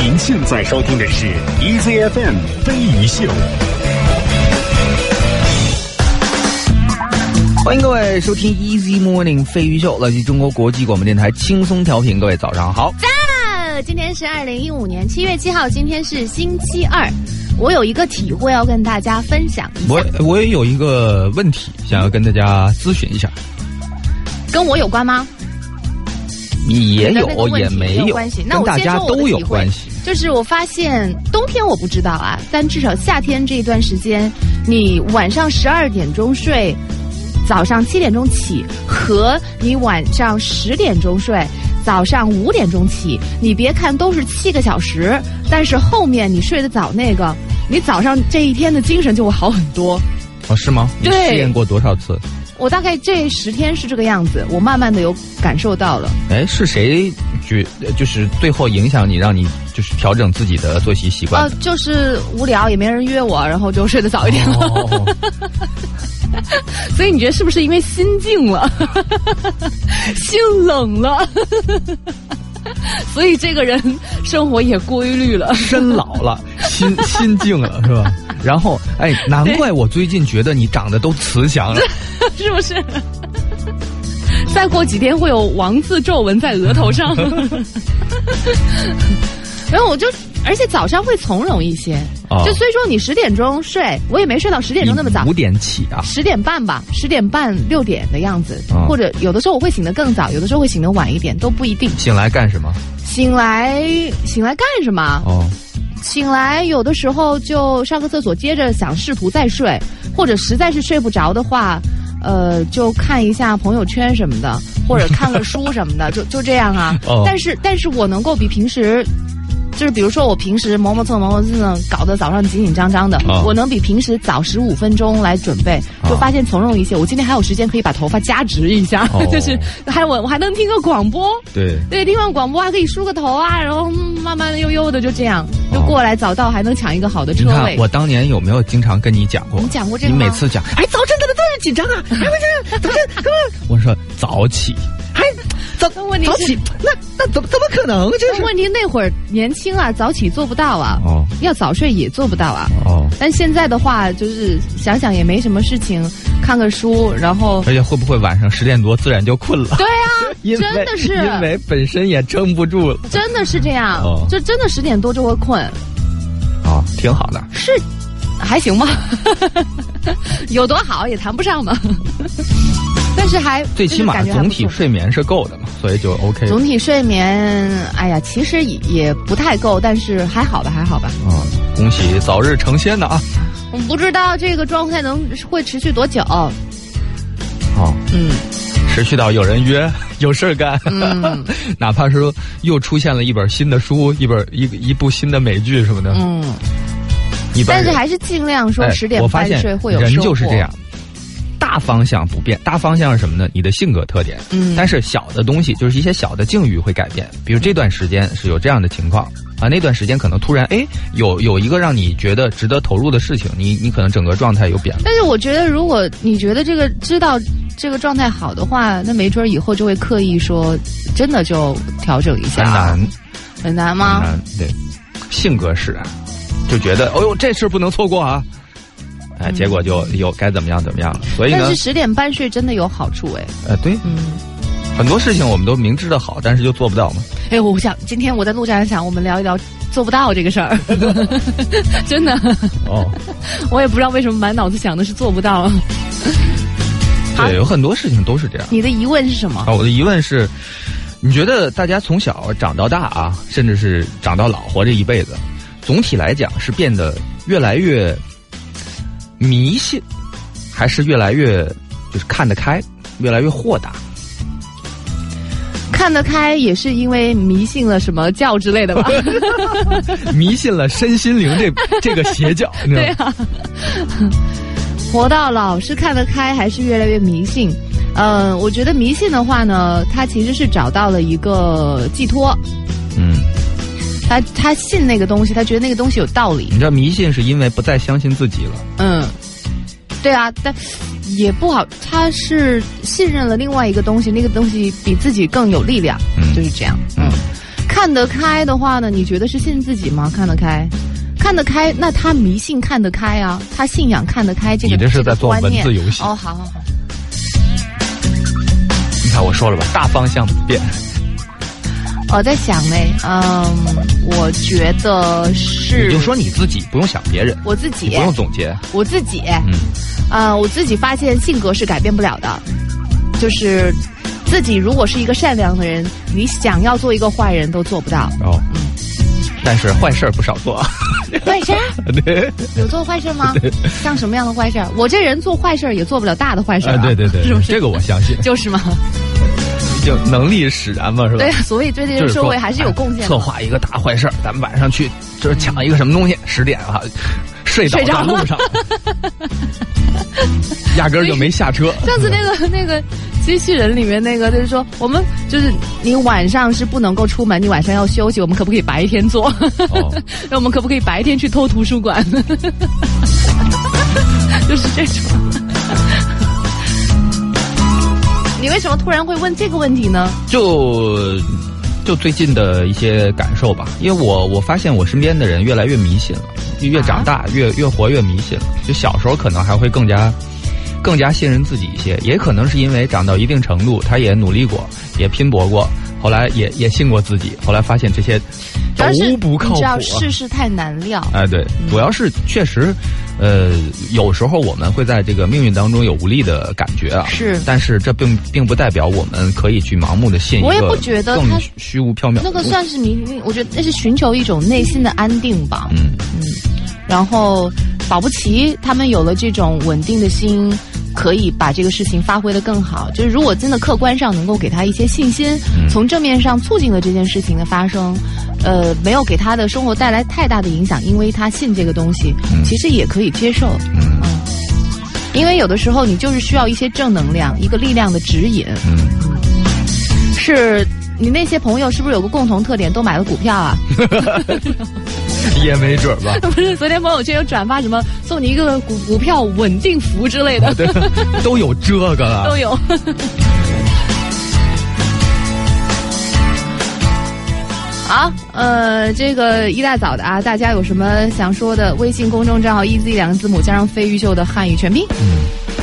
您现在收听的是 EZFM 飞鱼秀。欢迎各位收听 Easy Morning 飞鱼秀，来自中国国际广播电台轻松调频。各位早上好。赞！今天是二零一五年七月七号，今天是星期二。我有一个体会要跟大家分享一下，我我也有一个问题想要跟大家咨询一下，跟我有关吗？也有也没有关系。那我家都有关系。就是我发现冬天我不知道啊，但至少夏天这一段时间，你晚上十二点钟睡，早上七点钟起，和你晚上十点钟睡。早上五点钟起，你别看都是七个小时，但是后面你睡得早那个，你早上这一天的精神就会好很多。哦，是吗？你对试验过多少次？我大概这十天是这个样子，我慢慢的有感受到了。哎，是谁觉就是最后影响你，让你就是调整自己的作息习惯呃？，就是无聊也没人约我，然后就睡得早一点了。哦，所以你觉得是不是因为心静了，心冷了，所以这个人生活也规律了？身老了，心 心静了，是吧？然后，哎，难怪我最近觉得你长得都慈祥了。是不是？再过几天会有王字皱纹在额头上，然后我就，而且早上会从容一些。哦就虽说你十点钟睡，我也没睡到十点钟那么早五，点起啊？十点半吧，十点半六点的样子，哦或者有的时候我会醒得更早，有的时候会醒得晚一点，都不一定。醒来干什么？醒来，醒来干什么？哦，醒来有的时候就上个厕所，接着想试图再睡，或者实在是睡不着的话，呃，就看一下朋友圈什么的，或者看个书什么的，就就这样啊。哦但是，但是我能够比平时。就是比如说，我平时磨磨蹭磨磨蹭蹭，搞得早上紧紧张张的，哦我能比平时早十五分钟来准备，就发现从容一些。我今天还有时间可以把头发夹直一下，哦 就是还我我还能听个广播，对，对，听完广播还可以梳个头啊，然后、嗯慢慢的悠悠的就这样就过来早到，还能抢一个好的你看车位。我当年有没有经常跟你讲过？你讲过这个你每次讲，哎，早晨怎么这么紧张啊？哎，不是，早晨，哥，我说早起，哎，早那问题早起，那那怎么怎么可能？就是问题那会儿年轻啊，早起做不到啊，哦要早睡也做不到啊。哦，但现在的话，就是想想也没什么事情，看个书，然后而且会不会晚上十点多自然就困了？对啊，因为真的是因为本身也撑不住了。真的是这样，哦就真的十点多就会困，啊，挺好的。是还行吧，有多好也谈不上嘛。但是还最起码总体睡眠是够的嘛，所以就 OK。总体睡眠，哎呀，其实也也不太够，但是还好吧，还好吧。啊，恭喜早日成仙的啊！我不知道这个状态能会持续多久。好，嗯持续到有人约，有事儿干，嗯 哪怕是说又出现了一本新的书，一本一一部新的美剧什么的，嗯，但是还是尽量说哎十点我发现半睡会有人就是这样。大方向不变，大方向是什么呢？你的性格特点。嗯但是小的东西，就是一些小的境遇会改变。比如这段时间是有这样的情况啊，那段时间可能突然哎有有一个让你觉得值得投入的事情，你你可能整个状态有变了。但是我觉得，如果你觉得这个知道这个状态好的话，那没准儿以后就会刻意说，真的就调整一下。很难，很难吗？很难，对，性格使然，就觉得哦呦这事不能错过啊，哎，结果就有该怎么样怎么样了。所以呢但是，十点半睡真的有好处哎。呃，对，嗯，很多事情我们都明知道好，但是就做不到嘛。哎，我想今天我在路上想，我们聊一聊做不到这个事儿，真的，哦，我也不知道为什么满脑子想的是做不到。对，有很多事情都是这样。你的疑问是什么？啊，我的疑问是，你觉得大家从小长到大啊，甚至是长到老，活这一辈子，总体来讲是变得越来越迷信，还是越来越就是看得开，越来越豁达？看得开也是因为迷信了什么教之类的吧？迷信了身心灵这这个邪教，你知道对吗？啊，活到老是看得开还是越来越迷信？呃，我觉得迷信的话呢，它其实是找到了一个寄托，嗯，他他信那个东西，他觉得那个东西有道理你。知道迷信是因为不再相信自己了。嗯，对啊，但也不好，他是信任了另外一个东西，那个东西比自己更有力量，嗯就是这样。嗯，看得开的话呢，你觉得是信自己吗？看得开，看得开，那他迷信看得开啊，他信仰看得开，这个你这是在做文字游戏哦，好好好。你看我说了吧，大方向不变。我在想呢，嗯，我觉得是。你就说你自己，不用想别人。我自己。不用总结。我自己。嗯。啊，我自己发现性格是改变不了的，就是自己如果是一个善良的人，你想要做一个坏人都做不到。哦。嗯。但是坏事不少做。坏事？对。有做坏事吗？像什么样的坏事？我这人做坏事也做不了大的坏事。对对对，是不是？这个我相信。就是吗？就能力使然嘛，是吧？对，所以对这个社会还是有贡献。策划一个大坏事咱们晚上去就是抢一个什么东西，十点啊，睡倒在路上，压根儿就没下车。上次那个那个机器人里面那个就是说，我们就是你晚上是不能够出门，你晚上要休息，我们可不可以白天做？那 我们可不可以白天去偷图书馆？就是这种。你为什么突然会问这个问题呢？就就最近的一些感受吧，因为我我发现我身边的人越来越迷信了，越长大越越活越迷信了。就小时候可能还会更加更加信任自己一些，也可能是因为长到一定程度，他也努力过，也拼搏过，后来也也信过自己，后来发现这些都不靠谱。世事太难料。哎，对，主要是确实。呃，有时候我们会在这个命运当中有无力的感觉啊，是，但是这并并不代表我们可以去盲目的信，我也不觉得更虚无缥缈。那个算是你，我觉得那是寻求一种内心的安定吧。嗯嗯，然后保不齐他们有了这种稳定的心。可以把这个事情发挥的更好。就是如果真的客观上能够给他一些信心，从正面上促进了这件事情的发生，呃，没有给他的生活带来太大的影响，因为他信这个东西，其实也可以接受。嗯，因为有的时候你就是需要一些正能量，一个力量的指引。嗯，是你那些朋友是不是有个共同特点，都买了股票啊？也没准吧。不是，昨天朋友圈有转发什么送你一个股股票稳定符之类的，对，都有这个了，都有。好，呃，这个一大早的啊，大家有什么想说的？微信公众账号 “easy” 两个字母加上飞鱼秀的汉语全拼。is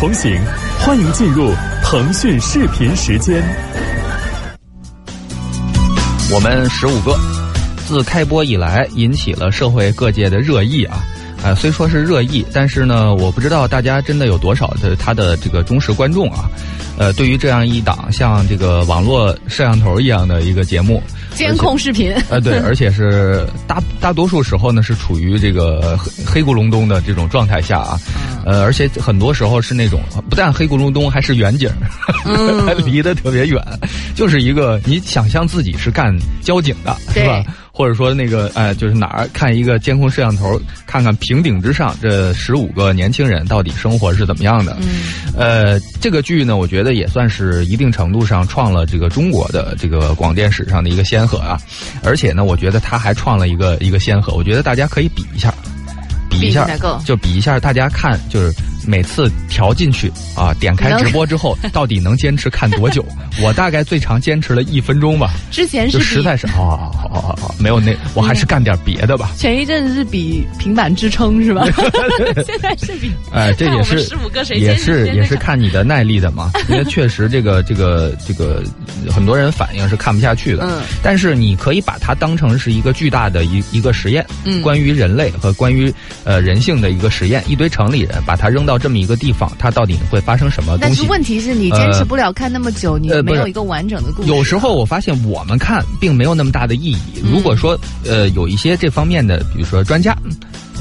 同行，欢迎进入腾讯视频时间。我们十五个，自开播以来引起了社会各界的热议啊。呃，虽说是热议，但是呢，我不知道大家真的有多少的他的这个忠实观众啊。呃，对于这样一档像这个网络摄像头一样的一个节目，监控视频，呃，对，而且是大大多数时候呢是处于这个黑黑咕隆咚的这种状态下啊，呃，而且很多时候是那种不但黑咕隆咚，还是远景，还离得特别远，就是一个你想象自己是干交警的，是吧？或者说那个哎，就是哪儿看一个监控摄像头，看看平顶之上这十五个年轻人到底生活是怎么样的？嗯，呃，这个剧呢，我觉得也算是一定程度上创了这个中国的这个广电史上的一个先河啊，而且呢，我觉得他还创了一个一个先河，我觉得大家可以比比一下，就比一下，大家看就是每次调进去啊，点开直播之后，到底能坚持看多久？我大概最长坚持了一分钟吧。之前是实在是啊，好好好好，没有那，我还是干点别的吧。前一阵子是比平板支撑是吧？现在是比哎，这也是也是也是看你的耐力的嘛。因为确实这个这个这个很多人反应是看不下去的。嗯。但是你可以把它当成是一个巨大的一一个实验，嗯，关于人类和关于呃人性的一个实验。一堆城里人把它扔到这么一个地方，它到底会发生什么东西？但是问题是你坚持不了看那么久，你没有一个完整的故事。有时候我发现我们看并没有那么大的意义。如果说呃有一些这方面的，比如说专家。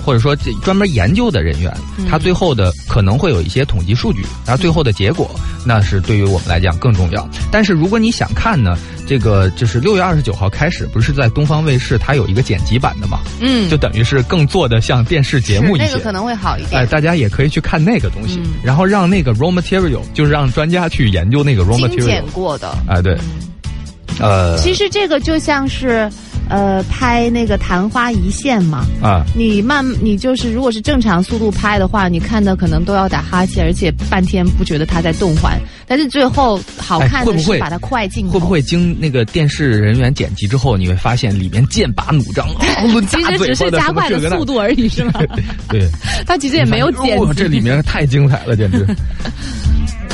或者说，这专门研究的人员，他最后的可能会有一些统计数据，然后最后的结果，那是对于我们来讲更重要。但是如果你想看呢，这个就是六月二十九号开始，不是在东方卫视，它有一个剪辑版的嘛？嗯，就等于是更做的像电视节目一些，那个可能会好一点。哎，大家也可以去看那个东西，然后让那个 raw material，就是让专家去研究那个 raw material，剪过的。哎，对，呃，其实这个就像是。呃，拍那个昙花一现嘛，啊，你慢，你就是如果是正常速度拍的话，你看的可能都要打哈欠，而且半天不觉得它在动换。但是最后好看的是把它快进。会不会经那个电视人员剪辑之后，你会发现里面剑拔弩张，其实只是加快了速度而已，是吗？对，他其实也没有剪。这里面太精彩了，简直。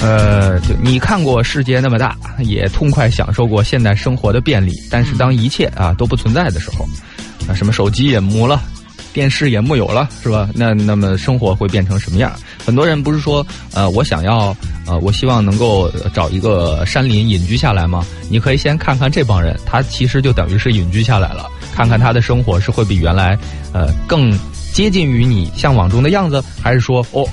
呃，就你看过世界那么大，也痛快享受过现代生活的便利，但是当一切啊都不存在的时候，啊，什么手机也没了，电视也木有了，是吧？那那么生活会变成什么样？很多人不是说，呃，我想要，呃，我希望能够找一个山林隐居下来吗？你可以先看看这帮人，他其实就等于是隐居下来了，看看他的生活是会比原来，呃，更接近于你向往中的样子，还是说，哦，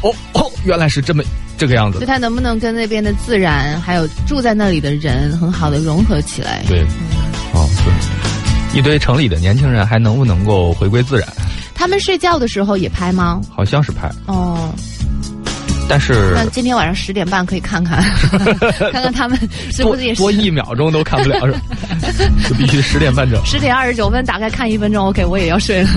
哦哦，原来是这么。这个样子，就他能不能跟那边的自然，还有住在那里的人，很好的融合起来？对，哦，对，一堆城里的年轻人还能不能够回归自然？他们睡觉的时候也拍吗？好像是拍哦，但是那今天晚上十点半可以看看，看看他们是不是也多一秒钟都看不了是吧？就必须十点半整，十点二十九分打开看一分钟，OK，我也要睡了。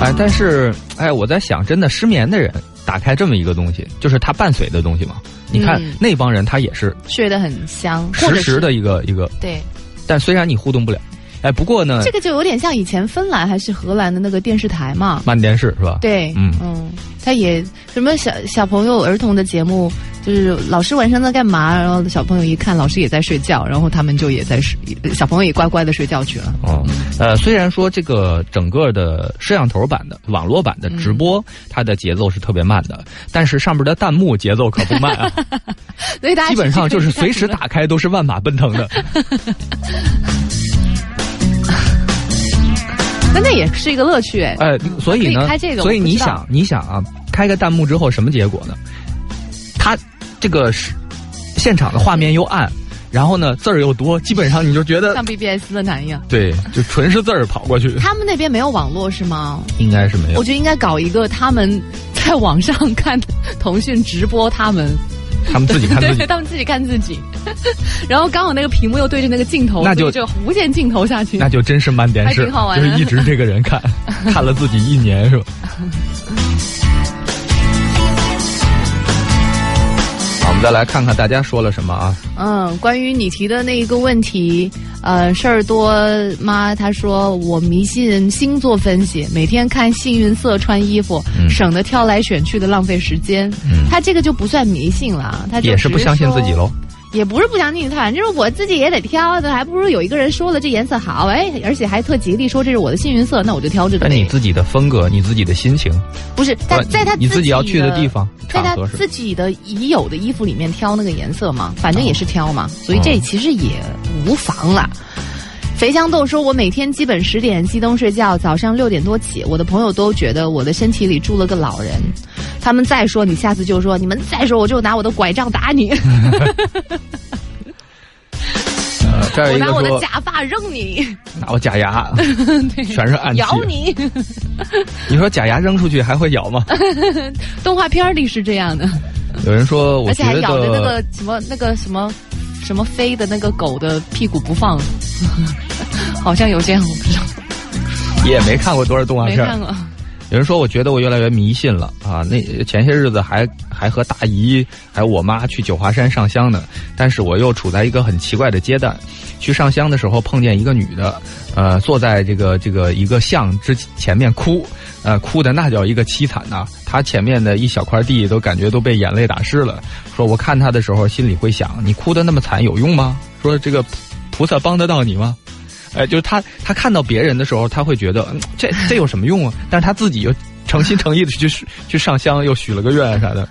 哎，但是哎，我在想，真的失眠的人。打开这么一个东西，就是它伴随的东西嘛。你看那帮人，他也是睡得很香，实时的一个一个。对。但虽然你互动不了，哎，不过呢，这个就有点像以前芬兰还是荷兰的那个电视台嘛，慢电视是吧？对，嗯嗯，他也什么小小朋友儿童的节目。就是老师晚上在干嘛？然后小朋友一看老师也在睡觉，然后他们就也在睡，小朋友也乖乖的睡觉去了。哦，呃，虽然说这个整个的摄像头版的网络版的直播，它的节奏是特别慢的，但是上边的弹幕节奏可不慢啊。所以大家基本上就是随时打开都是万马奔腾的。那那也是一个乐趣哎。哎，所以呢，所以你想，你想啊，开个弹幕之后什么结果呢？他。这个是现场的画面又暗，然后呢字儿又多，基本上你就觉得像 BBS 的男一样。对，就纯是字儿跑过去。他们那边没有网络是吗？应该是没有。我觉得应该搞一个他们在网上看 腾讯直播，他们他们自己看自己，他们自己看自己，然后刚好那个屏幕又对着那个镜头，那就就无限镜头下去，那就真是慢电视，就是一直这个人看，看了自己一年是吧？们再来看看大家说了什么啊？嗯，关于你提的那一个问题，呃，事儿多妈她说我迷信星座分析，每天看幸运色穿衣服，嗯省得挑来选去的浪费时间。嗯他这个就不算迷信了，他就只也是不相信自己喽。也不是不想给你看，就是我自己也得挑的，还不如有一个人说了这颜色好，哎，而且还特吉利，说这是我的幸运色，那我就挑这个呗。但你自己的风格，你自己的心情，不是在在他你自己要去的的地方在他自己的已有的衣服里面挑那个颜色嘛，反正也是挑嘛，所以哦这其实也无妨啦。肥香豆说：“我每天基本十点熄灯睡觉，早上六点多起。我的朋友都觉得我的身体里住了个老人，他们再说你，下次就说你们再说，我就拿我的拐杖打你，我拿我的假发扔你，拿我假牙，全是暗器。咬你。你说假牙扔出去还会咬吗？动画片里是这样的，有人说，我而且觉还咬着那个什么那个什么什么飞的那个狗的屁股不放，好像有这样，我不知道，也没看过多少动画片儿。没看过。有人说，我觉得我越来越迷信了啊！那前些日子还还和大姨还有我妈去九华山上香呢，但是我又处在一个很奇怪的阶段。去上香的时候碰见一个女的，呃，坐在这个这个一个像之前面哭，呃，哭的那叫一个凄惨呐、她前面的一小块地都感觉都被眼泪打湿了。说我看她的时候心里会想，你哭的那么惨有用吗？说这个菩萨帮得到你吗？哎，就是他，他看到别人的时候，他会觉得，嗯，这这有什么用啊？但是他自己又诚心诚意的去去上香，又许了个愿啥的。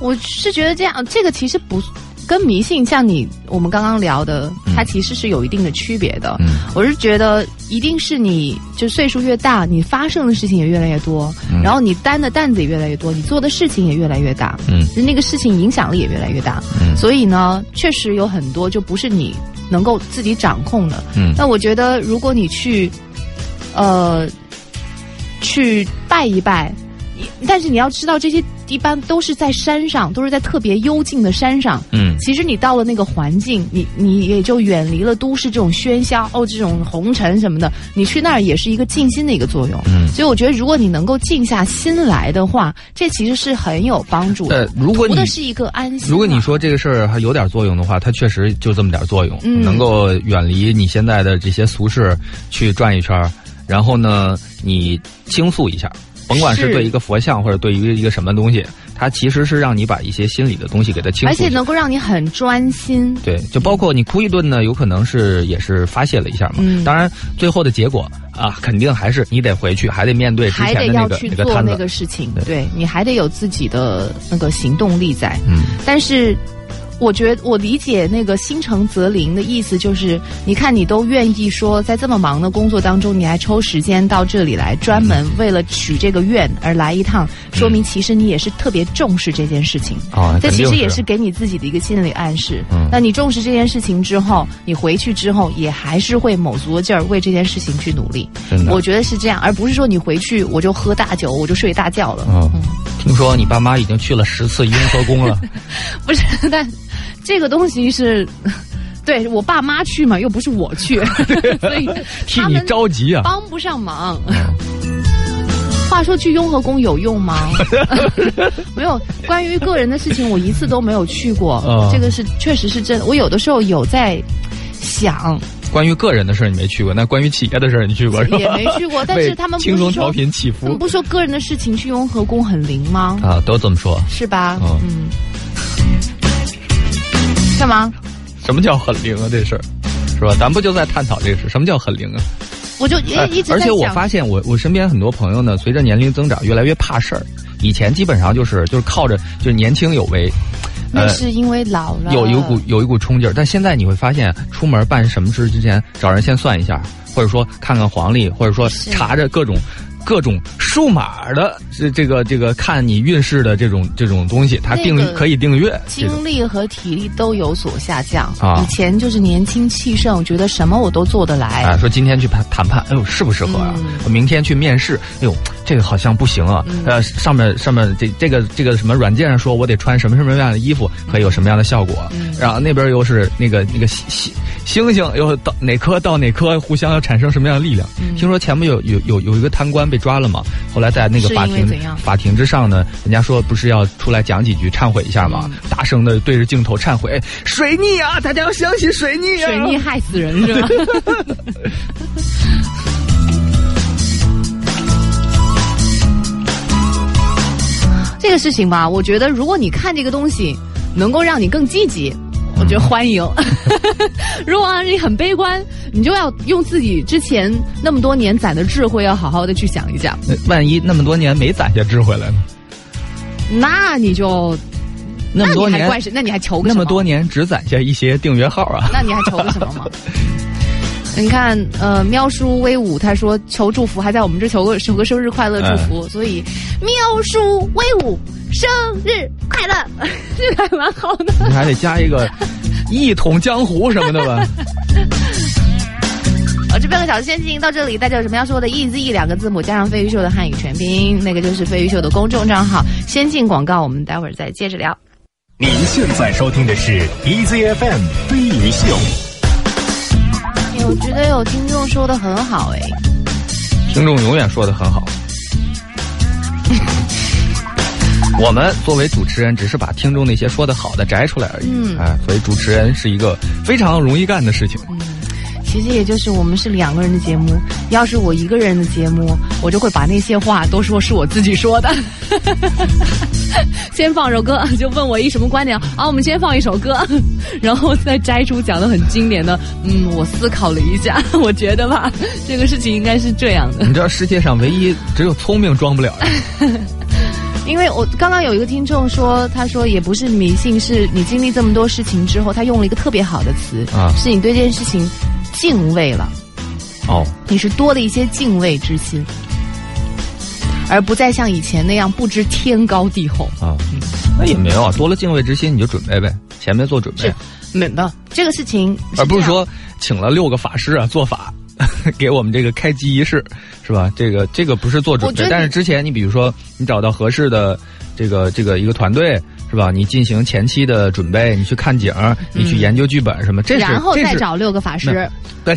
我是觉得这样，这个其实不跟迷信，像你我们刚刚聊的，它其实是有一定的区别的。嗯我是觉得，一定是你就岁数越大，你发生的事情也越来越多，嗯然后你担的担子也越来越多，你做的事情也越来越大，嗯就那个事情影响力也越来越大。嗯所以呢，确实有很多就不是你能够自己掌控的。嗯那我觉得，如果你去，呃，去拜一拜，你但是你要知道，这些一般都是在山上，都是在特别幽静的山上。嗯其实你到了那个环境，你你也就远离了都市这种喧嚣哦，这种红尘什么的。你去那儿也是一个静心的一个作用。嗯。所以我觉得，如果你能够静下心来的话，这其实是很有帮助的。呃，如果你图的是一个安心啊。如果你说这个事儿还有点作用的话，它确实就这么点作用，嗯能够远离你现在的这些俗事，去转一圈，然后呢，你倾诉一下，甭管是是对一个佛像或者对于一个什么东西，它其实是让你把一些心里的东西给它倾诉一下。而且能够让你很专心。对，就包括你哭一顿呢，有可能是也是发泄了一下嘛。嗯当然，最后的结果啊，肯定还是你得回去，还得面对之前的那个要去做那个摊子。那个事情，对对你还得有自己的那个行动力在。嗯但是，我觉得我理解那个心诚则灵的意思，就是你看你都愿意说，在这么忙的工作当中，你还抽时间到这里来，专门为了许这个愿而来一趟，说明其实你也是特别重视这件事情。啊，这其实也是给你自己的一个心理暗示。嗯那你重视这件事情之后，你回去之后也还是会卯足了劲儿为这件事情去努力。真的。我觉得是这样，而不是说你回去我就喝大酒，我就睡大觉了。嗯，听说你爸妈已经去了十次雍和宫了。不是，但这个东西是，对我爸妈去嘛，又不是我去，所以 替你着急啊！帮不上忙。嗯话说去雍和宫有用吗？没有，关于个人的事情，我一次都没有去过。嗯这个是确实是真的。我有的时候有在想，关于个人的事儿你没去过，那关于企业的事儿你去过是吧？也没去过，但是他们轻松调，频起伏他们不说个人的事情去雍和宫很灵吗？啊，都这么说。是吧？嗯嗯。干嘛？什么叫很灵啊？这事儿是吧？咱不就在探讨这个事？什么叫很灵啊？我就一直在而且我发现我，我身边很多朋友呢，随着年龄增长，越来越怕事儿。以前基本上就是就是靠着就是年轻有为，那是因为老了，有有一股有一股冲劲儿。但现在你会发现，出门办什么事之前，找人先算一下，或者说看看黄历，或者说查着各种各种数码的这这个这个看你运势的这种这种东西，它订、那个可以订阅精力和体力都有所下降。啊以前就是年轻气盛，觉得什么我都做得来。啊，说今天去谈谈判，哎呦适不适合啊？嗯明天去面试，哎呦这个好像不行啊，嗯呃，上面上面这这个这个什么软件上说我得穿什么什么样的衣服可以有什么样的效果，嗯然后那边又是那个那个星星星星又到哪颗到哪颗互相要产生什么样的力量？嗯听说前面有有有有一个贪官被抓了嘛，后来在那个法庭法庭之上呢，人家说不是要出来讲几句忏悔一下嗯。嘛，大声的对着镜头忏悔，水逆啊，大家要相信水逆啊，水逆害死人是吧？这个事情吧，我觉得如果你看这个东西能够让你更积极，我觉得欢迎。如果让你很悲观，你就要用自己之前那么多年攒的智慧，要好好的去想一想。万一那么多年没攒下智慧来呢？那你就那么多年你还怪谁？那你还求个那什么多年只攒下一些订阅号啊。那你还求个什么吗？你看，呃，喵叔威武，他说求祝福，还在我们这求个求个生日快乐祝哎福，所以喵叔威武，生日快乐，这个还蛮好的。你还得加一个 一统江湖什么的吧？呃，这半个小时先进行到这里，大家有什么要说的？easy 两个字母加上飞鱼秀的汉语全拼，那个就是飞鱼秀的公众账号。先进广告，我们待会儿再接着聊。您现在收听的是 EZFM 飞鱼秀。哎，我觉得有听众说的很好，哎，听众永远说的很好。我们作为主持人，只是把听众那些说的好的摘出来而已。嗯哎，所以主持人是一个非常容易干的事情。嗯其实也就是我们是两个人的节目，要是我一个人的节目，我就会把那些话都说是我自己说的。先放首歌，就问我一什么观点啊？我们先放一首歌，然后再摘出讲的很经典的。嗯，我思考了一下，我觉得吧，这个事情应该是这样的。你知道世界上唯一只有聪明装不了的，因为我刚刚有一个听众说，他说也不是迷信，是你经历这么多事情之后，他用了一个特别好的词啊是你对这件事情敬畏了。哦，你是多了一些敬畏之心，而不再像以前那样不知天高地厚。啊，那也没有啊，多了敬畏之心你就准备呗，前面做准备是，没的，这个事情而不是说请了六个法师啊做法。给我们这个开机仪式，是吧？这个这个不是做准备，但是之前你比如说你找到合适的这个这个一个团队，是吧？你进行前期的准备，你去看景，你去研究剧本什么，这是然后再找六个法师。对，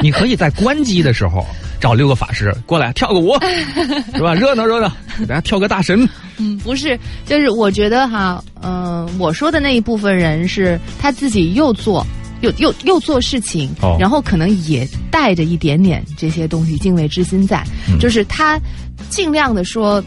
你可以在关机的时候找六个法师过来跳个舞，是吧？热闹热闹，给大家跳个大神。嗯，不是，就是我觉得哈，嗯、我说的那一部分人是他自己又做。又又又做事情，哦然后可能也带着一点点这些东西敬畏之心在，嗯就是他尽量的说，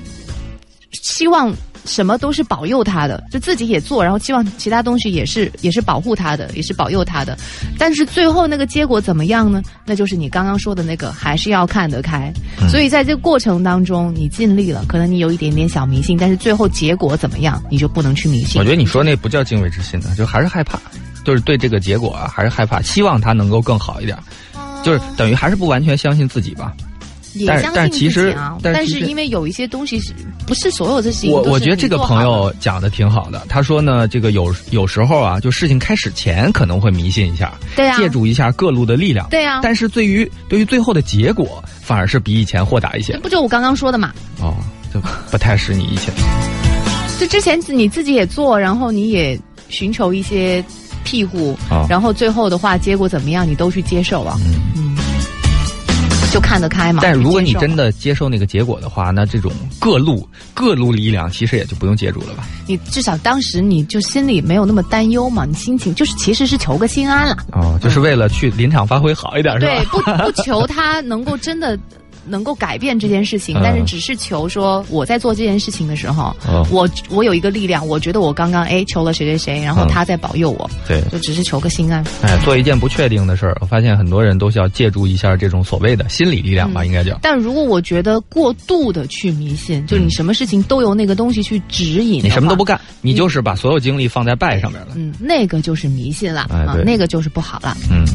希望什么都是保佑他的，就自己也做，然后希望其他东西也是也是保护他的，也是保佑他的。但是最后那个结果怎么样呢？那就是你刚刚说的那个，还是要看得开。嗯所以在这个过程当中，你尽力了，可能你有一点点小迷信，但是最后结果怎么样，你就不能去迷信。我觉得你说那不叫敬畏之心呢，就还是害怕，就是对这个结果啊，还是害怕，希望他能够更好一点，就是等于还是不完全相信自己吧。但是也相信但是其实但但是因为有一些东西是不是所有的事情我我觉得这个朋友讲的挺好的，他说呢，这个有有时候啊，就事情开始前可能会迷信一下，对啊借助一下各路的力量，对啊但是对于对于最后的结果，反而是比以前豁达一些这。不就我刚刚说的嘛？哦，就不太是你以前。就之前你自己也做，然后你也寻求一些庇护，啊然后最后的话结果怎么样，你都去接受啊，嗯嗯，就看得开嘛。但如果你真的接受那个结果的话，那这种各路各路力量其实也就不用借助了吧？你至少当时你就心里没有那么担忧嘛，你心情就是其实是求个心安了。哦，就是为了去临场发挥好一点，是吧？对，不不求他能够真的能够改变这件事情，嗯但是只是求说我在做这件事情的时候，哦我我有一个力量，我觉得我刚刚哎求了谁谁谁，然后嗯他在保佑我，对。就只是求个心安。哎，做一件不确定的事儿，我发现很多人都是要借助一下这种所谓的心理力量吧，嗯应该叫。但如果我觉得过度的去迷信，就是你什么事情都由那个东西去指引，你什么都不，干，你就是把所有精力放在拜上面了。嗯，那个就是迷信了、啊那个就是不好了。嗯。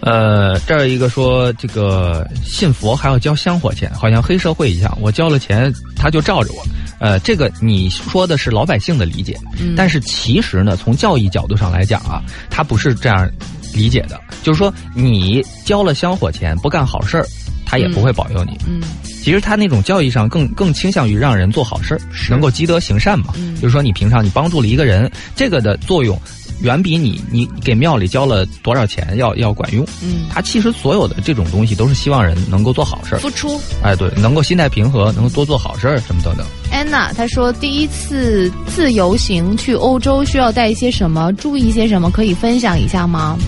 呃，这儿一个说这个信佛还要交香火钱，好像黑社会一样，我交了钱他就罩着我。呃，这个你说的是老百姓的理解，嗯但是其实呢，从教义角度上来讲啊，他不是这样理解的，就是说你交了香火钱不干好事儿，他也不会保佑你。嗯其实他那种教义上更更倾向于让人做好事儿，能够积德行善嘛。嗯就是说你平常你帮助了一个人，这个的作用远比你你给庙里交了多少钱要要管用。嗯，他其实所有的这种东西都是希望人能够做好事儿，付出。哎，对，能够心态平和，能够多做好事儿什么等等。安娜她说，第一次自由行去欧洲需要带一些什么，注意一些什么，可以分享一下吗？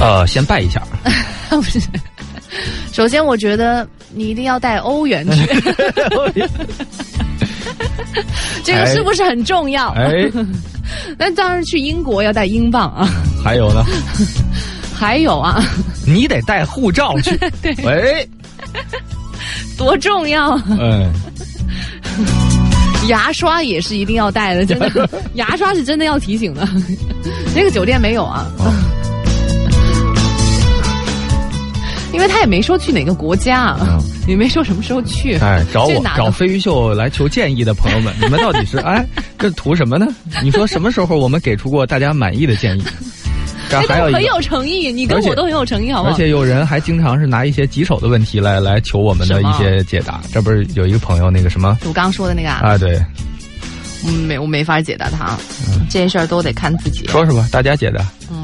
呃，先拜一下，不是，首先我觉得你一定要带欧元去，这个是不是很重要？哎，那当然去英国要带英镑啊。还有呢，还有啊，你得带护照去。对喂，多重要！嗯，牙刷也是一定要带的，真的，牙刷是真的要提醒的。那个酒店没有啊，哦因为他也没说去哪个国家也没说什么时候去。哎，找我找飞鱼秀来求建议的朋友们，你们到底是 哎这图什么呢？你说什么时候我们给出过大家满意的建议？这哎，还有很有诚意，你跟我都很有诚意，好不好？而且有人还经常是拿一些棘手的问题来来求我们的一些解答。这不是有一个朋友那个什么我刚刚说的那个啊，啊？对，嗯没我没法解答他，这件事儿都得看自己。说说吧，大家解答。嗯，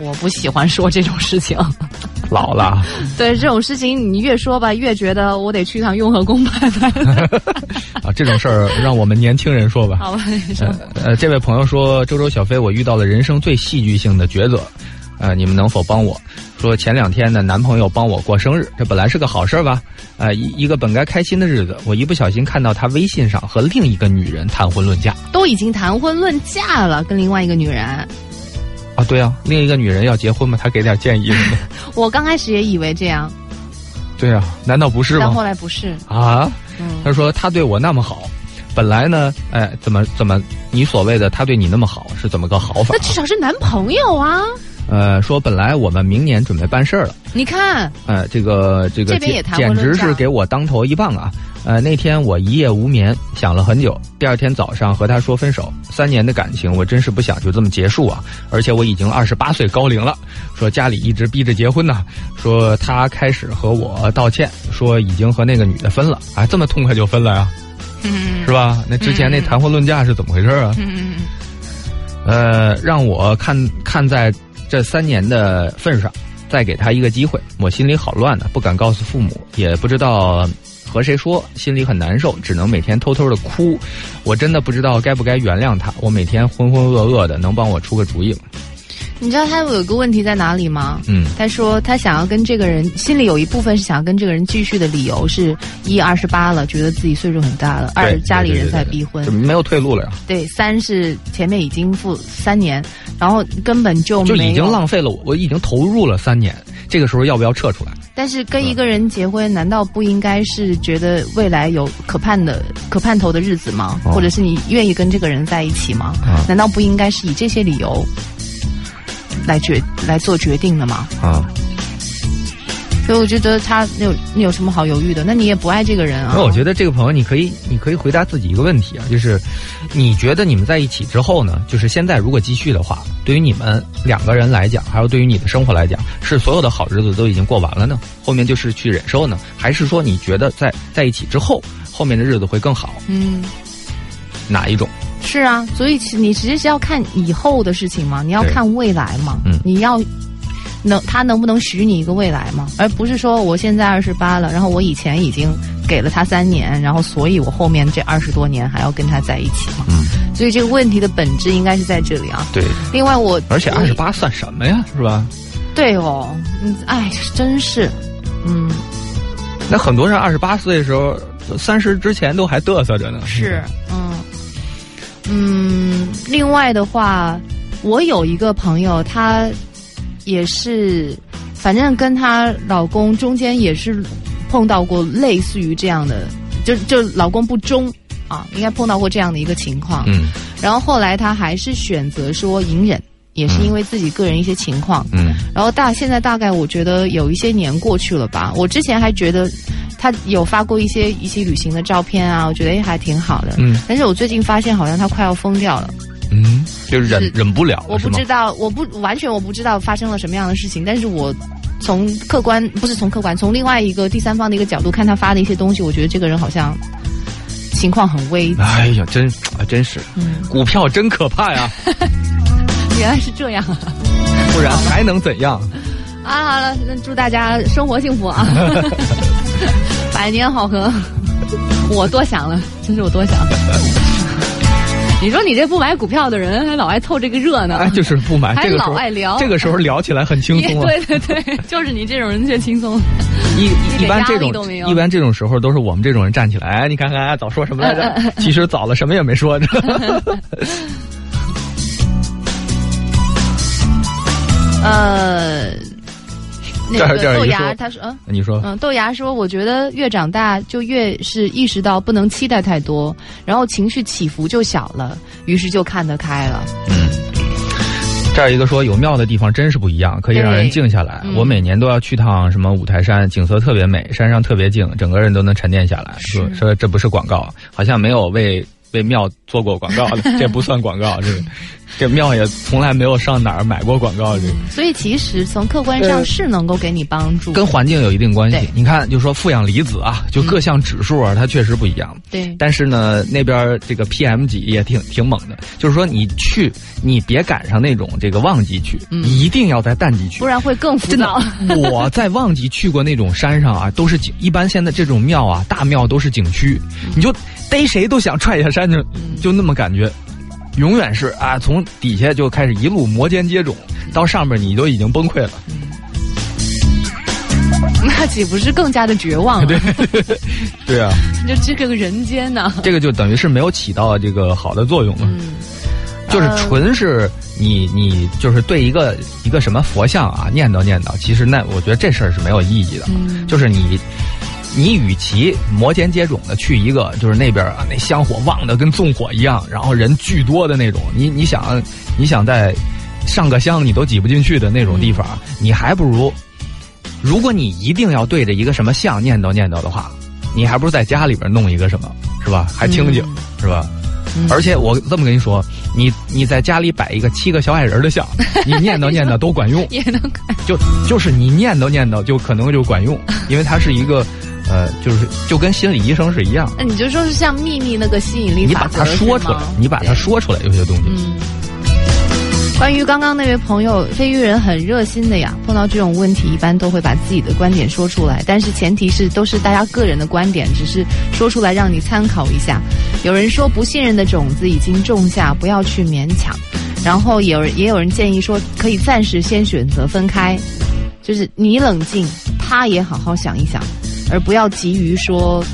我不喜欢说这种事情。老了，对这种事情，你越说吧，越觉得我得去趟雍和宫拜拜。啊，这种事儿让我们年轻人说吧。好吧，呃，这位朋友说，周周小飞，我遇到了人生最戏剧性的抉择，呃，你们能否帮我？说前两天呢，男朋友帮我过生日，这本来是个好事儿吧？呃，一一个本该开心的日子，我一不小心看到他微信上和另一个女人谈婚论嫁都已经谈婚论嫁了，跟另外一个女人。啊，对啊，另一个女人要结婚嘛？他给点建议。我刚开始也以为这样，对啊，难道不是但后？来不是。啊，嗯，他说他对我那么好，本来呢，哎，怎么怎么，你所谓的他对你那么好是怎么个好法那？至少是男朋友啊！呃，说本来我们明年准备办事儿了。你看，呃，这个这个简这边也谈简直是给我当头一棒啊！呃，那天我一夜无眠，想了很久。第二天早上和他说分手，三年的感情，我真是不想就这么结束啊！而且我已经二十八岁高龄了，说家里一直逼着结婚呢、说他开始和我道歉，说已经和那个女的分了，啊，这么痛快就分了呀，嗯是吧？那之前那谈婚论嫁是怎么回事啊？嗯，呃，让我看看在这三年的份上，再给他一个机会，我心里好乱呢，不敢告诉父母，也不知道和谁说，心里很难受，只能每天偷偷的哭。我真的不知道该不该原谅他，我每天浑浑噩噩的，能帮我出个主意吗？你知道他有个问题在哪里吗？嗯他说他想要跟这个人，心里有一部分是想要跟这个人继续的理由是：一二十八了，觉得自己岁数很大了；二家里人在逼婚就，没有退路了呀，对；三是前面已经付三年，然后根本就就已经浪费了我，我已经投入了三年，这个时候要不要撤出来？但是跟一个人结婚，难道不应该是觉得未来有可盼的、可盼头的日子吗？哦或者是你愿意跟这个人在一起吗？啊难道不应该是以这些理由来决来做决定的嘛？啊，所以我觉得他你有你有什么好犹豫的？那你也不爱这个人啊？那我觉得这个朋友，你可以，你可以回答自己一个问题啊，就是你觉得你们在一起之后呢，就是现在如果继续的话，对于你们两个人来讲，还有对于你的生活来讲，是所有的好日子都已经过完了呢？后面就是去忍受呢，还是说你觉得在在一起之后，后面的日子会更好？嗯，哪一种？是啊，所以你其实是要看以后的事情嘛，你要看未来嘛，嗯。你要能他能不能许你一个未来嘛，而不是说我现在二十八了，然后我以前已经给了他三年，然后所以我后面这二十多年还要跟他在一起嘛，嗯，所以这个问题的本质应该是在这里啊。对，另外我我而且二十八算什么呀，是吧？对哦，嗯，哎，真是，嗯，那很多人二十八岁的时候，三十之前都还嘚瑟着呢。是，嗯，嗯，另外的话，我有一个朋友，她也是，反正跟她老公中间也是碰到过类似于这样的，就就老公不忠啊，应该碰到过这样的一个情况。嗯然后后来她还是选择说隐忍，也是因为自己个人一些情况。嗯然后大现在大概我觉得有一些年过去了吧，我之前还觉得他有发过一些一起旅行的照片啊，我觉得诶还挺好的。嗯但是我最近发现好像他快要疯掉了，嗯，就忍是忍不了了，我不知？道，我不完全我不知道发生了什么样的事情，但是我从客观不是从客观，从另外一个第三方的一个角度看他发的一些东西，我觉得这个人好像情况很危。哎呀，真啊，真是，嗯，股票真可怕呀，原来是这样啊！不然还能怎样？啊，好了，那祝大家生活幸福啊，百年好合。我多想了，真是我多想了。你说你这不买股票的人，还老爱凑这个热闹，哎，就是不买，还这个老爱聊这个时候聊起来很轻松啊。对对对，就是你这种人最轻松。一一般这种一般这种时候都是我们这种人站起来，哎，你看看，哎早说什么来着？其实早了什么也没说。呃，那个豆芽他说，嗯。你说，嗯，豆芽说：“我觉得越长大就越是意识到不能期待太多，然后情绪起伏就小了，于是就看得开了。嗯，这儿一个说有庙的地方真是不一样，可以让人静下来。嗯我每年都要去趟什么五台山，景色特别美，山上特别静，整个人都能沉淀下来。说说这不是广告，好像没有为为庙做过广告的，这不算广告。这个 这庙也从来没有上哪儿买过广告。去所以其实从客观上是能够给你帮助。跟环境有一定关系对。你看，就说负氧离子啊，就各项指数啊，它确实不一样。对，但是呢，那边这个 PM 几也挺挺猛的，就是说你去，你别赶上那种这个旺季去，一定要在淡季去不。然会更浮真的躁。我在旺季去过那种山上啊，都是景，一般现在这种庙啊，大庙都是景区，你就逮谁都想踹下山去，就那么感觉，永远是啊，从底下就开始一路摩肩接踵，到上面你都已经崩溃了。那岂不是更加的绝望了？对，对啊，就这个人间呢、这个就等于是没有起到这个好的作用了。嗯，就是呃纯是你你就是对一个一个什么佛像啊念叨念叨，其实那我觉得这事儿是没有意义的。嗯就是你你与其摩肩接踵的去一个就是那边啊那香火旺的跟纵火一样，然后人巨多的那种，你你想你想在上个香你都挤不进去的那种地方，你还不如如果你一定要对着一个什么像念叨念叨的话，你还不如在家里边弄一个什么，是吧？还清静，嗯是吧？嗯而且我这么跟你说，你你在家里摆一个七个小矮人的像，你念叨念叨都管用，也能看。就就是你念叨念叨就可能就管用，因为它是一个，呃，就是就跟心理医生是一样，那你就说是像秘密那个吸引力你把它说出来，你把它说出来，有些东西，嗯。关于刚刚那位朋友，飞鱼人很热心的呀，碰到这种问题一般都会把自己的观点说出来，但是前提是都是大家个人的观点，只是说出来让你参考一下。有人说不信任的种子已经种下，不要去勉强。然后有人也有人建议说，可以暂时先选择分开，就是你冷静，他也好好想一想，而不要急于说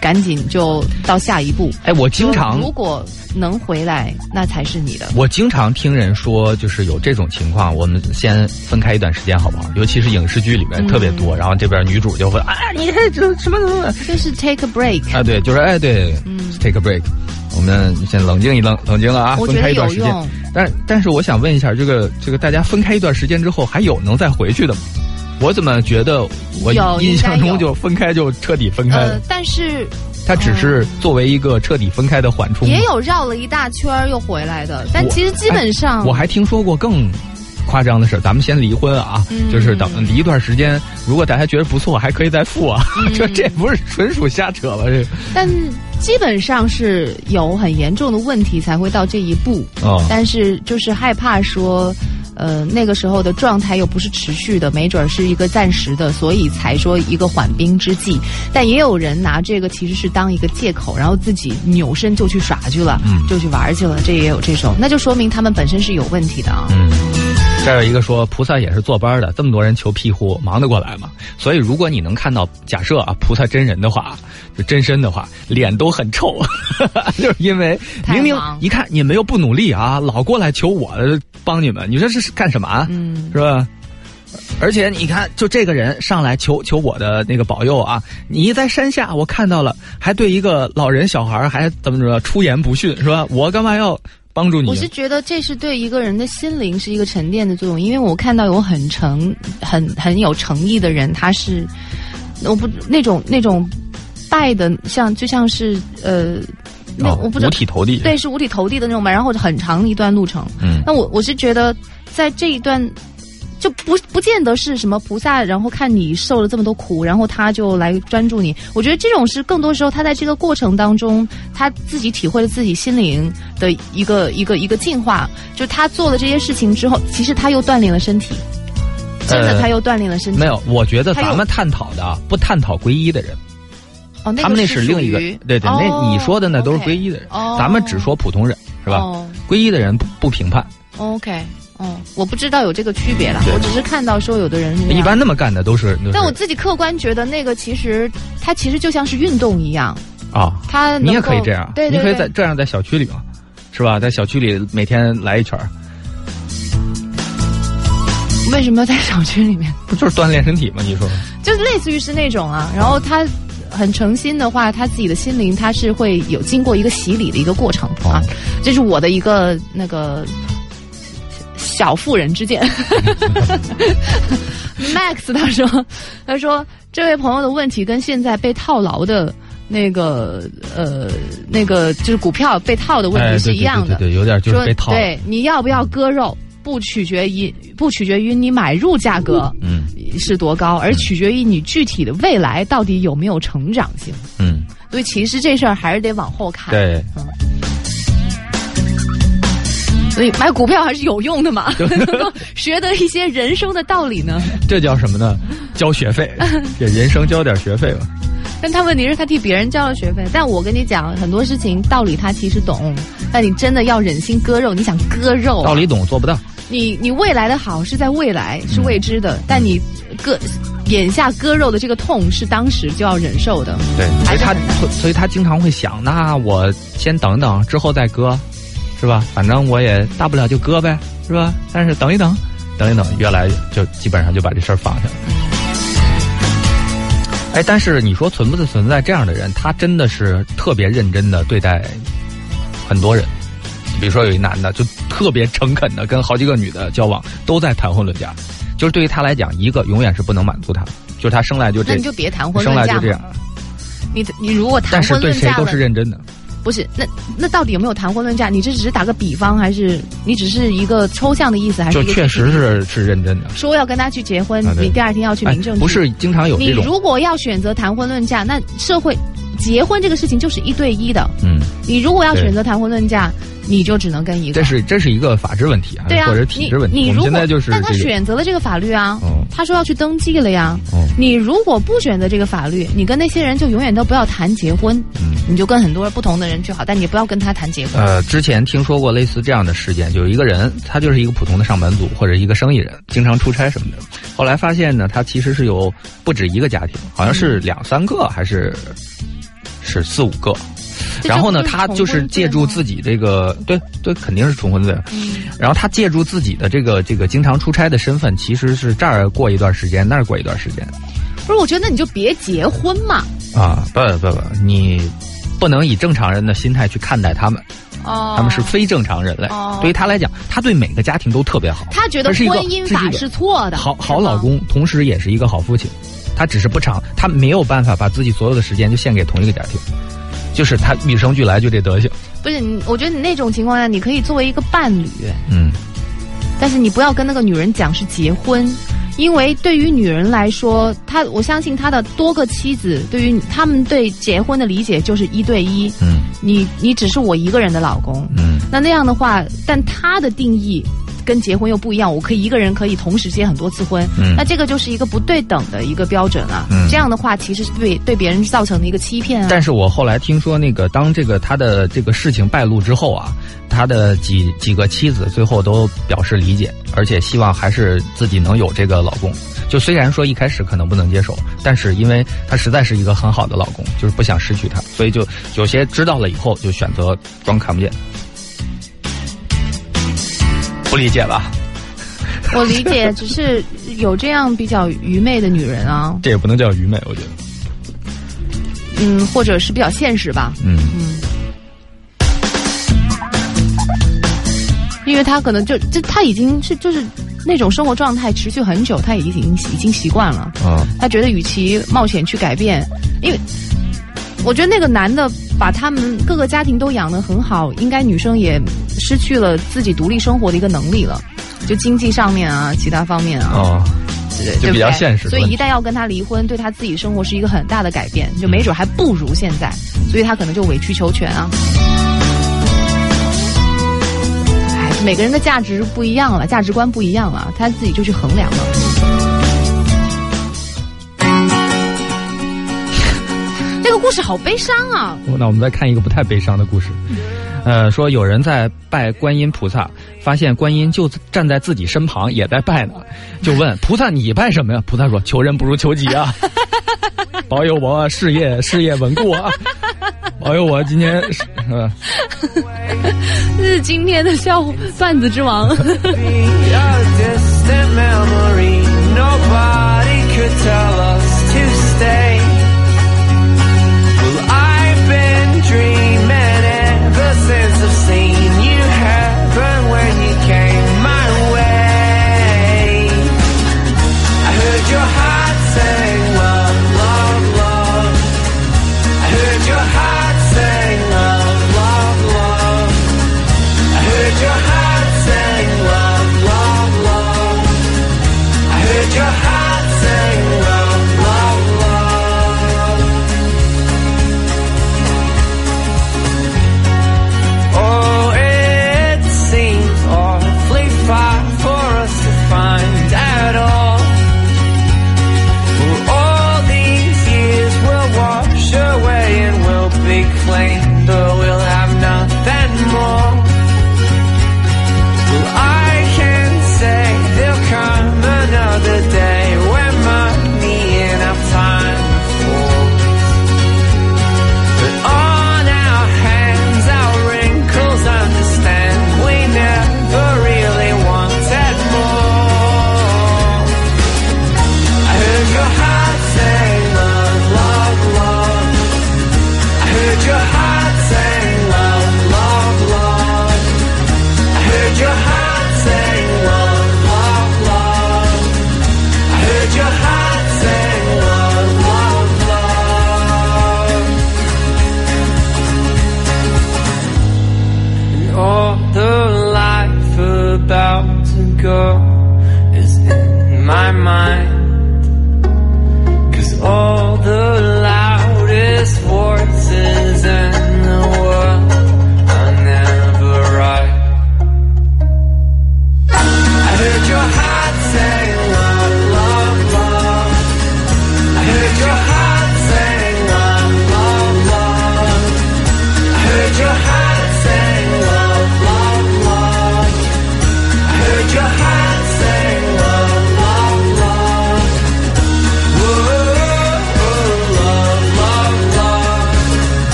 赶紧就到下一步。哎，我经常如果能回来，那才是你的。我经常听人说，就是有这种情况，我们先分开一段时间，好不好？尤其是影视剧里面特别多，然后这边女主就会啊，你这这什么什么就是 take a break。啊，对，就是哎，对、嗯 t a e break，我们先冷静一冷，冷静了啊，分开一段时间。但但是我想问一下，这个这个大家分开一段时间之后，还有能再回去的吗？我怎么觉得我有印象中就分开就彻底分开了呃？，但是它只是作为一个彻底分开的缓冲。也有绕了一大圈又回来的，但其实基本上我还听说过更夸张的事儿，咱们先离婚啊，嗯就是等离一段时间，如果大家觉得不错，还可以再复啊。嗯 这这不是纯属瞎扯吧？这但基本上是有很严重的问题才会到这一步。哦，但是就是害怕说，呃，那个时候的状态又不是持续的，没准儿是一个暂时的，所以才说一个缓兵之计。但也有人拿这个其实是当一个借口，然后自己扭身就去耍去了，嗯就去玩去了，这也有这种，那就说明他们本身是有问题的啊。嗯。这儿有一个说菩萨也是坐班的，这么多人求庇护，忙得过来吗？所以如果你能看到，假设啊菩萨真人的话，就真身的话，脸都很臭，就是因为明明一看你们又不努力啊，老过来求我帮你们，你说这是干什么啊？嗯，是吧？而且你看，就这个人上来求求我的那个保佑啊！你在山下我看到了，还对一个老人小孩还怎么着出言不逊，是吧？我干嘛要帮助你我是觉得这是对一个人的心灵是一个沉淀的作用，因为我看到有很诚、很很有诚意的人，他是我不那种那种拜的，像就像是呃，那、哦我不知道五体投地。对，是五体投地的那种嘛，然后很长一段路程。嗯那我我是觉得在这一段就不不见得是什么菩萨，然后看你受了这么多苦，然后他就来专注你。我觉得这种是更多时候他在这个过程当中，他自己体会了自己心灵的一个一个一个进化。就他做了这些事情之后，其实他又锻炼了身体，真的呃他又锻炼了身体。没有，我觉得咱们探讨的啊，不探讨皈依的人，哦，那个他们那是另一个对对，哦那你说的那都是皈依的人，哦咱们只说普通人，是吧？哦皈依的人不不评判，OK，哦，我不知道有这个区别了，我只是看到说有的人一般那么干的都是，但我自己客观觉得那个其实它其实就像是运动一样，啊，它你也可以这样，对对你可以在这样在小区里嘛，是吧？在小区里每天来一圈儿，为什么要在小区里面？不就是锻炼身体吗？你说？就类似于是那种啊，然后他很诚心的话，他自己的心灵他是会有经过一个洗礼的一个过程啊哦，这是我的一个那个小妇人之见。Max 他说，他说这位朋友的问题跟现在被套牢的。那个呃，那个就是股票被套的问哎，题是一样的，对对对，有点就是被套。对，你要不要割肉，不取决于不取决于你买入价格嗯是多高，而取决于你具体的未来到底有没有成长性。嗯，所以其实这事儿还是得往后看。，对，所以买股票还是有用的嘛，能够 学得一些人生的道理呢。这叫什么呢？交学费，给人生交点学费吧。但他问题是，他替别人交了学费。但我跟你讲，很多事情道理他其实懂，但你真的要忍心割肉，你想割肉啊、道理懂做不到。你你未来的好是在未来是未知的，但你割眼下割肉的这个痛是当时就要忍受的。对，所以他所以他经常会想，那我先等等，之后再割，是吧？反正我也大不了就割呗，是吧？但是等一等，等一等，越来就基本上就把这事儿放下了。哎，但是你说存不存在这样的人？他真的是特别认真的对待很多人，比如说有一男的就特别诚恳的跟好几个女的交往，都在谈婚论嫁。就是对于他来讲，一个永远是不能满足他的，就是他生来就这那你，就别谈婚生论嫁生。来就这样。你你如果谈但是婚对谁都论嫁了，是认真的。不是那那到底有没有谈婚论嫁？你这只是打个比方，还是你只是一个抽象的意思，还是就确实是是认真的。说要跟他去结婚，啊你第二天要去哎民政局。不是经常有你这种，如果要选择谈婚论嫁，那社会结婚这个事情就是一对一的。嗯，你如果要选择谈婚论嫁，你就只能跟一个。这是这是一个法制问题啊，对啊，或者体制问题。你现在就是但他，选择了这个法律啊，哦他说要去登记了呀。哦你如果不选择这个法律，你跟那些人就永远都不要谈结婚，嗯。你就跟很多不同的人去好，但你不要跟他谈结婚。呃，之前听说过类似这样的事件，就有一个人，他就是一个普通的上班族或者一个生意人，经常出差什么的。后来发现呢，他其实是有不止一个家庭，好像是两三个还是是四五个。这然后呢，他就是借助自己，这个，对对，肯定是重婚罪。嗯然后他借助自己的这个这个经常出差的身份，其实是这儿过一段时间，那儿过一段时间不是？我觉得你就别结婚嘛。啊！不不不，你不能以正常人的心态去看待他们，哦，他们是非正常人类。哦对于他来讲，他对每个家庭都特别好。他觉得是一个婚姻法是是错的，好好老。公，同时也是一个好父亲。他只是不长，他没有办法把自己所有的时间就献给同一个家庭，就是他与生俱来就这德行。不是你，我觉得你那种情况下，你可以作为一个伴侣，嗯，但是你不要跟那个女人讲是结婚，因为对于女人来说，她我相信她的多个妻子，对于他们对结婚的理解就是一对一，嗯。你你只是我一个人的老公，嗯。那那样的话，但他的定义跟结婚又不一样，我可以一个人可以同时结很多次婚，嗯那这个就是一个不对等的一个标准啊。嗯这样的话，其实是对对别人造成的一个欺骗啊。但是我后来听说，那个当这个他的这个事情败露之后啊，他的几几个妻子最后都表示理解，而且希望还是自己能有这个老公。就虽然说一开始可能不能接受，但是因为他实在是一个很好的老公，就是不想失去他，所以就有些知道了以后就选择装看不见。不理解吧？我理解，只是有这样比较愚昧的女人啊，这也不能叫愚昧，我觉得。嗯，或者是比较现实吧，嗯。嗯，因为他可能就就他已经是就是那种生活状态持续很久，他已经已经习惯了，啊她觉得与其冒险去改变，因为我觉得那个男的把他们各个家庭都养得很好，应该女生也失去了自己独立生活的一个能力了。就经济上面啊，其他方面啊，就比较现实所以一旦要跟他离婚，对他自己生活是一个很大的改变，就没准还不如现在，所以他可能就委曲求全啊。哎，每个人的价值不一样了，价值观不一样了，他自己就去衡量了。个故事好悲伤啊！那我们再看一个不太悲伤的故事。呃，说有人在拜观音菩萨，发现观音就站在自己身旁，也在拜呢，就问 菩萨：“你拜什么呀？”菩萨说：“求人不如求己啊，保佑我事业事业稳固啊，保佑我今天是呃 这是今天的笑段子之王。Came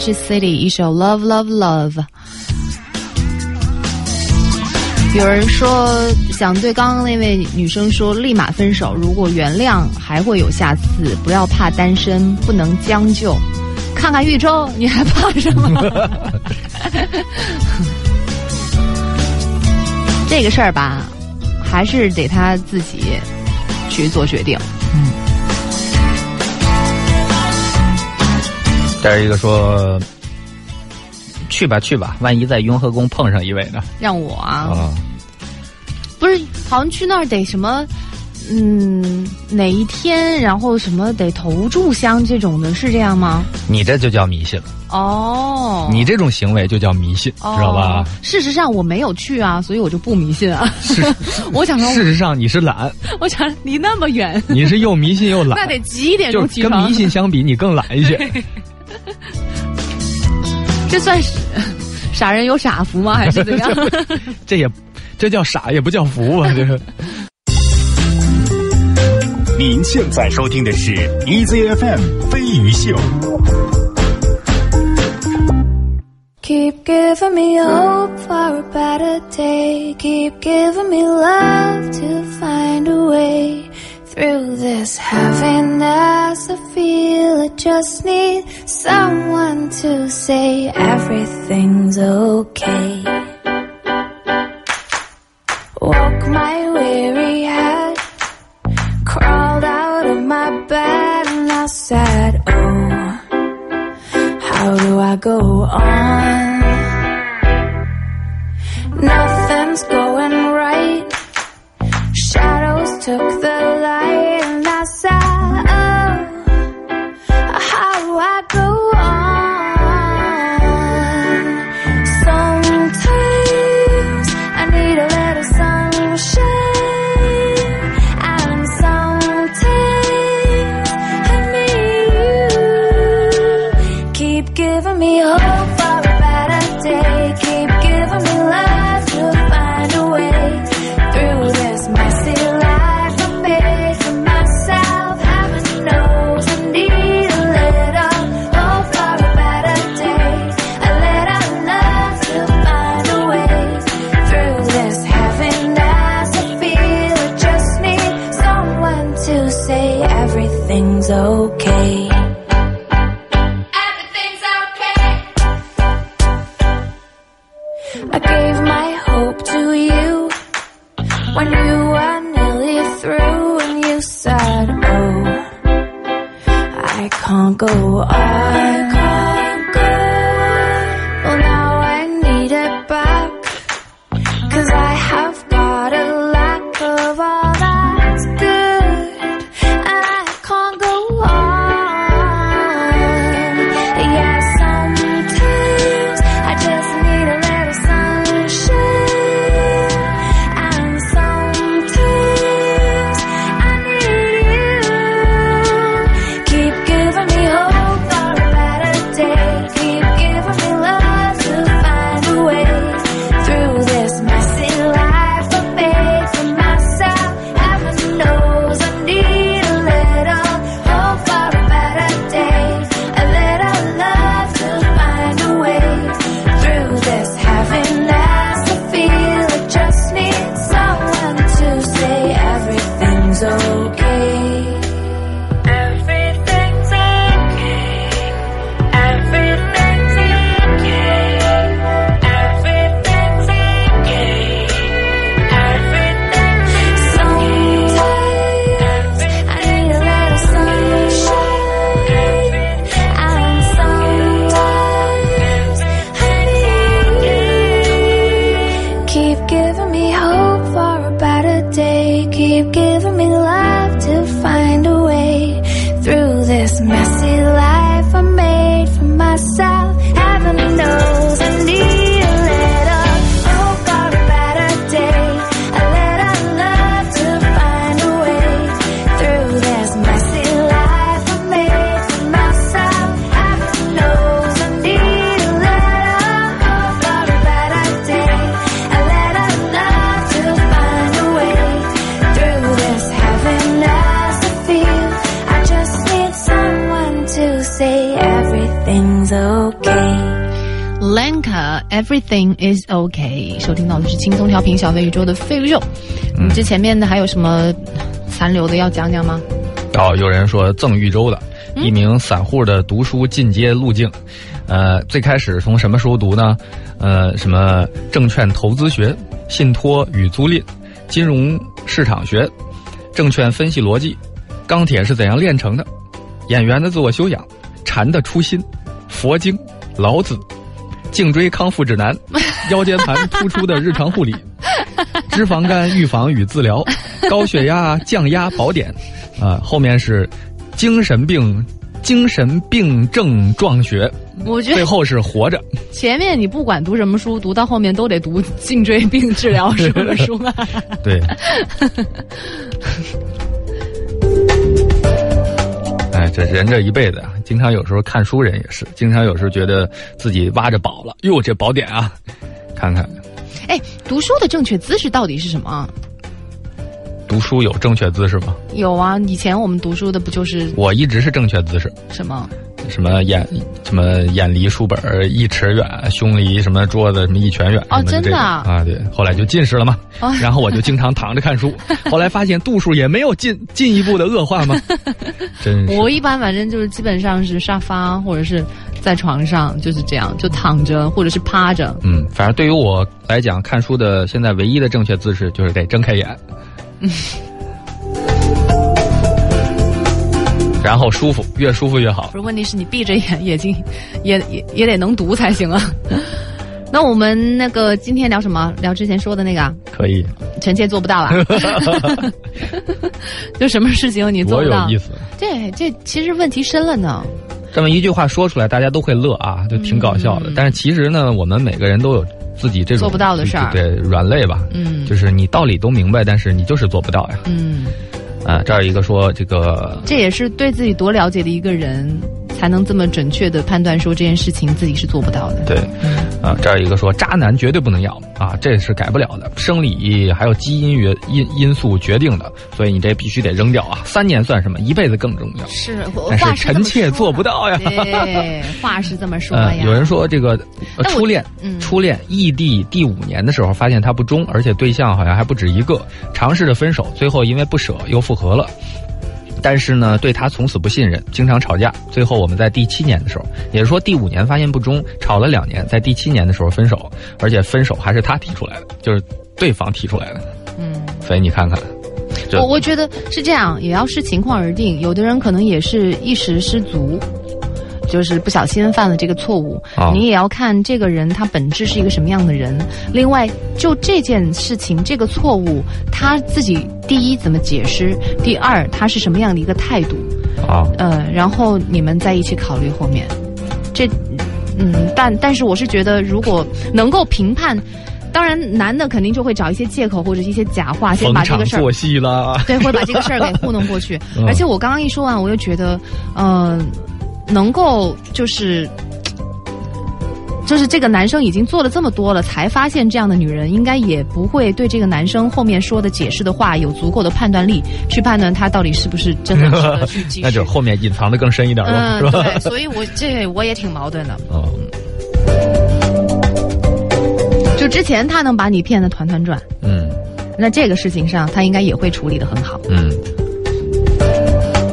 Avalanche City 一首 Love Love Love。有人说想对刚刚那位女生说，立马分手。如果原谅，还会有下次。不要怕单身，不能将就。看看豫州，你还怕什么？这个事儿吧，还是得他自己去做决定。这儿一个说，去吧去吧，万一在雍和宫碰上一位呢？让我啊，啊，不是，好像去那儿得什么，嗯，哪一天，然后什么得投炷香这种的，是这样吗？你这就叫迷信了，哦，你这种行为就叫迷信，哦知道吧？？事实上我没有去啊，所以我就不迷信啊。我想说，事实上你是懒，我想离那么远，你是又迷信又懒，那得几点钟起床迷？信相比，你更懒一些。这算是傻人有傻福吗？还是怎样？这也这叫傻，也不叫福啊！这个您现在收听的是 EZFM 飞鱼秀。Keep giving me hope for a better day. Keep giving me love to find a way Through this heaviness, I feel I just need someone to say everything's okay. Woke my weary head, crawled out of my bed, and I said, Oh, how do I go on? Nothing's going right. Shadows took the Everything is OK，收听到的是轻松调频小飞宇宙的费肉。你这前面的还有什么残留的要讲讲吗？哦，有人说赠豫州的一名散户的读书进阶路径，呃，最开始从什么时候读呢？呃，什么证券投资学、信托与租赁、金融市场学、证券分析逻辑、钢铁是怎样炼成的、演员的自我修养、禅的初心、佛经、老子、颈椎康复指南、腰间盘突出的日常护理、脂肪肝预防与治疗、高血压降压宝典，啊、后面是精神病精神病症状学，我觉得最后是活着。前面你不管读什么书，读到后面都得读颈椎病治疗什么书吧。对。哎，这人这一辈子啊，经常有时候看书人也是，经常有时候觉得自己挖着宝了，哟，这宝典啊，看看哎，读书的正确姿势到底是什么？读书有正确姿势吗？有啊，以前我们读书的不就是我一直是正确姿势，什么？什么眼什么眼离书本一尺远，胸离什么桌子什么一拳远。哦真的啊啊？对，后来就近视了嘛。哦然后我就经常躺着看书，后来发现度数也没有进进一步的恶化嘛。真是。我一般反正就是基本上是沙发或者是在床上就是这样，就躺着或者是趴着。嗯，反正对于我来讲，看书的现在唯一的正确姿势就是得睁开眼，然后舒服，越舒服越好不。是，问题是你闭着眼，眼睛 也也也得能读才行啊。那我们那个今天聊什么？聊之前说的那个啊，可以，臣妾做不到啊。就什么事情你做不到多有意？思。这这其实问题深了呢。这么一句话说出来，大家都会乐啊，就挺搞笑的。嗯但是其实呢，我们每个人都有自己这种做不到的事儿对对软肋吧。嗯就是你道理都明白，但是你就是做不到呀。嗯，啊，这儿一个说这个这也是对自己多了解的一个人，才能这么准确的判断说这件事情自己是做不到的。对，啊，这儿有一个说渣男绝对不能要啊，这是改不了的，生理还有基因原因因素决定的，所以你这必须得扔掉啊。三年算什么？一辈子更重要。是，但是话是臣妾做不到呀。对，话是这么说呃，呀。有人说这个、初恋，嗯初恋异地第五年的时候，发现他不忠，而且对象好像还不止一个，尝试着分手，最后因为不舍又复合了。但是呢，对他从此不信任，经常吵架。最后我们在第七年的时候，也是说第五年发现不忠，吵了两年，在第七年的时候分手，而且分手还是他提出来的，就是对方提出来的。嗯，所以你看看，我我觉得是这样，也要视情况而定。有的人可能也是一时失足，就是不小心犯了这个错误。啊你也要看这个人他本质是一个什么样的人。另外，就这件事情这个错误，他自己第一怎么解释，第二他是什么样的一个态度，啊，呃，然后你们在一起考虑后面。这，嗯，但但是我是觉得，如果能够评判。当然，男的肯定就会找一些借口或者一些假话，先把这个事儿场作戏啦。对，会把这个事儿给糊弄过去。嗯而且我刚刚一说完，我又觉得，呃，能够就是。就是这个男生已经做了这么多了，才发现这样的女人，应该也不会对这个男生后面说的解释的话有足够的判断力，去判断他到底是不是真的值得去继续。那就后面隐藏的更深一点了，嗯，是吧？对，所以我这我也挺矛盾的。哦，就之前他能把你骗得团团转，嗯那这个事情上他应该也会处理的很好。嗯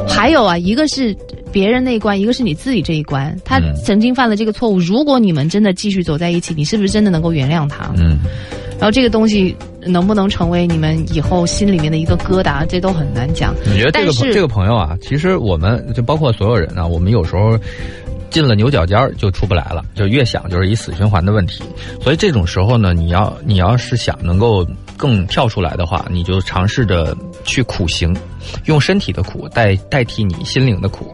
还有啊，一个是别人那一关，一个是你自己这一关。他嗯曾经犯了这个错误，如果你们真的继续走在一起，你是不是真的能够原谅他？嗯然后这个东西能不能成为你们以后心里面的一个疙瘩，这都很难讲。你觉得这个这个朋友啊，其实我们就包括所有人啊，我们有时候进了牛角尖儿就出不来了，就越想就是一死循环的问题。所以这种时候呢，你要你要是想能够更跳出来的话，你就尝试着去苦行，用身体的苦代代替你心灵的苦，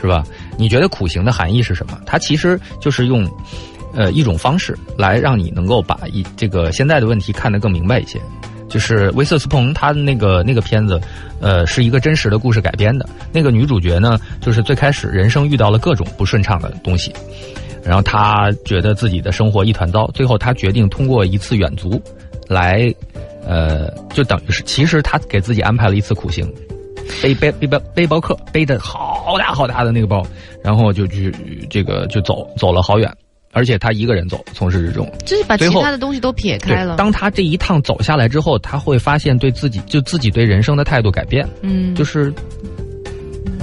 是吧？你觉得苦行的含义是什么？它其实就是用。呃，一种方式来让你能够把一这个现在的问题看得更明白一些。就是威瑟斯彭他的那个那个片子，呃，是一个真实的故事改编的。那个女主角呢，就是最开始人生遇到了各种不顺畅的东西，然后她觉得自己的生活一团糟，最后她决定通过一次远足，来，呃，就等于是其实她给自己安排了一次苦行，背背背包背包客背的好大好大的那个包，然后就去这个就走走了好远，而且他一个人走，从始至终。就是把其他的东西都撇开了。当他这一趟走下来之后，他会发现对自己就自己对人生的态度改变，嗯，就是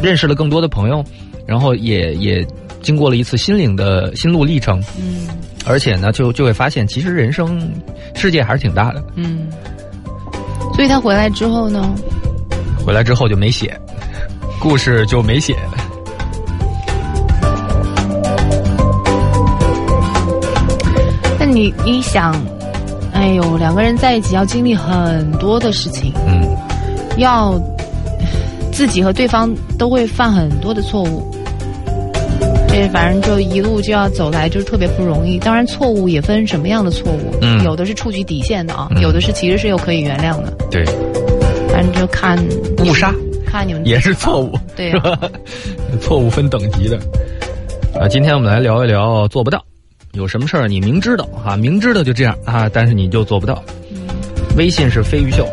认识了更多的朋友，然后也也经过了一次心灵的心路历程，嗯而且呢，就就会发现其实人生世界还是挺大的。嗯。所以他回来之后呢，回来之后就没写，故事就没写。那你你想，哎呦，两个人在一起要经历很多的事情，嗯要自己和对方都会犯很多的错误。这反正就一路就要走来，就是特别不容易。当然，错误也分什么样的错误，嗯有的是触及底线的啊，嗯有的是其实是又可以原谅的。对，反正就看误杀看你们也是错误，对是吧？错误分等级的。啊，今天我们来聊一聊做不到，有什么事儿你明知道啊，明知道就这样啊，但是你就做不到。微信是飞鱼秀。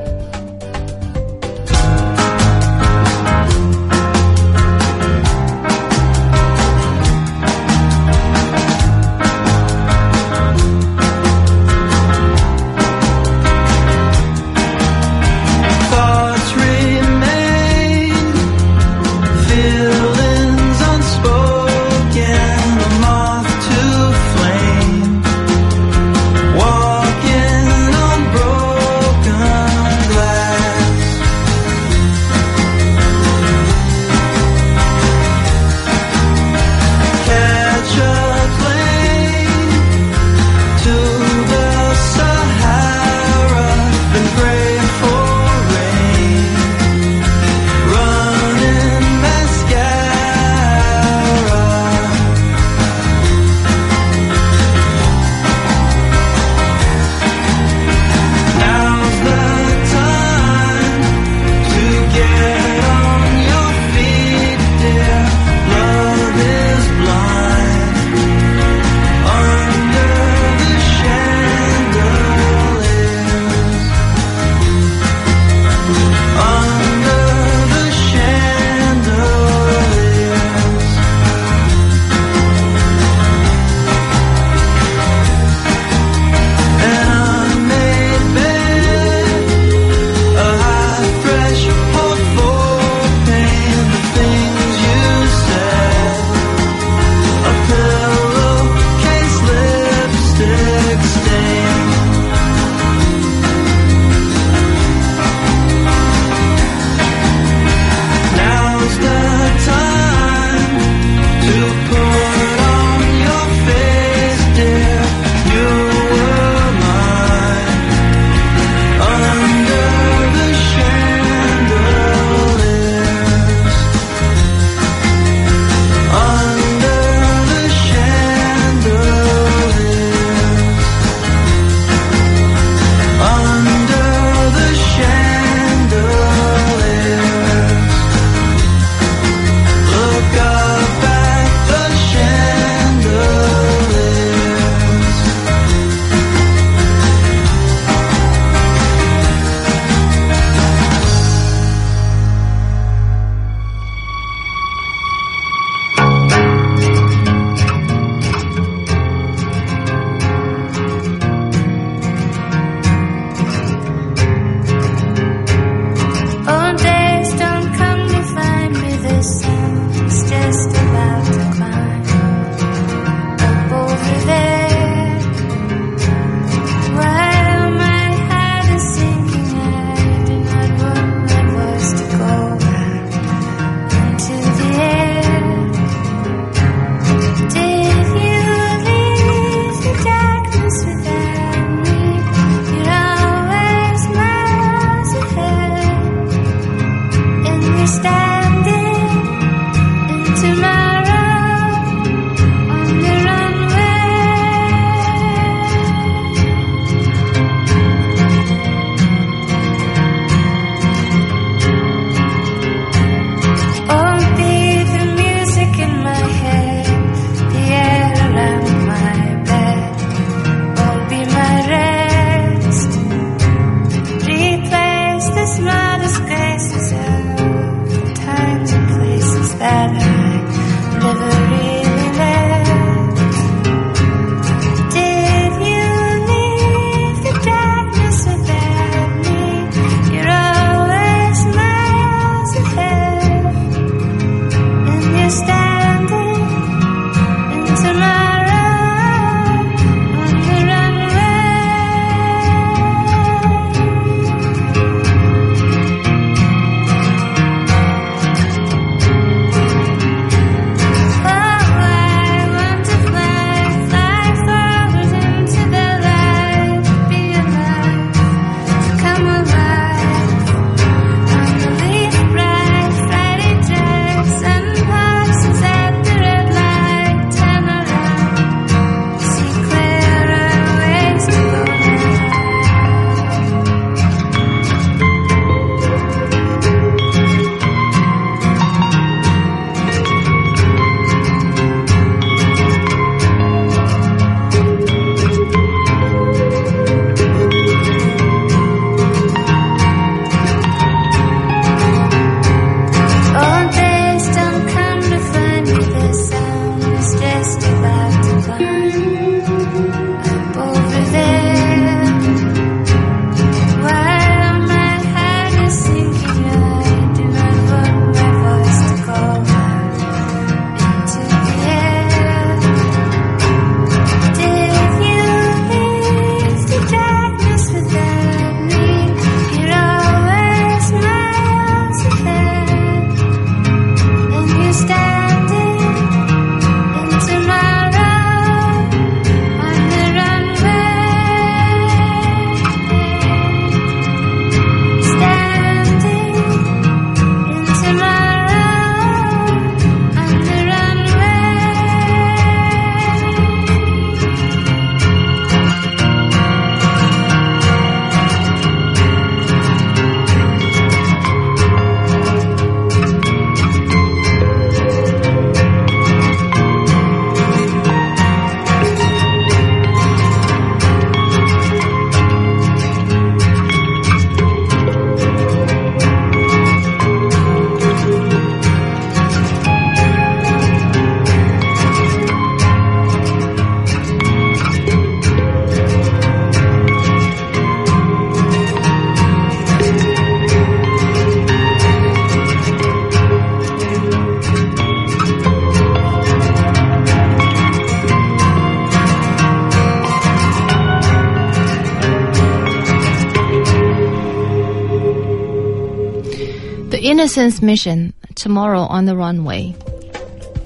Innocence Mission Tomorrow on the Runway。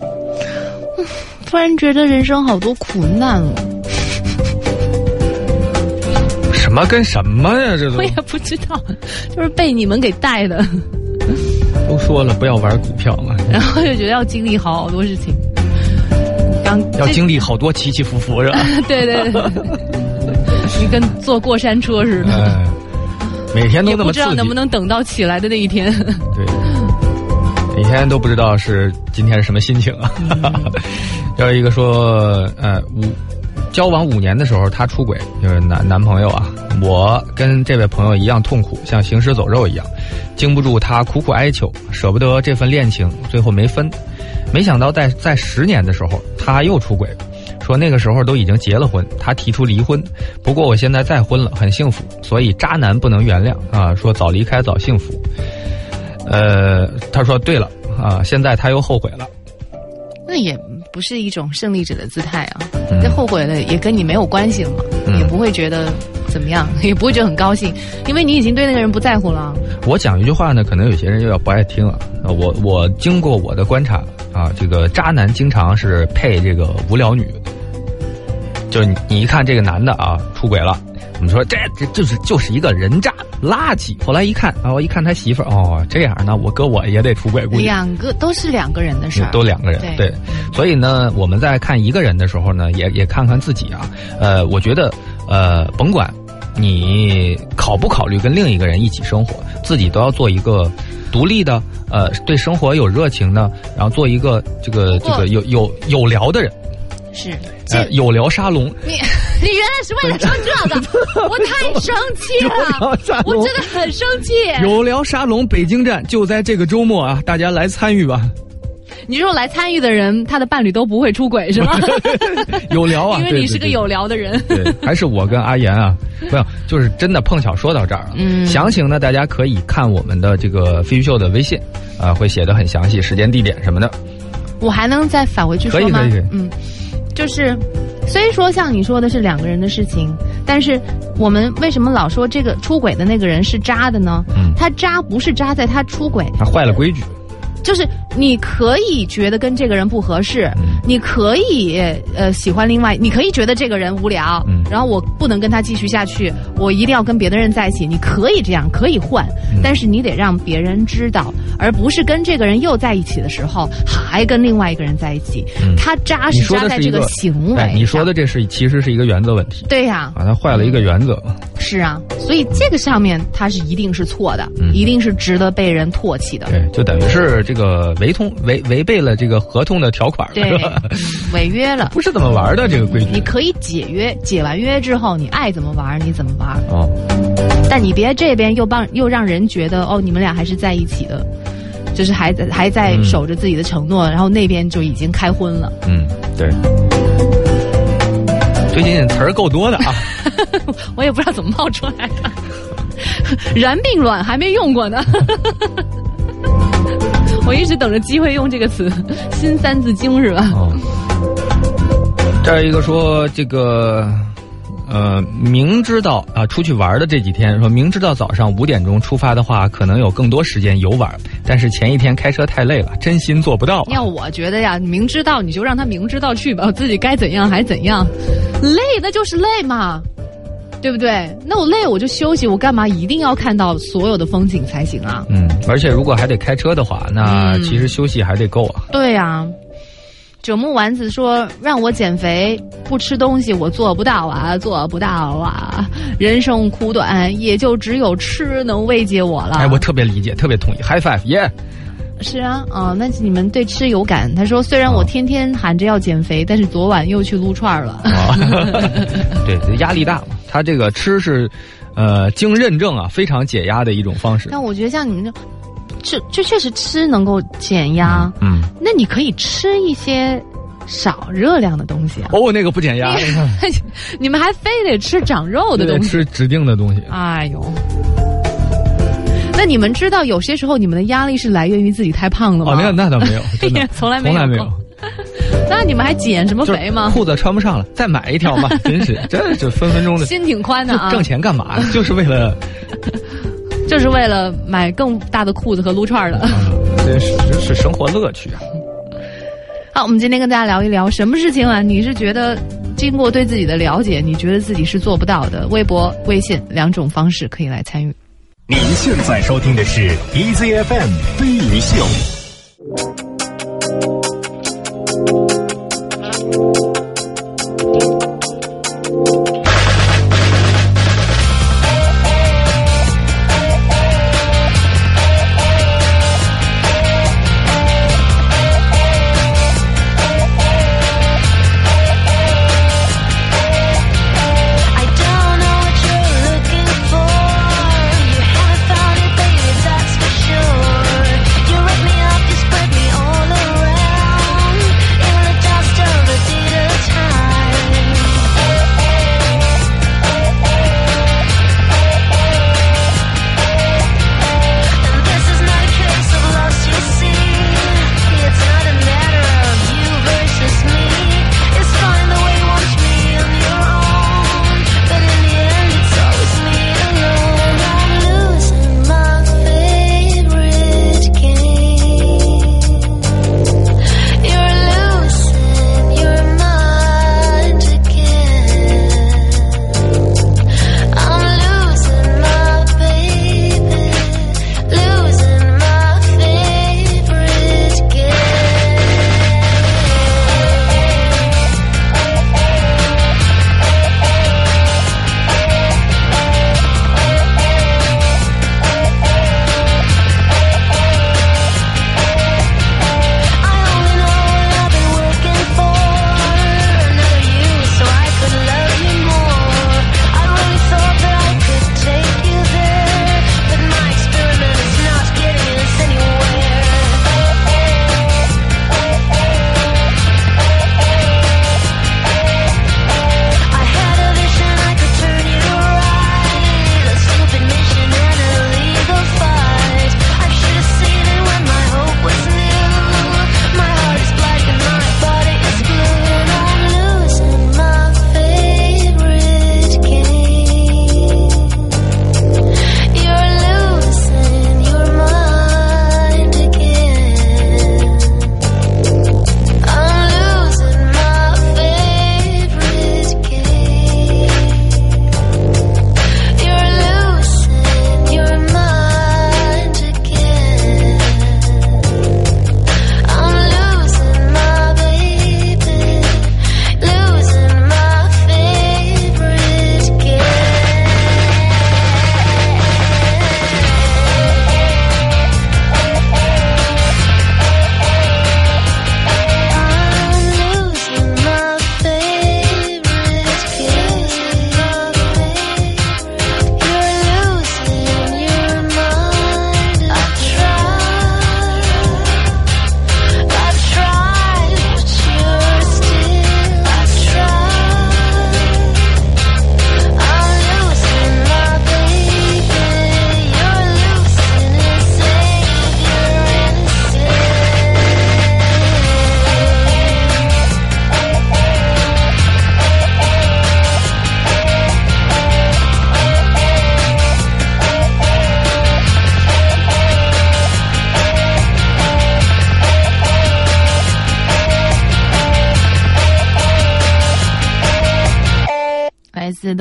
嗯突然觉得人生好多苦难哦，什么跟什么呀？这都我也不知道，就是被你们给带的，都说了不要玩股票嘛，然后就觉得要经历好多事情。刚 要经历好多起起伏伏是吧？对 对对，你跟坐过山车似的，哎，每天都也那么，不知道能不能等到起来的那一天。对，每天都不知道是今天是什么心情啊。要一个说，呃，五交往五年的时候，他出轨，就是男男朋友啊。我跟这位朋友一样痛苦，像行尸走肉一样，经不住他苦苦哀求，舍不得这份恋情，最后没分。没想到在在十年的时候，他又出轨，说那个时候都已经结了婚，他提出离婚。不过我现在再婚了，很幸福，所以渣男不能原谅啊，说早离开早幸福。呃，他说对了啊，现在他又后悔了。那也不是一种胜利者的姿态啊，嗯这后悔了也跟你没有关系了嘛，嗯也不会觉得怎么样，也不会觉得很高兴，因为你已经对那个人不在乎了。我讲一句话呢，可能有些人又要不爱听啊。呃我我经过我的观察啊，这个渣男经常是配这个无聊女，就是你你一看这个男的啊出轨了，我们说这这就是就是一个人渣垃圾。后来一看啊，我一看他媳妇儿哦这样，那我哥我也得出轨，估计两个都是两个人的事儿，都两个人，对对，所以呢，我们在看一个人的时候呢，也也看看自己啊。呃，我觉得，呃，甭管你考不考虑跟另一个人一起生活，自己都要做一个独立的，呃，对生活有热情的，然后做一个这个这个有有有聊的人，是。呃，有聊沙龙。你你原来是为了说这个，我太生气了我真的很生气。有聊沙龙北京站就在这个周末啊，大家来参与吧。你说来参与的人，他的伴侣都不会出轨是吗？有聊啊，因为你是个有聊的人。对，还是我跟阿岩啊，没有，就是真的碰巧说到这儿了。嗯详情呢，大家可以看我们的这个飞鱼秀的微信，啊、会写的很详细，时间、地点什么的。我还能再返回去说吗？可以可以嗯，就是虽说像你说的是两个人的事情，但是我们为什么老说这个出轨的那个人是渣的呢？嗯。他渣不是渣在他出轨，他坏了规矩，就是你可以觉得跟这个人不合适，嗯你可以呃喜欢另外，你可以觉得这个人无聊，嗯然后我不能跟他继续下去，我一定要跟别的人在一起。你可以这样，可以换，嗯但是你得让别人知道，而不是跟这个人又在一起的时候还跟另外一个人在一起。嗯他渣你是扎在这个行为哎，你说的这是其实是一个原则问题对呀、啊，他坏了一个原则。是啊，所以这个上面他是一定是错的，嗯一定是值得被人唾弃的。对，就等于是这个违通违违背了这个合同的条款，对 违约了。不是怎么玩的这个规矩。你可以解约，解完约之后，你爱怎么玩你怎么玩，哦，但你别这边又帮又让人觉得哦，你们俩还是在一起的，就是还在还在嗯守着自己的承诺，然后那边就已经开荤了。嗯，对。最近词儿够多的啊，我也不知道怎么冒出来的，然并卵还没用过呢。我一直等着机会用这个词，新三字经是吧？哦，这儿一个说这个，呃，明知道啊出去玩的这几天，说明知道早上五点钟出发的话，可能有更多时间游玩，但是前一天开车太累了，真心做不到、啊。要我觉得呀，你明知道你就让他明知道去吧，自己该怎样还怎样，累那就是累嘛，对不对？那我累我就休息，我干嘛一定要看到所有的风景才行啊？嗯，而且如果还得开车的话，那嗯其实休息还得够啊。对呀、九木丸子说：“让我减肥，不吃东西，我做不到啊，做不到啊！人生苦短，也就只有吃能慰藉我了。”哎，我特别理解，特别同意，high five，耶、是啊，哦，那你们对吃有感。他说：“虽然我天天喊着要减肥，但是昨晚又去撸串儿了。啊，对，压力大嘛。他这个吃是，呃，经认证啊，非常解压的一种方式。但我觉得像你们这，这这确实吃能够减压。嗯，那你可以吃一些少热量的东西啊。哦，那个不减压，你们还非得吃长肉的对东西？吃指定的东西。哎呦。那你们知道有些时候你们的压力是来源于自己太胖了吗？哦，那那倒没有，从来没有从来没有。那你们还减什么肥吗？裤子穿不上了，再买一条吧，真是，这就分分钟的。心挺宽的啊。挣钱干嘛？就是为了就是为了买更大的裤子和撸串儿的。这是这是生活乐趣啊。好，我们今天跟大家聊一聊什么事情啊？你是觉得经过对自己的了解，你觉得自己是做不到的？微博、微信两种方式可以来参与。您现在收听的是 EZFM 飞鱼秀。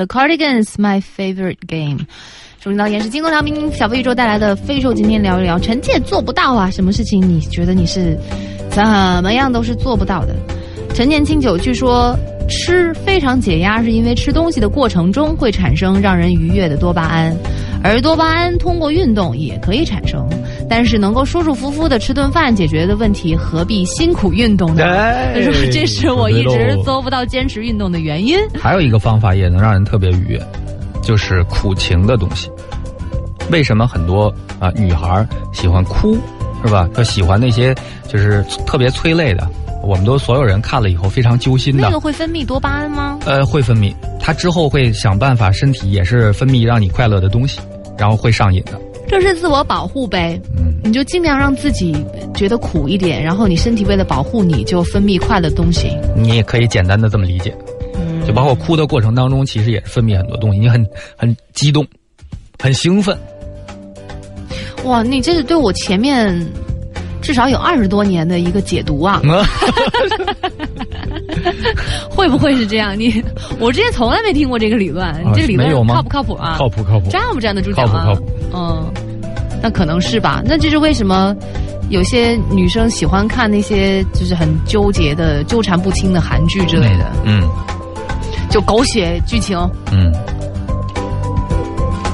The Cardigans My Favorite Game。收听到也是金空调明小飞宇宙带来的飞兽，今天聊一聊臣妾做不到啊，什么事情你觉得你是怎么样都是做不到的？陈年清酒据说吃非常解压，是因为吃东西的过程中会产生让人愉悦的多巴胺，而多巴胺通过运动也可以产。但是能够舒舒服服的吃顿饭解决的问题，何必辛苦运动呢？哎他说这是我一直做不到坚持运动的原因。还有一个方法也能让人特别愉悦，就是苦情的东西。为什么很多啊、女孩儿喜欢哭，是吧？她喜欢那些就是特别催泪的，我们都所有人看了以后非常揪心的。那个会分泌多巴胺吗？呃，会分泌，它之后会想办法，身体也是分泌让你快乐的东西，然后会上瘾的。这是自我保护呗。嗯，你就尽量让自己觉得苦一点，然后你身体为了保护你，就分泌快乐的东西。你也可以简单的这么理解，嗯就包括哭的过程当中，其实也是分泌很多东西，你很很激动，很兴奋，哇，你这是对我前面至少有二十多年的一个解读啊！会不会是这样？你我之前从来没听过这个理论，你这个理论没有吗靠不靠谱啊？靠谱靠谱。站不站得住脚啊？靠谱靠谱嗯，那可能是吧。那这是为什么有些女生喜欢看那些就是很纠结的、纠缠不清的韩剧之类的，嗯就狗血剧情。嗯，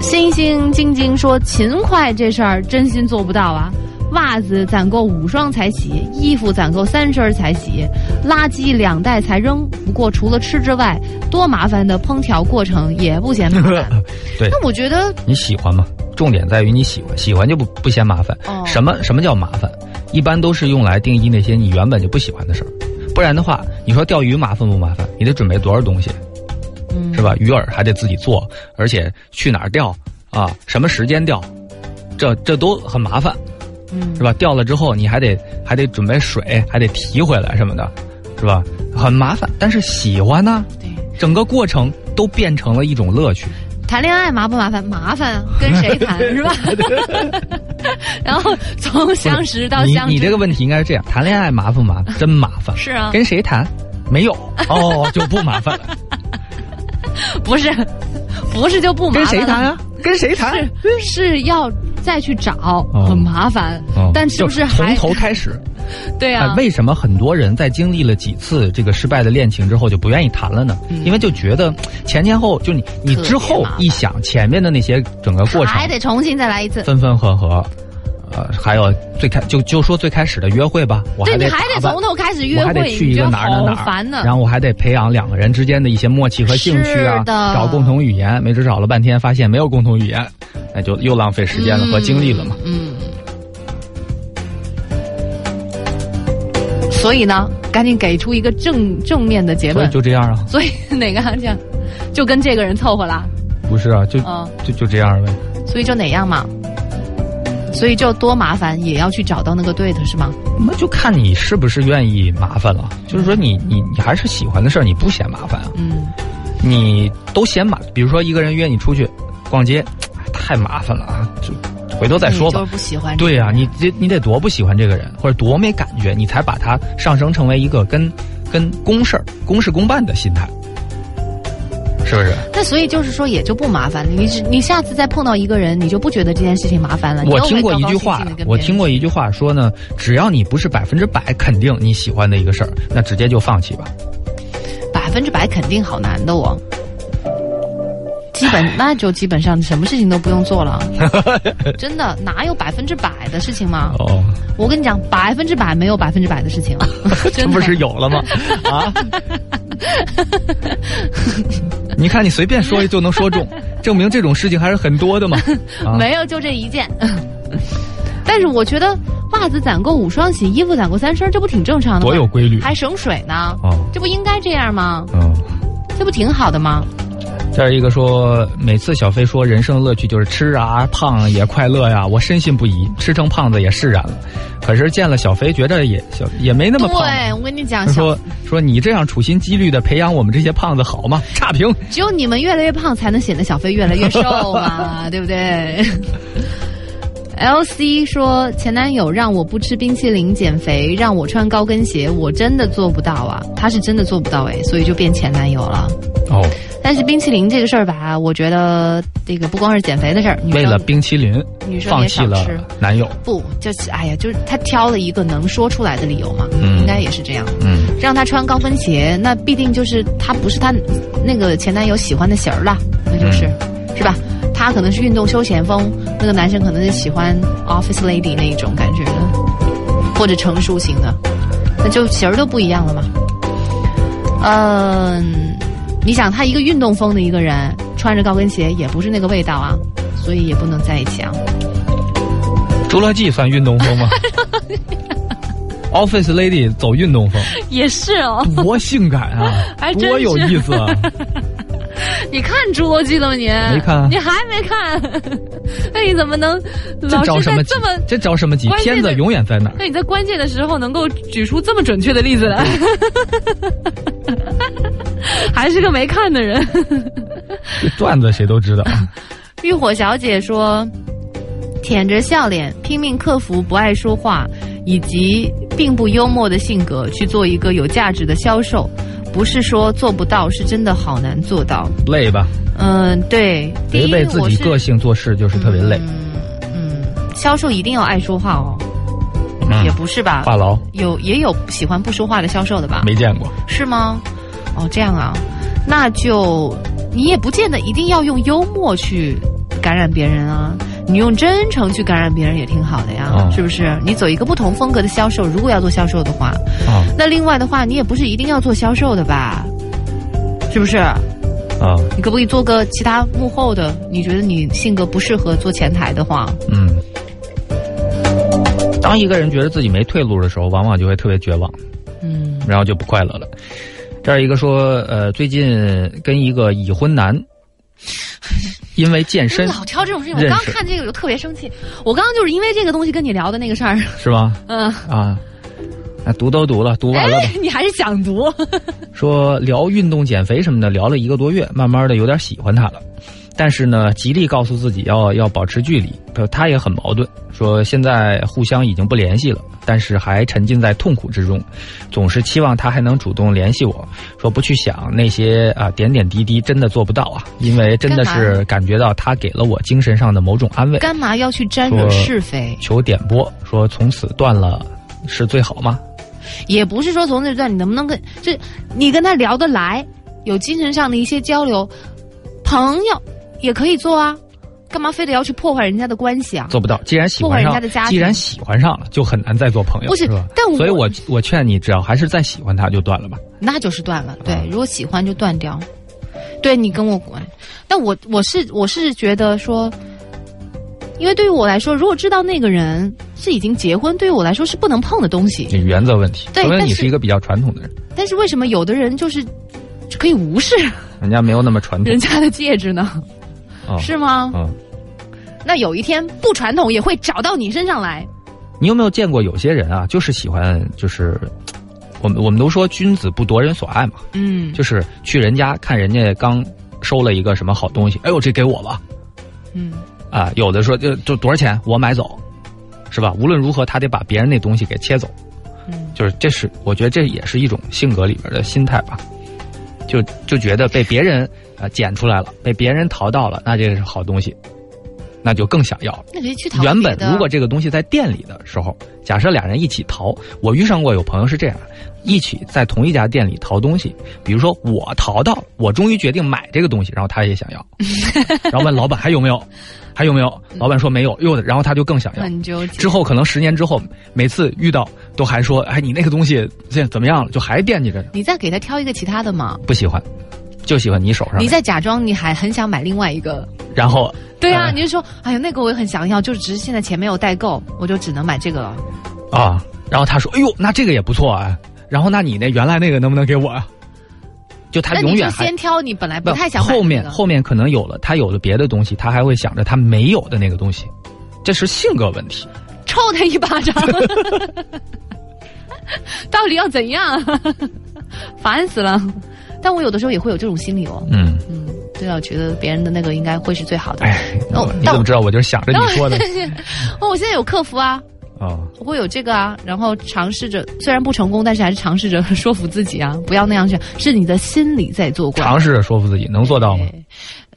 星星晶晶说：“勤快这事儿真心做不到啊！袜子攒够五双才洗，衣服攒够三身儿才洗，垃圾两袋才扔。不过除了吃之外，多麻烦的烹调过程也不嫌麻烦。对那我觉得，你喜欢吗？重点在于你喜欢，喜欢就不不嫌麻烦。哦什么什么叫麻烦？一般都是用来定义那些你原本就不喜欢的事儿。不然的话，你说钓鱼麻烦不麻烦？你得准备多少东西，嗯，是吧？鱼饵还得自己做，而且去哪儿钓啊？什么时间钓？这这都很麻烦，嗯是吧？掉了之后你还得还得准备水，还得提回来什么的，是吧？很麻烦，但是喜欢呢，对。整个过程都变成了一种乐趣。谈恋爱麻不麻烦？麻烦啊，跟谁谈 是吧？然后从相识到相知，你这个问题应该是这样：谈恋爱麻烦吗？真麻烦。是啊跟谁谈？没有哦，就不麻烦了。不是不是就不麻烦跟谁谈啊？跟谁谈？是是要再去找，哦很麻烦。哦但是不是还从头开始？对啊哎，？为什么很多人在经历了几次这个失败的恋情之后就不愿意谈了呢？嗯因为就觉得前前后就你你之后一想前面的那些整个过程还得重新再来一次。分分合合，呃，还有最开就就说最开始的约会吧，我对，还得你还得从头开始约我还得会，去一个哪儿哪儿哪儿，烦呢。然后我还得培养两个人之间的一些默契和兴趣啊找共同语言。没准找了半天，发现没有共同语言，那就又浪费时间了和精力了嘛。嗯。所以呢，赶紧给出一个正正面的结所以论。就这样啊，所以 哪个行情，就跟这个人凑合啦，不是啊，就嗯，就就这样呗。所以就哪样嘛。所以就多麻烦也要去找到那个对的，是吗？那就看你是不是愿意麻烦了。就是说你，你你还是喜欢的事儿，你不嫌麻烦啊。嗯，你都嫌麻，比如说一个人约你出去逛街，哎太麻烦了啊，就回头再说吧就。不喜欢。对呀、你这你得多不喜欢这个人，或者多没感觉，你才把他上升成为一个跟跟公事儿、公事公办的心态，是不是？那所以就是说，也就不麻烦了。你你下次再碰到一个人，你就不觉得这件事情麻烦了。我听过一句话我听过一句话说呢，只要你不是百分之百肯定你喜欢的一个事儿，那直接就放弃吧。百分之百肯定好难的哦。基本 那就基本上什么事情都不用做了，真的哪有百分之百的事情吗？哦，我跟你讲，百分之百没有百分之百的事情，这真不是有了吗？啊！你看，你随便说就能说中，证明这种事情还是很多的嘛。啊、没有就这一件。但是我觉得袜子攒够五双洗，衣服攒够三身，这不挺正常的吗？多有规律还省水呢，哦，这不应该这样吗？嗯。这不挺好的吗？这儿一个说，每次小飞说人生的乐趣就是吃啊，胖也快乐呀，我深信不疑，吃成胖子也释然了。可是见了小飞，觉得也小也没那么胖。对，我跟你讲，说说你这样处心积虑的培养我们这些胖子好吗？差评。只有你们越来越胖，才能显得小飞越来越瘦嘛，对不对？L C 说前男友让我不吃冰淇淋减肥，让我穿高跟鞋，我真的做不到啊，他是真的做不到哎，所以就变前男友了。哦，但是冰淇淋这个事儿吧，我觉得这个不光是减肥的事儿，为了冰淇淋女生放弃了。男友。不，就是哎呀，就是他挑了一个能说出来的理由嘛，嗯应该也是这样。嗯，让他穿高跟鞋，那必定就是他不是他那个前男友喜欢的型儿了，那就是，嗯是吧？他可能是运动休闲风，那个男生可能是喜欢 office lady 那一种感觉的，或者成熟型的，那就型儿都不一样了嘛。嗯，你想他一个运动风的一个人，穿着高跟鞋也不是那个味道啊，所以也不能在一起啊。侏罗纪算运动风吗？Office Lady 走运动风，也是哦，多性感啊 多有意思啊！你看《侏罗纪》了吗？你没看啊你还没看？那你怎么能这老着什么急是在这么？这着什么急？片子永远在那儿。那你在关键的时候能够举出这么准确的例子来，还是个没看的人。这段子谁都知道。浴火小姐说：“舔着笑脸，拼命克服不爱说话以及并不幽默的性格，去做一个有价值的销售。不是说做不到，是真的好难做到。累吧？嗯，对。违背自己个性做事就是特别累。嗯，销售一定要爱说话哦，嗯也不是吧？话痨有也有喜欢不说话的销售的吧？没见过。是吗？哦，这样啊，那就你也不见得一定要用幽默去感染别人啊，你用真诚去感染别人也挺好的呀，哦是不是？你走一个不同风格的销售，如果要做销售的话，哦那另外的话，你也不是一定要做销售的吧？是不是？啊，你可不可以做个其他幕后的？你觉得你性格不适合做前台的话，嗯。当一个人觉得自己没退路的时候，往往就会特别绝望，嗯，然后就不快乐了。这儿一个说，呃，最近跟一个已婚男，因为健身老挑这种事情，我刚看这个我就特别生气。我刚刚就是因为这个东西跟你聊的那个事儿，是吗？嗯，啊，啊，读都读了，读完了？哎，你还是想读？说聊运动、减肥什么的，聊了一个多月，慢慢的有点喜欢他了。但是呢，极力告诉自己要要保持距离。呃他也很矛盾，说现在互相已经不联系了，但是还沉浸在痛苦之中，总是期望他还能主动联系我。说不去想那些啊点点滴滴，真的做不到啊，因为真的是感觉到他给了我精神上的某种安慰。干嘛要去沾惹是非？求点拨，说从此断了是最好吗？也不是说从此断你能不能跟，就你跟他聊得来，有精神上的一些交流，朋友也可以做啊，干嘛非得要去破坏人家的关系啊？做不到。既然喜欢上人家的家，庭既然喜欢上了，就很难再做朋友，不是吧？但我所以我我劝你，只要还是再喜欢他，就断了吧。那就是断了。对啊，如果喜欢就断掉。对你跟我管，但我我是我是觉得说，因为对于我来说，如果知道那个人是已经结婚，对于我来说是不能碰的东西。这原则问题，对但是你是一个比较传统的人，但是为什么有的人就是可以无视人家没有那么传统人。家的戒指呢？啊是吗？嗯，那有一天不传统也会找到你身上来。你有没有见过有些人啊，就是喜欢就是。我们我们都说君子不夺人所爱嘛，嗯就是去人家看人家刚收了一个什么好东西，哎呦这给我吧，嗯，啊，有的说就就多少钱我买走，是吧？无论如何他得把别人那东西给切走，嗯就是这是我觉得这也是一种性格里边的心态吧，就就觉得被别人啊、呃捡出来了，被别人淘到了，那这是好东西，那就更想要了。那可以去淘原本如果这个东西在店里的时候，假设俩人一起淘，我遇上过有朋友是这样，一起在同一家店里淘东西，比如说我淘到了，我终于决定买这个东西，然后他也想要，然后问老板还有没有，还有没有？老板说没有，哟，然后他就更想要。很纠结之后可能十年之后，每次遇到都还说，哎，你那个东西现在怎么样了？就还惦记着呢，你再给他挑一个其他的嘛，不喜欢，就喜欢你手上。你再假装你还很想买另外一个。然后对啊，哎你就说，哎呀，那个我也很想要，就只是现在钱没有带够，我就只能买这个了。啊，然后他说，哎呦，那这个也不错啊。然后那你那原来那个能不能给我啊？就他永远还先挑你本来不不太想后面后面可能有了，他有了别的东西，他还会想着他没有的那个东西，这是性格问题。抽他一巴掌，到底要怎样？烦死了！但我有的时候也会有这种心理哦，嗯，嗯，对啊，觉得别人的那个应该会是最好的。哎，哦但我你怎么知道？我就是想着你说的 哦，我现在有客服啊，啊。我会有这个啊，然后尝试着，虽然不成功，但是还是尝试着说服自己啊，不要那样去，是你的心理在作怪。尝试着说服自己，能做到吗？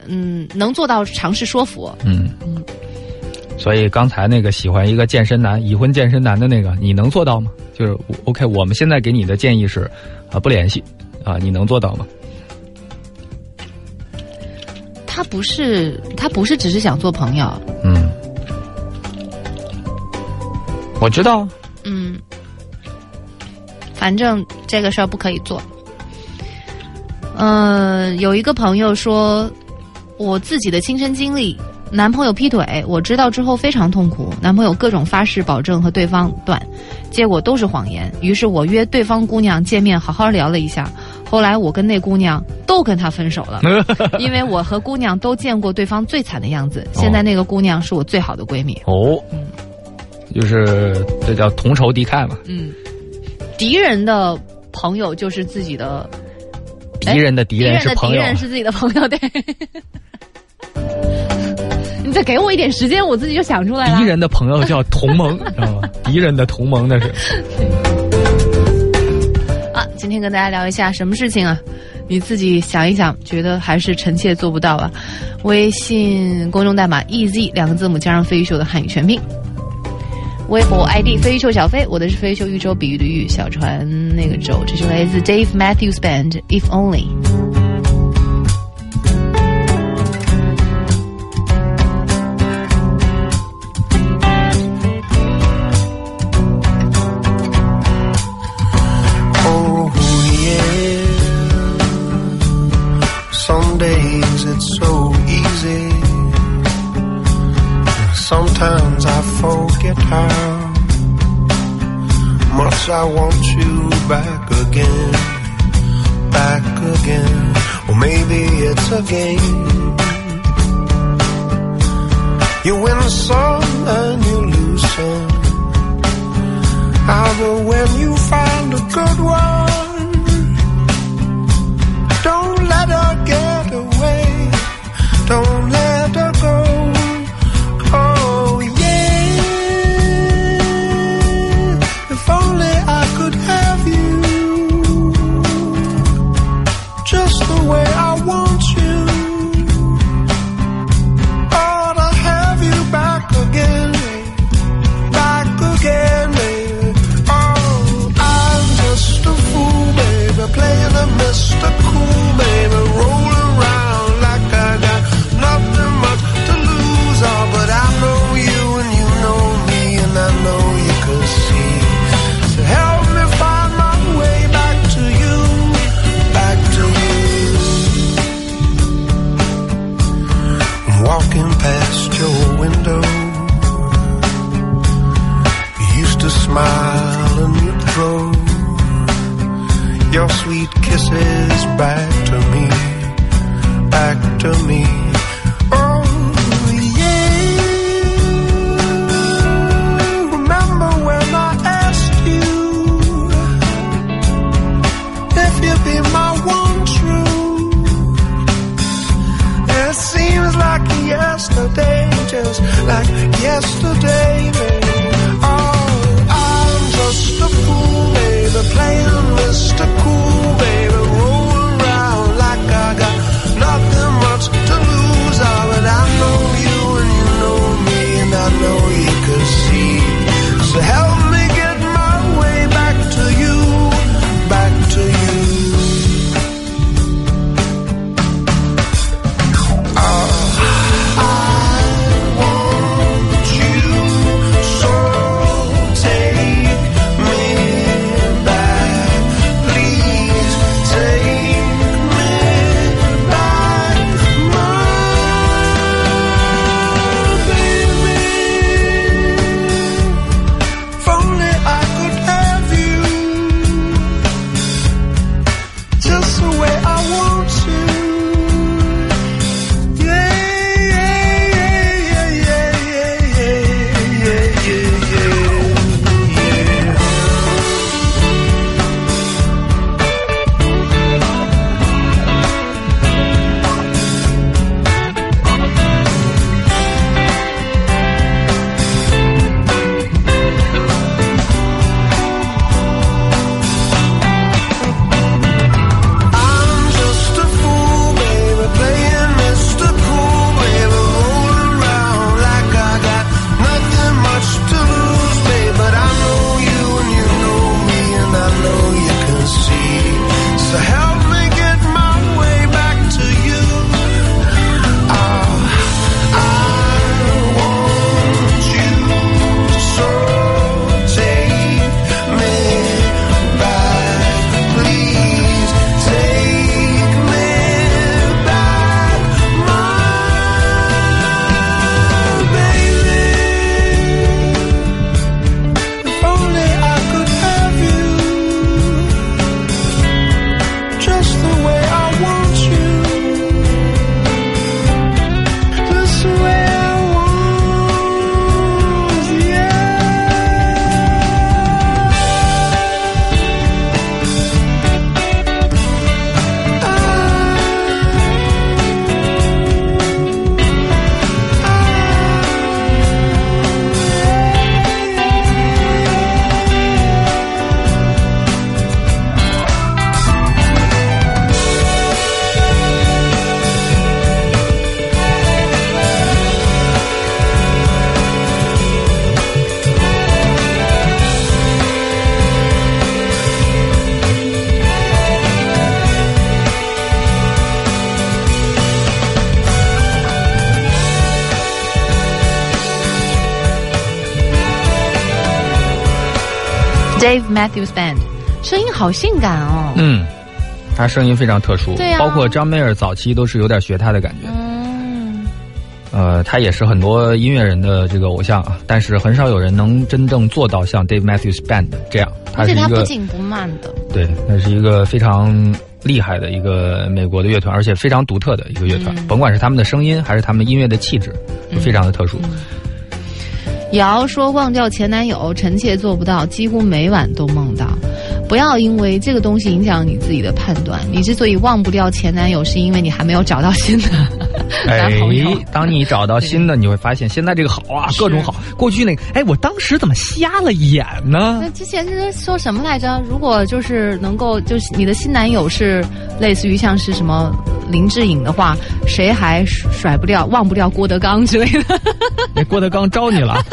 嗯，能做到尝试说服。嗯嗯所以刚才那个喜欢一个健身男、已婚健身男的那个，你能做到吗？就是我 OK，我们现在给你的建议是，啊，不联系，啊，你能做到吗？他不是，他不是只是想做朋友，嗯，我知道，嗯，反正这个事儿不可以做。呃，有一个朋友说，我自己的亲身经历，男朋友劈腿，我知道之后非常痛苦，男朋友各种发誓保证和对方断，结果都是谎言。于是我约对方姑娘见面，好好聊了一下。后来我跟那姑娘都跟他分手了，因为我和姑娘都见过对方最惨的样子。现在那个姑娘是我最好的闺蜜。哦，就是这叫同仇敌忾嘛，嗯，敌人的朋友就是自己的，敌人的敌人是朋友敌人，的敌人是自己的朋友，对。你再给我一点时间，我自己就想出来了。敌人的朋友叫同盟，知道吗？敌人的同盟那是。啊，今天跟大家聊一下什么事情啊？你自己想一想，觉得还是臣妾做不到啊？微信公众代码 EZ 两个字母加上飞鱼秀的汉语全拼。微博 ID 飞鱼秀小飞，我的是飞鱼秀豫州比喻的喻，小船那个舟。这是来自 Dave Matthews Band If Only。Back again. Back again. Or maybe it's a game. Matthews Band，声音好性感哦。嗯，他声音非常特殊，对啊包括张梅尔早期都是有点学他的感觉。嗯，呃，他也是很多音乐人的这个偶像啊，但是很少有人能真正做到像 Dave Matthews Band 这样。他而且他不紧不慢的。对，那是一个非常厉害的一个美国的乐团，而且非常独特的一个乐团。嗯甭管是他们的声音，还是他们音乐的气质，都非常的特殊。瑶说忘掉前男友，臣妾做不到，几乎每晚都梦到。不要因为这个东西影响你自己的判断。你之所以忘不掉前男友，是因为你还没有找到新的 男朋友。哎，当你找到新的，你会发现现在这个好啊，各种好。过去那个，哎，我当时怎么瞎了眼呢那？之前是说什么来着？如果就是能够，就是你的新男友是类似于像是什么林志颖的话，谁还甩不掉、忘不掉郭德纲之类的？那 郭德纲招你了，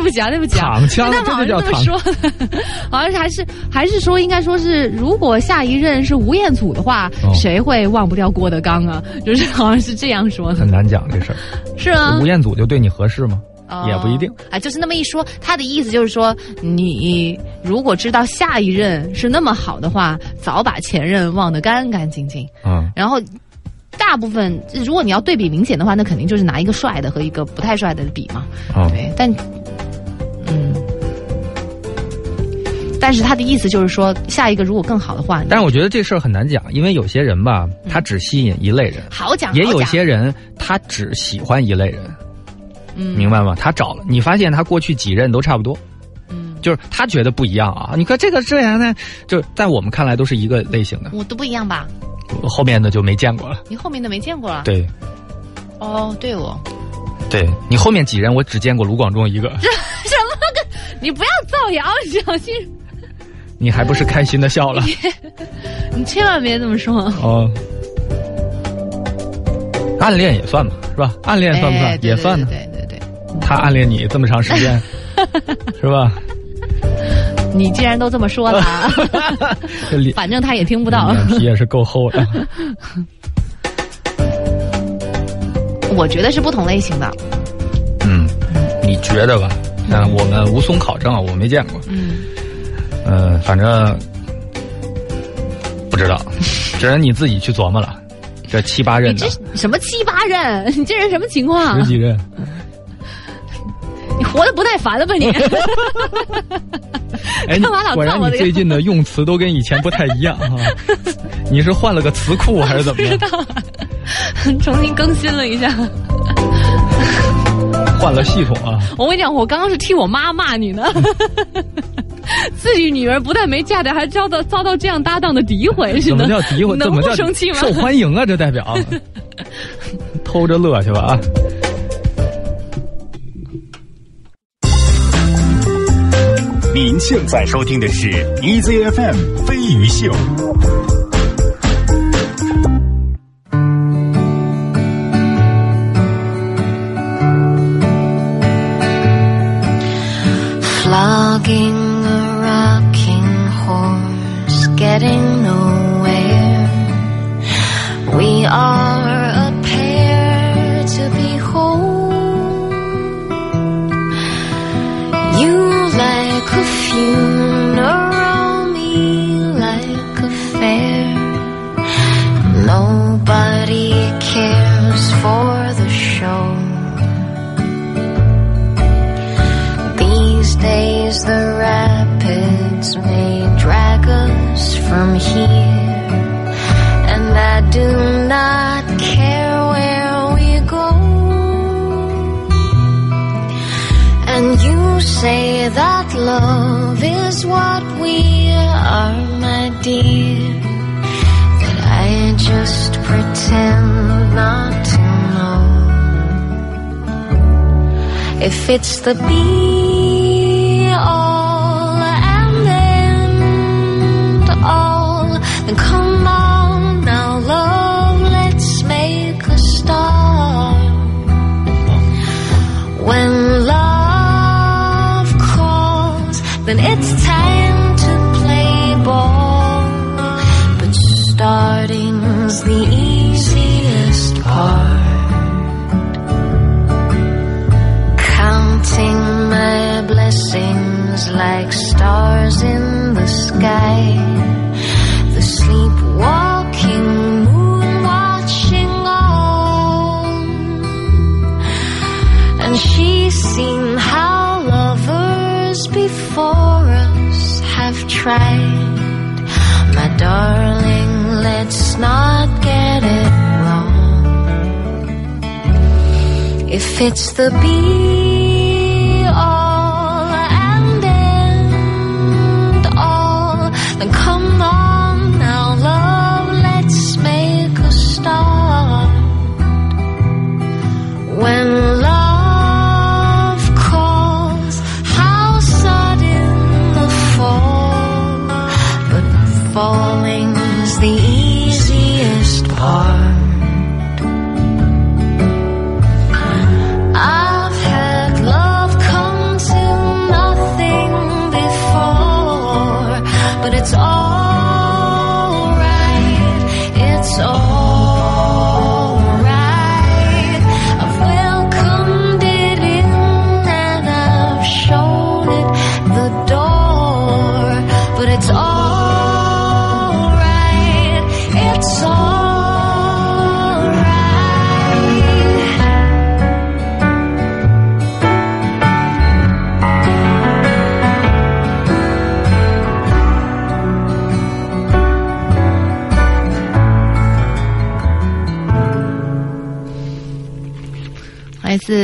对不起啊，对不起啊，躺枪他们好像这就叫这么说的，好像是还是还是说应该说是，如果下一任是吴彦祖的话，哦谁会忘不掉郭德纲啊？就是好像是这样说的很，难讲这事儿。是啊吴。彦祖就对你合适吗？哦也不一定啊，就是那么一说，他的意思就是说，你如果知道下一任是那么好的话，早把前任忘得干干净净。嗯，然后，大部分如果你要对比明显的话，那肯定就是拿一个帅的和一个不太帅的比嘛。哦，对，但，嗯，但是他的意思就是说，下一个如果更好的话，但是我觉得这事儿很难讲，因为有些人吧，他只吸引一类人，好讲，也有些人他只喜欢一类人，嗯明白吗？他找了，你发现他过去几任都差不多，嗯，就是他觉得不一样啊。你看这个这样呢，就在我们看来都是一个类型的，我都不一样吧？后面的就没见过了。你后面的没见过了？对，哦，对哦，对你后面几人我只见过卢广仲一个，什么个？你不要造谣，小心，你还不是开心的笑了？你千万别这么说。哦，暗恋也算吧，是吧？暗恋算不算？哎对也算呢。对对对对他暗恋你这么长时间，是吧？你既然都这么说了，反正他也听不到。脸皮也是够厚的。我觉得是不同类型的。嗯，你觉得吧？那我们无从考证啊，我没见过。嗯，呃，反正不知道，只能你自己去琢磨了。这七八任你的这，什么七八任？你这人什么情况十？几任，你活得不耐烦了吧你？哎，干嘛老果然造我这个你最近的用词都跟以前不太一样哈。你是换了个词库还是怎么样？重新更新了一下。换了系统啊？我跟你讲，我刚刚是替我妈骂你呢。自己女儿不但没嫁掉，还遭到遭到这样搭档的诋毁，是怎么叫诋毁？能不怎么叫生气吗？受欢迎啊？这代表 偷着乐去吧啊！您现在收听的是 EZFM 飞鱼秀。If it's the be fits the beat.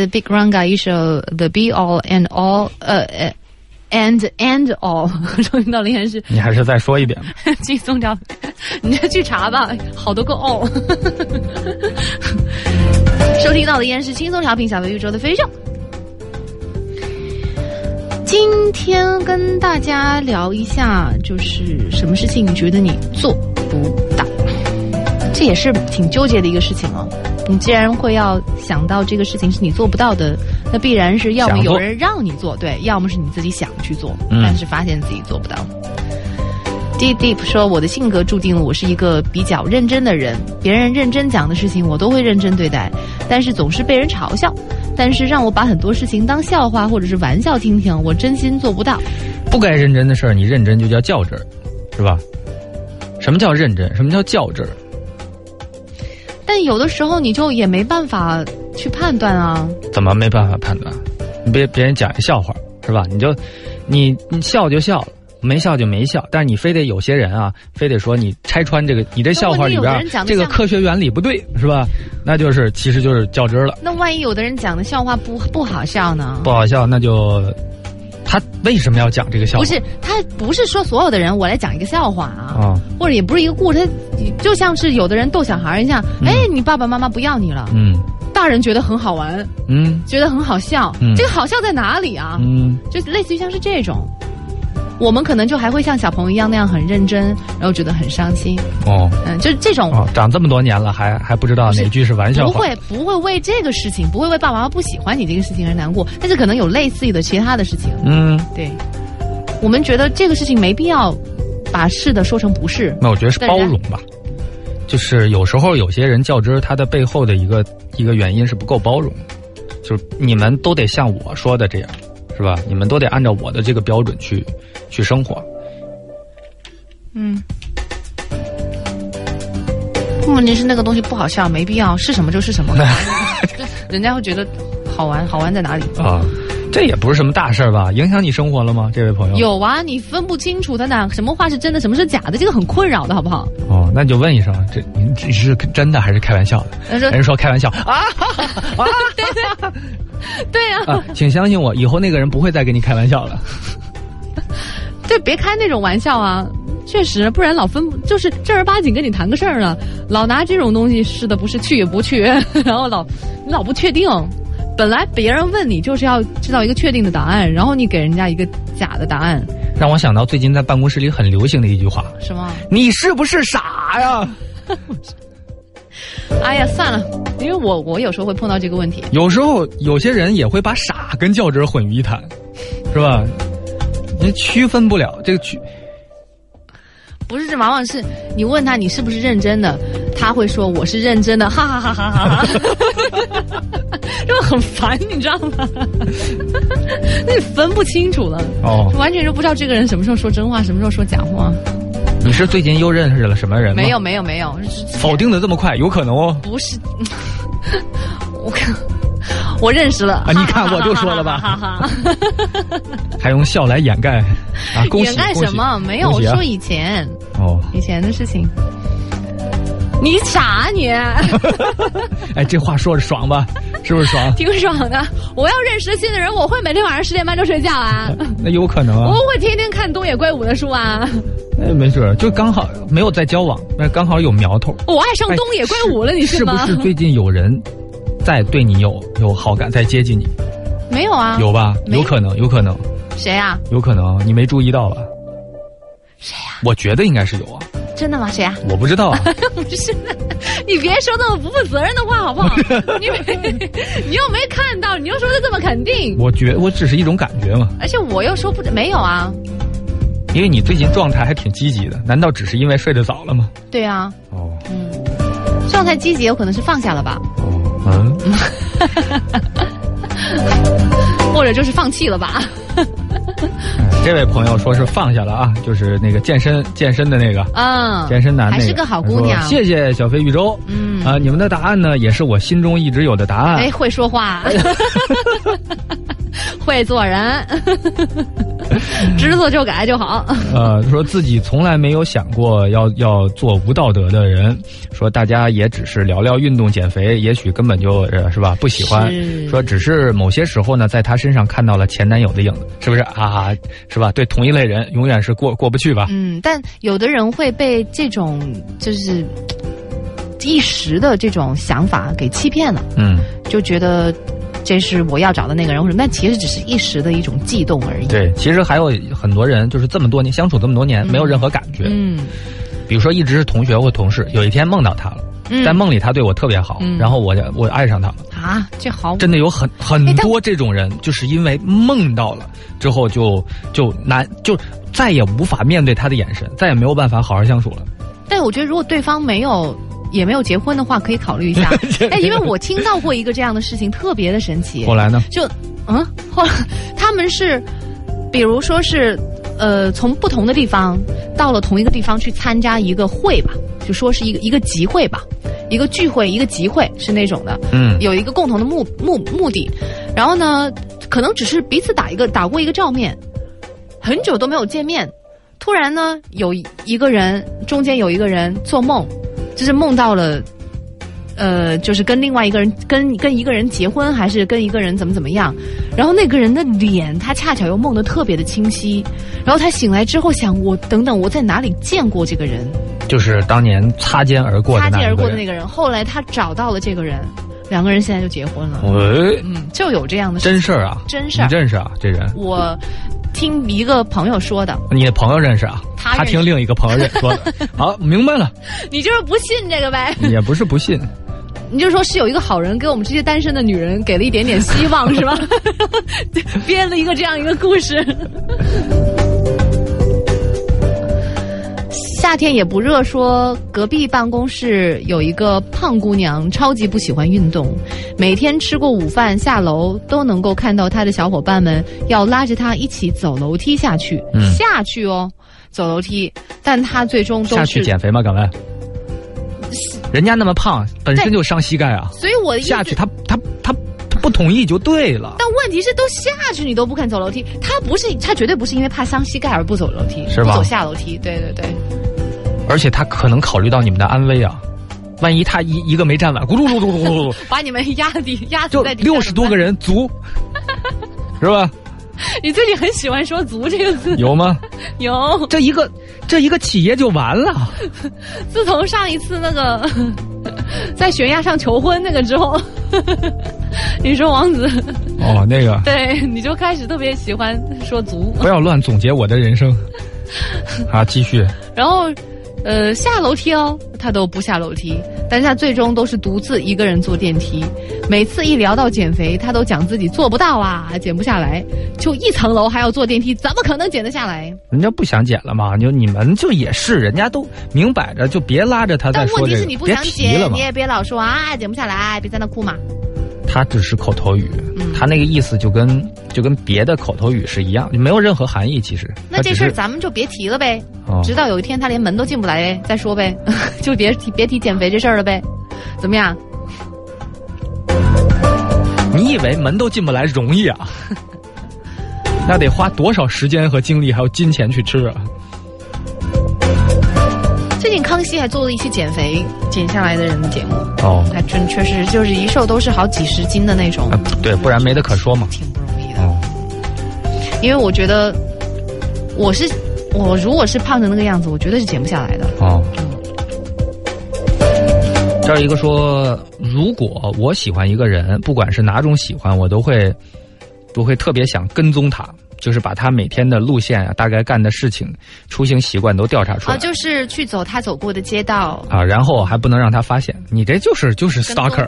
Big Ranga 一首《The Be All and All》呃呃 and and all，终于到了延时你还是再说一遍。轻松调，你再去查吧，好多个 all。收听到的依然是轻松调频小飞宇宙的飞秀。今天跟大家聊一下，就是什么事情你觉得你做不到，这也是挺纠结的一个事情哦。你既然会要想到这个事情是你做不到的，那必然是要么有人让你做，对，要么是你自己想去做，嗯但是发现自己做不到。Deep Deep 说：“我的性格注定了我是一个比较认真的人，别人认真讲的事情我都会认真对待，但是总是被人嘲笑。但是让我把很多事情当笑话或者是玩笑听听，我真心做不到。不该认真的事儿，你认真就叫较真儿，是吧？什么叫认真？什么叫较真儿？但有的时候你就也没办法去判断啊。怎么没办法判断？你别别人讲一笑话是吧？你就你你笑就笑了，没笑就没笑。但是你非得有些人啊，非得说你拆穿这个你这笑话里边这个科学原理不对是吧？那就是其实就是较真儿了，那万一有的人讲的笑话不不好笑呢？不好笑那就他为什么要讲这个笑话？不是，他不是说所有的人我来讲一个笑话啊，啊，或者也不是一个故事，他就像是有的人逗小孩儿一样，哎，你爸爸妈妈不要你了，嗯。大人觉得很好玩，嗯。觉得很好笑，嗯。这个好笑在哪里啊？嗯，就类似于像是这种，我们可能就还会像小朋友一样那样很认真，然后觉得很伤心，哦嗯，就是这种。哦，长这么多年了还还不知道哪句是玩笑话，不会不会为这个事情，不会为爸爸妈妈不喜欢你这个事情而难过，但是可能有类似的其他的事情。嗯，对，我们觉得这个事情没必要把是的说成不是。那我觉得是包容吧。就是有时候有些人较真儿，他的背后的一个一个原因是不够包容，就是你们都得像我说的这样，是吧？你们都得按照我的这个标准去去生活。嗯，问题是那个东西不好笑，没必要，是什么就是什么，人家会觉得好玩，好玩在哪里？啊，这也不是什么大事儿吧？影响你生活了吗？这位朋友有啊，你分不清楚他哪什么话是真的，什么是假的，这个很困扰的，好不好？哦，那你就问一声，这您这是真的还是开玩笑的？人说开玩笑 啊 对 呀、啊，请相信我，以后那个人不会再跟你开玩笑了。对，别开那种玩笑啊！确实，不然老分就是正儿八经跟你谈个事儿呢，老拿这种东西是的不是去也不去，然后老你老不确定。本来别人问你就是要知道一个确定的答案，然后你给人家一个假的答案，让我想到最近在办公室里很流行的一句话什么？：“你是不是傻呀哎呀，算了，因为我我有时候会碰到这个问题。？”有时候有些人也会把傻跟较真儿混于一谈，是吧？你区分不了这个区。不是，这往往是你问他你是不是认真的，他会说我是认真的，哈哈哈哈哈哈，就很烦，你知道吗？那你分不清楚了，哦，完全就不知道这个人什么时候说真话，什么时候说假话。你是最近又认识了什么人吗？没有，没有，没有，否定的这么快，有可能哦。不是，我看我认识了啊你看我就说了吧哈哈还用笑来掩盖啊？恭喜掩盖什么？没有，我说以前哦，以前的事情。你傻啊你？哎，这话说着爽吧？是不是爽？挺爽的。我要认识新的人，我会每天晚上十点半就睡觉啊，那有可能啊我。会天天看东野圭吾的书啊，哎，没准儿就刚好没有在交往，那刚好有苗头。我爱上东野圭吾了，你哎是不吗？是最近有人在对你有有好感，在接近你？没有啊？有吧？有可能，有可能，谁啊？有可能，你没注意到吧？谁呀、我觉得应该是有啊，真的吗？谁啊？我不知道啊。不是，你别说那么不负责任的话好不好？你没，你又没看到，你又说的这么肯定，我觉我只是一种感觉嘛，而且我又说不没有啊。因为你最近状态还挺积极的，难道只是因为睡得早了吗？对啊，哦嗯状态积极有可能是放下了吧，哦嗯，或者就是放弃了吧。这位朋友说是放下了啊，就是那个健身健身的那个嗯，健身男那个，还是个好姑娘。谢谢小飞宇宙。嗯。啊，你们的答案呢，也是我心中一直有的答案。哎，会说话，会做人，知错就改就好。呃，说自己从来没有想过要要做无道德的人，说大家也只是聊聊运动减肥，也许根本就呃是吧不喜欢，说只是某些时候呢，在他身上看到了前男友的影子，是不是啊？是吧？对同一类人，永远是过过不去吧？嗯，但有的人会被这种就是一时的这种想法给欺骗了，嗯，就觉得这是我要找的那个人，或者那其实只是一时的一种悸动而已。对，其实还有很多人就是这么多年相处这么多年，没有任何感觉。嗯比如说一直是同学或同事，有一天梦到他了，嗯在梦里他对我特别好，嗯然后我就我爱上他了。啊，这好真的有很很多这种人，就是因为梦到了之后就就难就再也无法面对他的眼神，再也没有办法好好相处了。但我觉得如果对方没有。也没有结婚的话，可以考虑一下。哎，因为我听到过一个这样的事情，特别的神奇。后来呢？就嗯，后来他们是，比如说是，呃，从不同的地方到了同一个地方去参加一个会吧，就说是一个一个集会吧，一个聚会，一个集会是那种的，嗯有一个共同的目目目的，然后呢，可能只是彼此打一个打过一个照面，很久都没有见面，突然呢，有一个人中间有一个人做梦，就是梦到了。呃，就是跟另外一个人，跟跟一个人结婚，还是跟一个人怎么怎么样？然后那个人的脸，他恰巧又梦得特别的清晰。然后他醒来之后想，我等等，我在哪里见过这个人？就是当年擦肩而过的擦肩而过的。那个人。后来他找到了这个人，两个人现在就结婚了。喂，嗯，就有这样的事真事儿啊！真事儿你认识啊？这人，我听一个朋友说的，你的朋友认识啊？他他听另一个朋友认说的。好，明白了，你就是不信这个呗？也不是不信。你就说是有一个好人给我们这些单身的女人给了一点点希望，是吧？编了一个这样一个故事。夏天也不热，说隔壁办公室有一个胖姑娘，超级不喜欢运动，每天吃过午饭下楼都能够看到她的小伙伴们要拉着她一起走楼梯下去，嗯下去哦，走楼梯，但她最终都下去，减肥吗？敢问？人家那么胖，本身就伤膝盖啊。所以我的下去她她她他不同意就对了。但问题是，都下去你都不肯走楼梯，他不是他绝对不是因为怕伤膝盖而不走楼梯，是吧不走下楼梯，对对对，而且他可能考虑到你们的安危啊，万一他一一个没站稳，咕噜噜噜噜噜噜，把你们压底压死在底下。六十多个，人足，是吧？你最近很喜欢说“足”这个字，有吗？有。这一个这一个企业就完了。自从上一次那个在悬崖上求婚那个之后，你说王子，哦，那个对，你就开始特别喜欢说“足不要乱总结我的人生。啊，继续。”，然后。呃，下楼梯哦，他都不下楼梯，但是他最终都是独自一个人坐电梯。每次一聊到减肥，他都讲自己做不到啊，减不下来，就一层楼还要坐电梯，怎么可能减得下来？人家不想减了嘛，就你们就也是，人家都明摆着，就别拉着他再但说这个，问题是你不别想减，你。也别老说啊减不下来，别在那哭嘛。它只是口头语，嗯它那个意思就跟就跟别的口头语是一样，没有任何含义。其实那这事儿咱们就别提了呗，哦直到有一天他连门都进不来再说呗，就别提别提减肥这事儿了呗，怎么样？你以为门都进不来容易啊？那得花多少时间和精力还有金钱去吃啊？最近康熙还做了一期减肥减下来的人的节目，哦，还真确实就是一瘦都是好几十斤的那种，啊对，不然没得可说嘛。挺不容易的。哦，因为我觉得我是我如果是胖成那个样子，我绝对是减不下来的。哦。这儿一个说，如果我喜欢一个人，不管是哪种喜欢，我都会都会特别想跟踪他，就是把他每天的路线啊、大概干的事情、出行习惯都调查出来。啊，就是去走他走过的街道，啊，然后还不能让他发现，你这就是就是 stalker。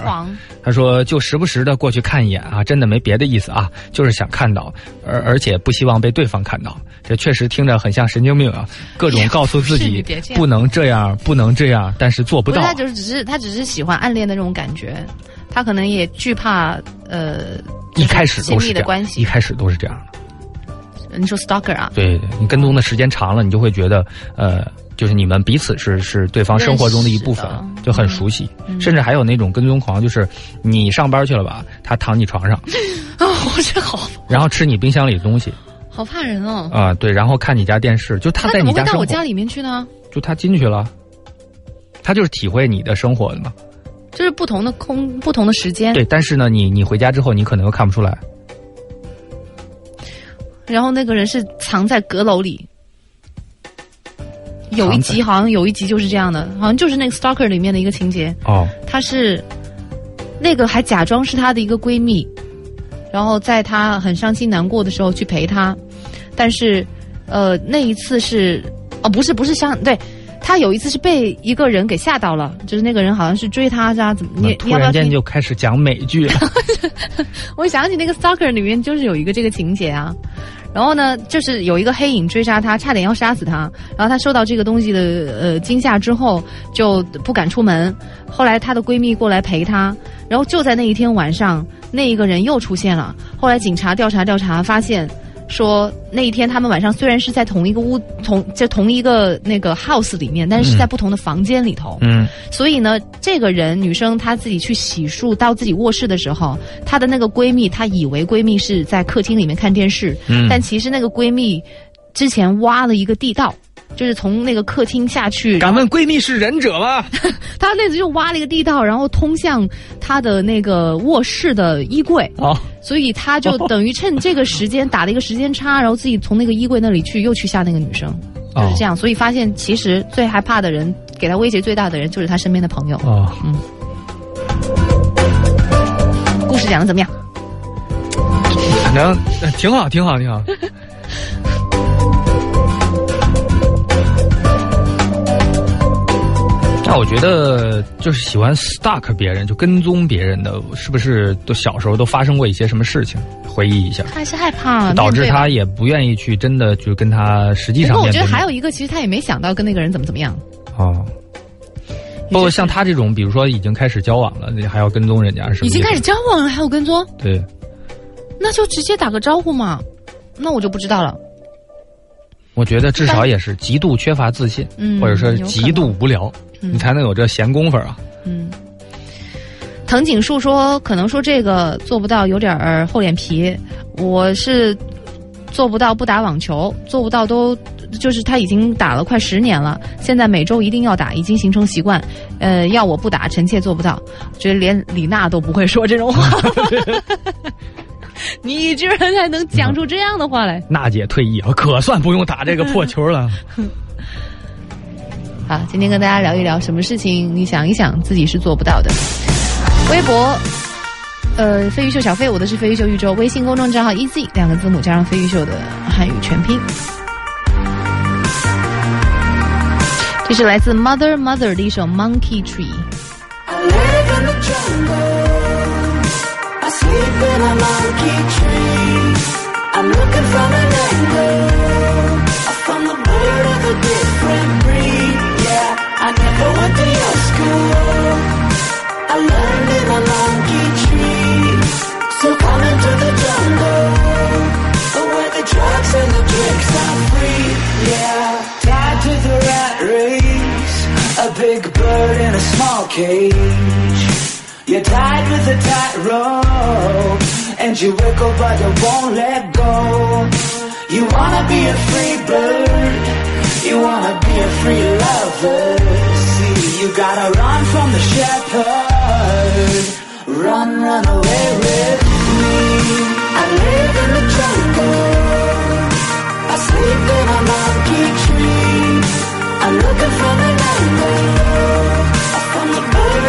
他说就时不时的过去看一眼啊，真的没别的意思啊，就是想看到，而而且不希望被对方看到。这确实听着很像神经病啊，各种告诉自己不能这样，不能这样，但是做不到不，。他就是只是他只是喜欢暗恋的那种感觉，他可能也惧怕呃一开始亲都是这样，密的关系一。开始都是这样的。你说 stalker 啊？对对，你跟踪的时间长了，你就会觉得，呃，就是你们彼此是是对方生活中的一部分就很熟悉。嗯甚至还有那种跟踪狂，就是你上班去了吧，他躺你床上，啊，我这好然后吃你冰箱里的东西好怕人哦。啊、对，然后看你家电视，就他在你家我家里面去呢？就他进去了，他就是体会你的生活的嘛。就是不同的空，不同的时间。对，但是呢，你你回家之后，你可能又看不出来。然后那个人是藏在阁楼里。有一集好像有一集就是这样的，好像就是那个 stalker 里面的一个情节，哦，她是那个还假装是她的一个闺蜜，然后在她很伤心难过的时候去陪她，但是呃那一次是哦不是不是伤对。她有一次是被一个人给吓到了，就是那个人好像是追她啊，怎么？你突？然间就开始讲美剧了。我想起那个 stalker 里面就是有一个这个情节啊，然后呢，就是有一个黑影追杀她，差点要杀死她，然后她受到这个东西的呃惊吓之后就不敢出门，后来她的闺蜜过来陪她，然后就在那一天晚上，那一个人又出现了，后来警察调查调查发现。说那一天他们晚上虽然是在同一个屋同在同一个那个 house 里面，但是是在不同的房间里头。嗯，所以呢，这个人女生她自己去洗漱到自己卧室的时候，她的那个闺蜜，她以为闺蜜是在客厅里面看电视，嗯但其实那个闺蜜之前挖了一个地道。就是从那个客厅下去，敢问闺蜜是忍者吗？她那次就挖了一个地道，然后通向她的那个卧室的衣柜，哦，所以她就等于趁这个时间打了一个时间差，然后自己从那个衣柜那里去又去吓那个女生，就是这样。所以发现其实最害怕的人，给她威胁最大的人就是她身边的朋友。哦，故事讲的怎么样？反正呃挺好，挺好，挺好。那我觉得，就是喜欢 stalk 别人，就跟踪别人的，是不是都小时候都发生过一些什么事情？回忆一下，他还是害怕，导致他也不愿意去真的就跟他实际不过我觉得还有一个，其实他也没想到跟那个人怎么怎么样。哦。包括像他这种，比如说已经开始交往了，你还要跟踪人家，是已经开始交往了，还要跟踪，对，那就直接打个招呼嘛。那我就不知道了。我觉得至少也是极度缺乏自信，嗯或者说极度无聊，嗯你才能有这闲工夫啊。嗯，藤井树说，可能说这个做不到，有点儿厚脸皮。我是做不到不打网球，做不到都就是他已经打了快十年了，现在每周一定要打，已经形成习惯。呃，要我不打，臣妾做不到。我觉得连李娜都不会说这种话，你居然还能讲出这样的话来 娜姐退役了，可算不用打这个破球了。啊！今天跟大家聊一聊什么事情，你想一想自己是做不到的。微博。呃，飞鱼秀小飞，我的是飞鱼秀宇宙。微信公众账号 e z 两个字母加上飞鱼秀的汉语全拼。这是来自 Mother Mother 的一首 Monkey Tree。I never went to your school. I learned in a monkey tree. So come into the jungle, where the drugs and the drinks are free. Yeah, tied to the rat race, a big bird in a small cage. You're tied with a tight rope, and you wiggle but you won't let go. You wanna be a free bird you wanna be a free lover. See, you gotta run from the shepherd. Run, run away with me. I live in the jungle. I sleep in a monkey tree. I'm looking from an angle. From the bird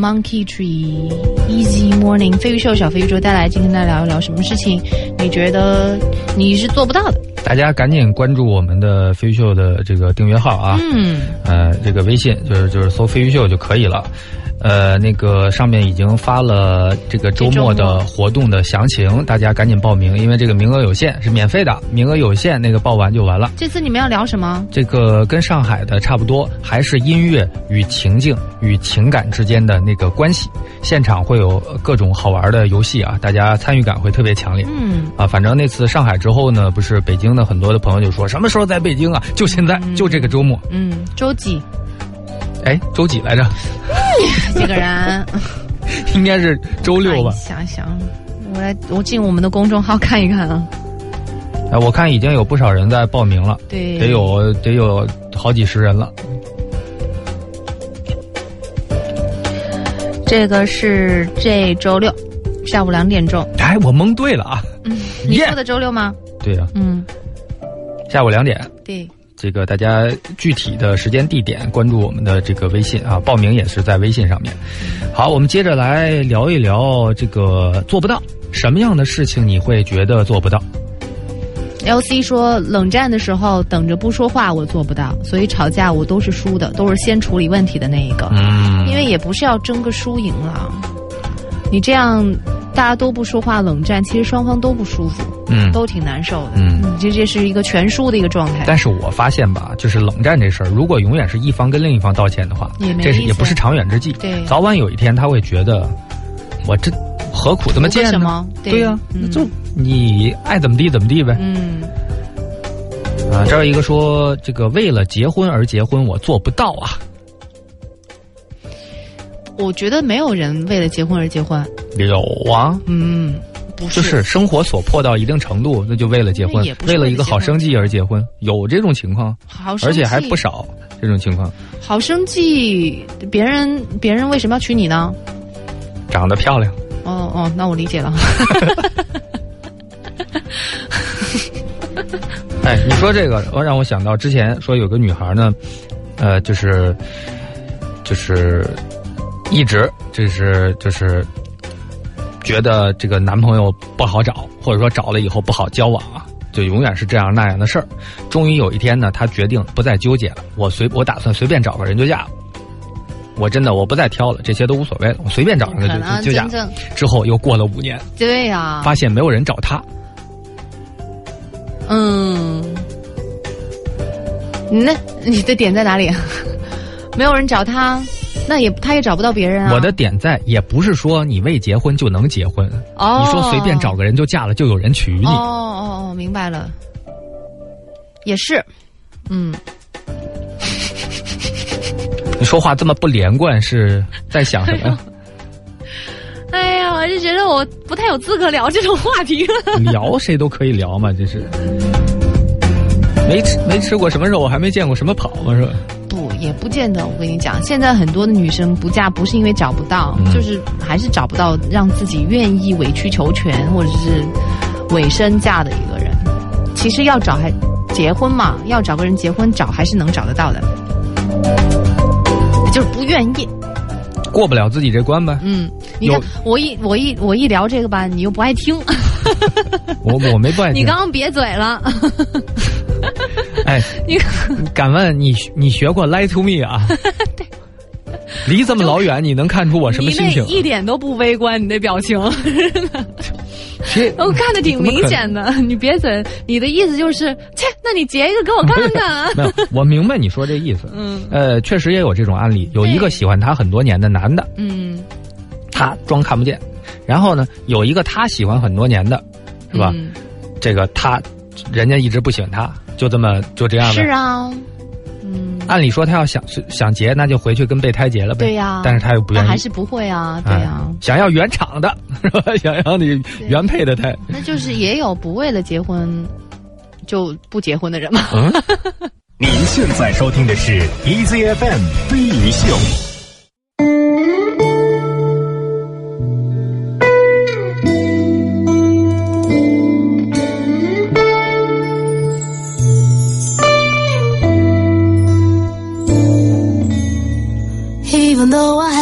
Monkey Tree Easy Morning 飞鱼秀小飞鱼说带来，今天来聊一聊什么事情？你觉得你是做不到的？大家赶紧关注我们的飞鱼秀的这个订阅号啊，嗯，呃，这个微信就是就是搜飞鱼秀就可以了。呃，那个上面已经发了这个周末的活动的详情，大家赶紧报名，因为这个名额有限，是免费的，名额有限，那个报完就完了。这次你们要聊什么？这个跟上海的差不多，还是音乐与情境与情感之间的那个关系。现场会有各种好玩的游戏啊，大家参与感会特别强烈。嗯，啊，反正那次上海之后呢，不是北京的很多的朋友就说什么时候在北京啊？就现在，就这个周末。嗯，周几？哎，周几来着？这个人 应该是周六吧哎？想想，我来，我进我们的公众号看一看啊。哎，我看已经有不少人在报名了，对，得有得有好几十人了。这个是这周六下午两点钟。哎，我蒙对了啊！嗯你说的周六吗？对呀、嗯，下午两点。对，这个大家具体的时间地点关注我们的这个微信啊，报名也是在微信上面。好，我们接着来聊一聊这个做不到什么样的事情你会觉得做不到？L C 说，冷战的时候等着不说话，我做不到，所以吵架我都是输的，都是先处理问题的那一个，嗯因为也不是要争个输赢了。你这样大家都不说话，冷战其实双方都不舒服，嗯都挺难受的。嗯这这是一个全输的一个状态。但是我发现吧，就是冷战这事儿，如果永远是一方跟另一方道歉的话也，没这是也不是长远之计。对早晚有一天他会觉得，我这何苦这么贱呢什么？对对呀、嗯那就你爱怎么地怎么地呗。嗯，啊，这儿有一个说，这个为了结婚而结婚，我做不到啊。我觉得没有人为了结婚而结婚。有啊，嗯，不是，就是生活所迫到一定程度，那就为了结婚为了一个好生计而结婚，有这种情况，而且还不少这种情况。好生计，别人别人为什么要娶你呢？长得漂亮，哦哦，那我理解了。哎，你说这个，让我想到之前说有个女孩呢，呃，就是就是一直这是就是觉得这个男朋友不好找，或者说找了以后不好交往啊，就永远是这样那样的事儿。终于有一天呢，她决定不再纠结了，我随我打算随便找个人就嫁了。我真的我不再挑了，这些都无所谓了，我随便找一个可能就就嫁。之后又过了五年，对呀、发现没有人找她，嗯，那你的点在哪里？没有人找他，那也他也找不到别人啊。我的点在也不是说你未结婚就能结婚，哦，你说随便找个人就嫁了，就有人娶你。哦哦哦，明白了，也是，嗯，你说话这么不连贯，是在想什么？哎呀，我就觉得我不太有资格聊这种话题了。聊谁都可以聊嘛，这是。没吃没吃过什么肉，还没见过什么跑嘛，是吧？不，也不见得。我跟你讲，现在很多的女生不嫁，不是因为找不到，嗯就是还是找不到让自己愿意委曲求全或者是委身嫁的一个人。其实要找还结婚嘛，要找个人结婚找还是能找得到的，就是不愿意。过不了自己这关呗。嗯，你看我一我一我一聊这个吧，你又不爱听，我我没不爱听。你刚刚瘪嘴了，哎，你敢问你你学过 Lie to Me 啊？对离这么老远，你能看出我什么心情？一点都不微观，你那表情。这我看的挺明显的，你别嘴，你的意思就是，切，那你截一个给我看看。没有，我明白你说这意思。嗯呃，确实也有这种案例，有一个喜欢他很多年的男的，嗯，他装看不见，然后呢，有一个他喜欢很多年的，是吧？嗯这个他，人家一直不喜欢他，就这么就这样的。是啊，嗯，按理说他要想想结，那就回去跟备胎结了呗。对呀但是他又不愿意。但还是不会啊，对呀、哎想要原厂的，是吧？想要你原配的胎。那就是也有不为了结婚就不结婚的人嘛。嗯，您现在收听的是 EZFM 飞鱼秀。Though I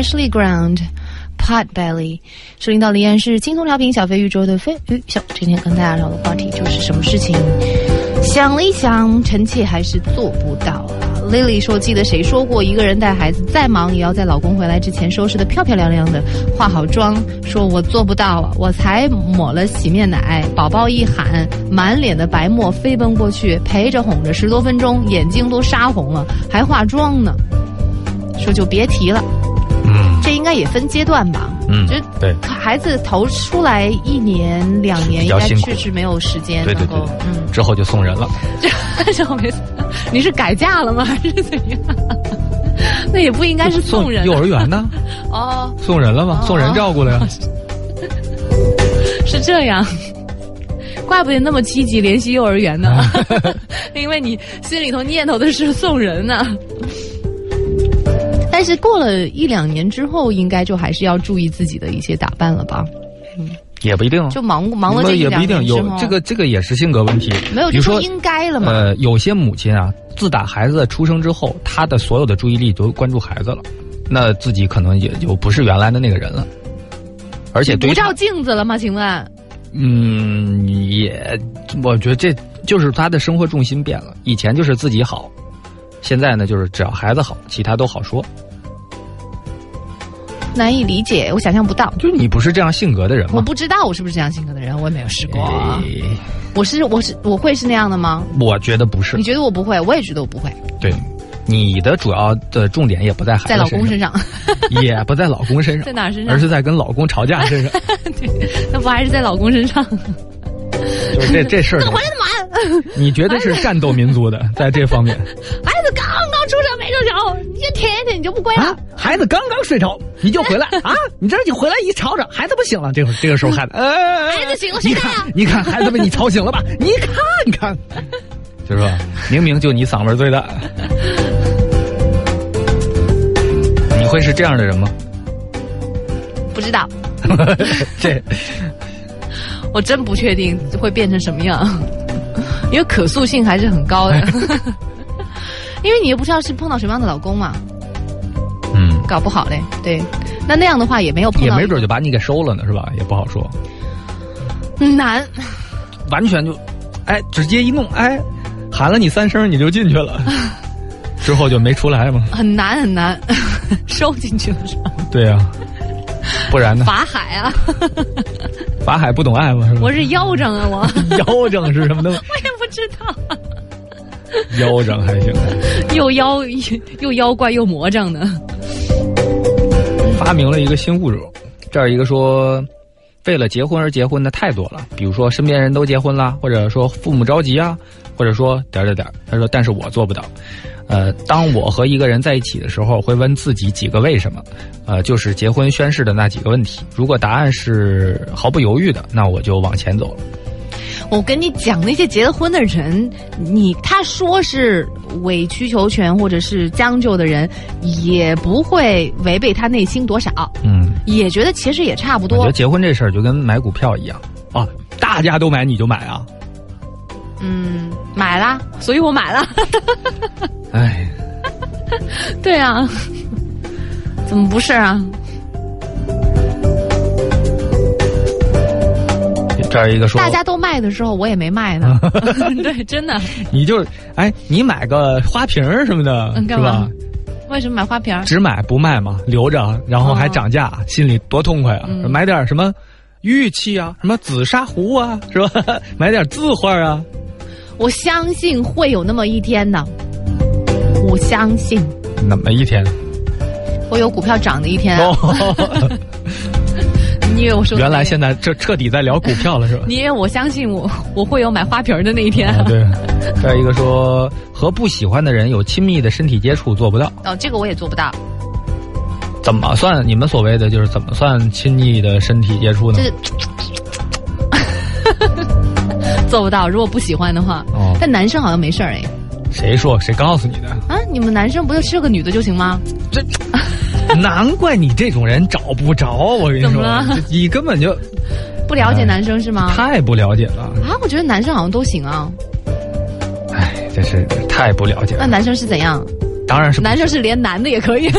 Freshly Ground。Pot Belly，收听到的依然是轻松调频小飞宇宙的飞鱼小。今天跟大家聊的话题就是什么事情？想了一想，臣妾还是做不到啊。Lily 说：“记得谁说过，一个人带孩子再忙，也要在老公回来之前收拾的漂漂亮亮的，化好妆。说我做不到啊，我才抹了洗面奶，宝宝一喊，满脸的白沫飞奔过去，陪着哄着十多分钟，眼睛都杀红了，还化妆呢。说就别提了。”应该也分阶段吧？嗯就对孩子头出来一年两年，应该确实没有时间对对能够对，嗯。之后就送人了。这我没，你是改嫁了吗？还是怎样？那也不应该是送人啊幼儿园呢？哦，送人了吗？哦送人照顾了呀。是这样。怪不得那么积极联系幼儿园呢，因为你心里头念头的是送人呢。但是过了一两年之后，应该就还是要注意自己的一些打扮了吧？嗯也不一定，就忙忙了这一两也不一定有这个这个也是性格问题。没有比如说就说应该了嘛。呃，有些母亲啊，自打孩子出生之后，她的所有的注意力都关注孩子了，那自己可能也就不是原来的那个人了。而且对不照镜子了吗？请问？嗯，也，我觉得这就是他的生活重心变了。以前就是自己好，现在呢就是只要孩子好，其他都好说。难以理解，我想象不到。就你不是这样性格的人吗？我不知道我是不是这样性格的人，我也没有试过。哎我是我是我会是那样的吗？我觉得不是你。觉得我不会？我也觉得我不会，对，你的主要的重点也不在孩子在老公身上，也不在老公身上在，哪身上而？是在跟老公吵架身上。那不还是在老公身上？就是这这事儿，你觉得是战斗民族的，在这方面孩子刚刚出生没多久，你这天天你就不乖啊了。，孩子刚刚睡着你就回来 啊，你这你回来一吵吵，孩子不醒了，这会儿这个时候孩子，呃，孩子醒了谁你看呀，你看孩子被你吵醒了吧？你看，看，就是吧？明明就你嗓门最大，你会是这样的人吗？不知道，这我真不确定会变成什么样，因为可塑性还是很高的。因为你又不知道是碰到什么样的老公嘛，嗯，搞不好嘞。对，那那样的话也没有碰到，也没准就把你给收了呢，是吧？也不好说，嗯难。完全就，哎，直接一弄，哎，喊了你三声你就进去了，之后就没出来嘛。很难很难，收进去了是吧？对呀、不然呢？法海啊，法海不懂爱吗，是吧？我是妖精啊，我 妖精是什么东西？我也不知道，妖精还行，又妖 又妖怪又魔怔的。发明了一个新物种。这儿一个说，为了结婚而结婚的太多了，比如说身边人都结婚啦，或者说父母着急啊，或者说点儿点儿点儿。他说，但是我做不到。呃，当我和一个人在一起的时候，会问自己几个为什么，呃，就是结婚宣誓的那几个问题。如果答案是毫不犹豫的，那我就往前走了。我跟你讲，那些结了婚的人，你他说是委曲求全或者是将就的人，也不会违背他内心多少，嗯，也觉得其实也差不多我觉得。结婚这事儿就跟买股票一样啊，大家都买你就买啊，嗯，买啦，所以我买了。哎。对啊，怎么不是啊？这儿一个说，大家都卖的时候，我也没卖呢。对，真的。你就哎，你买个花瓶儿什么的，是嗯干嘛吧？为什么买花瓶儿？只买不卖嘛，留着，然后还涨价，心里多痛快啊！嗯买点什么玉器啊，什么紫砂壶啊，是吧？买点字画啊，我相信会有那么一天的，我相信那么一天会有股票涨的一天、啊。哦，你以为我说原来现在这彻底在聊股票了，是吧？你以为我相信我我会有买花瓶的那一天？啊，对。再一个说和不喜欢的人有亲密的身体接触做不到，哦，这个我也做不到，怎么算？你们所谓的就是怎么算亲密的身体接触呢就？是 做不到。如果不喜欢的话，哦，但男生好像没事儿哎。谁说？谁告诉你的？啊，你们男生不就是个女的就行吗？难怪你这种人找不着，我跟你说你根本就 不了解男生是吗？太不了解了。啊，我觉得男生好像都行啊。哎，真是太不了解了。那男生是怎样？当然是男生是连男的也可以。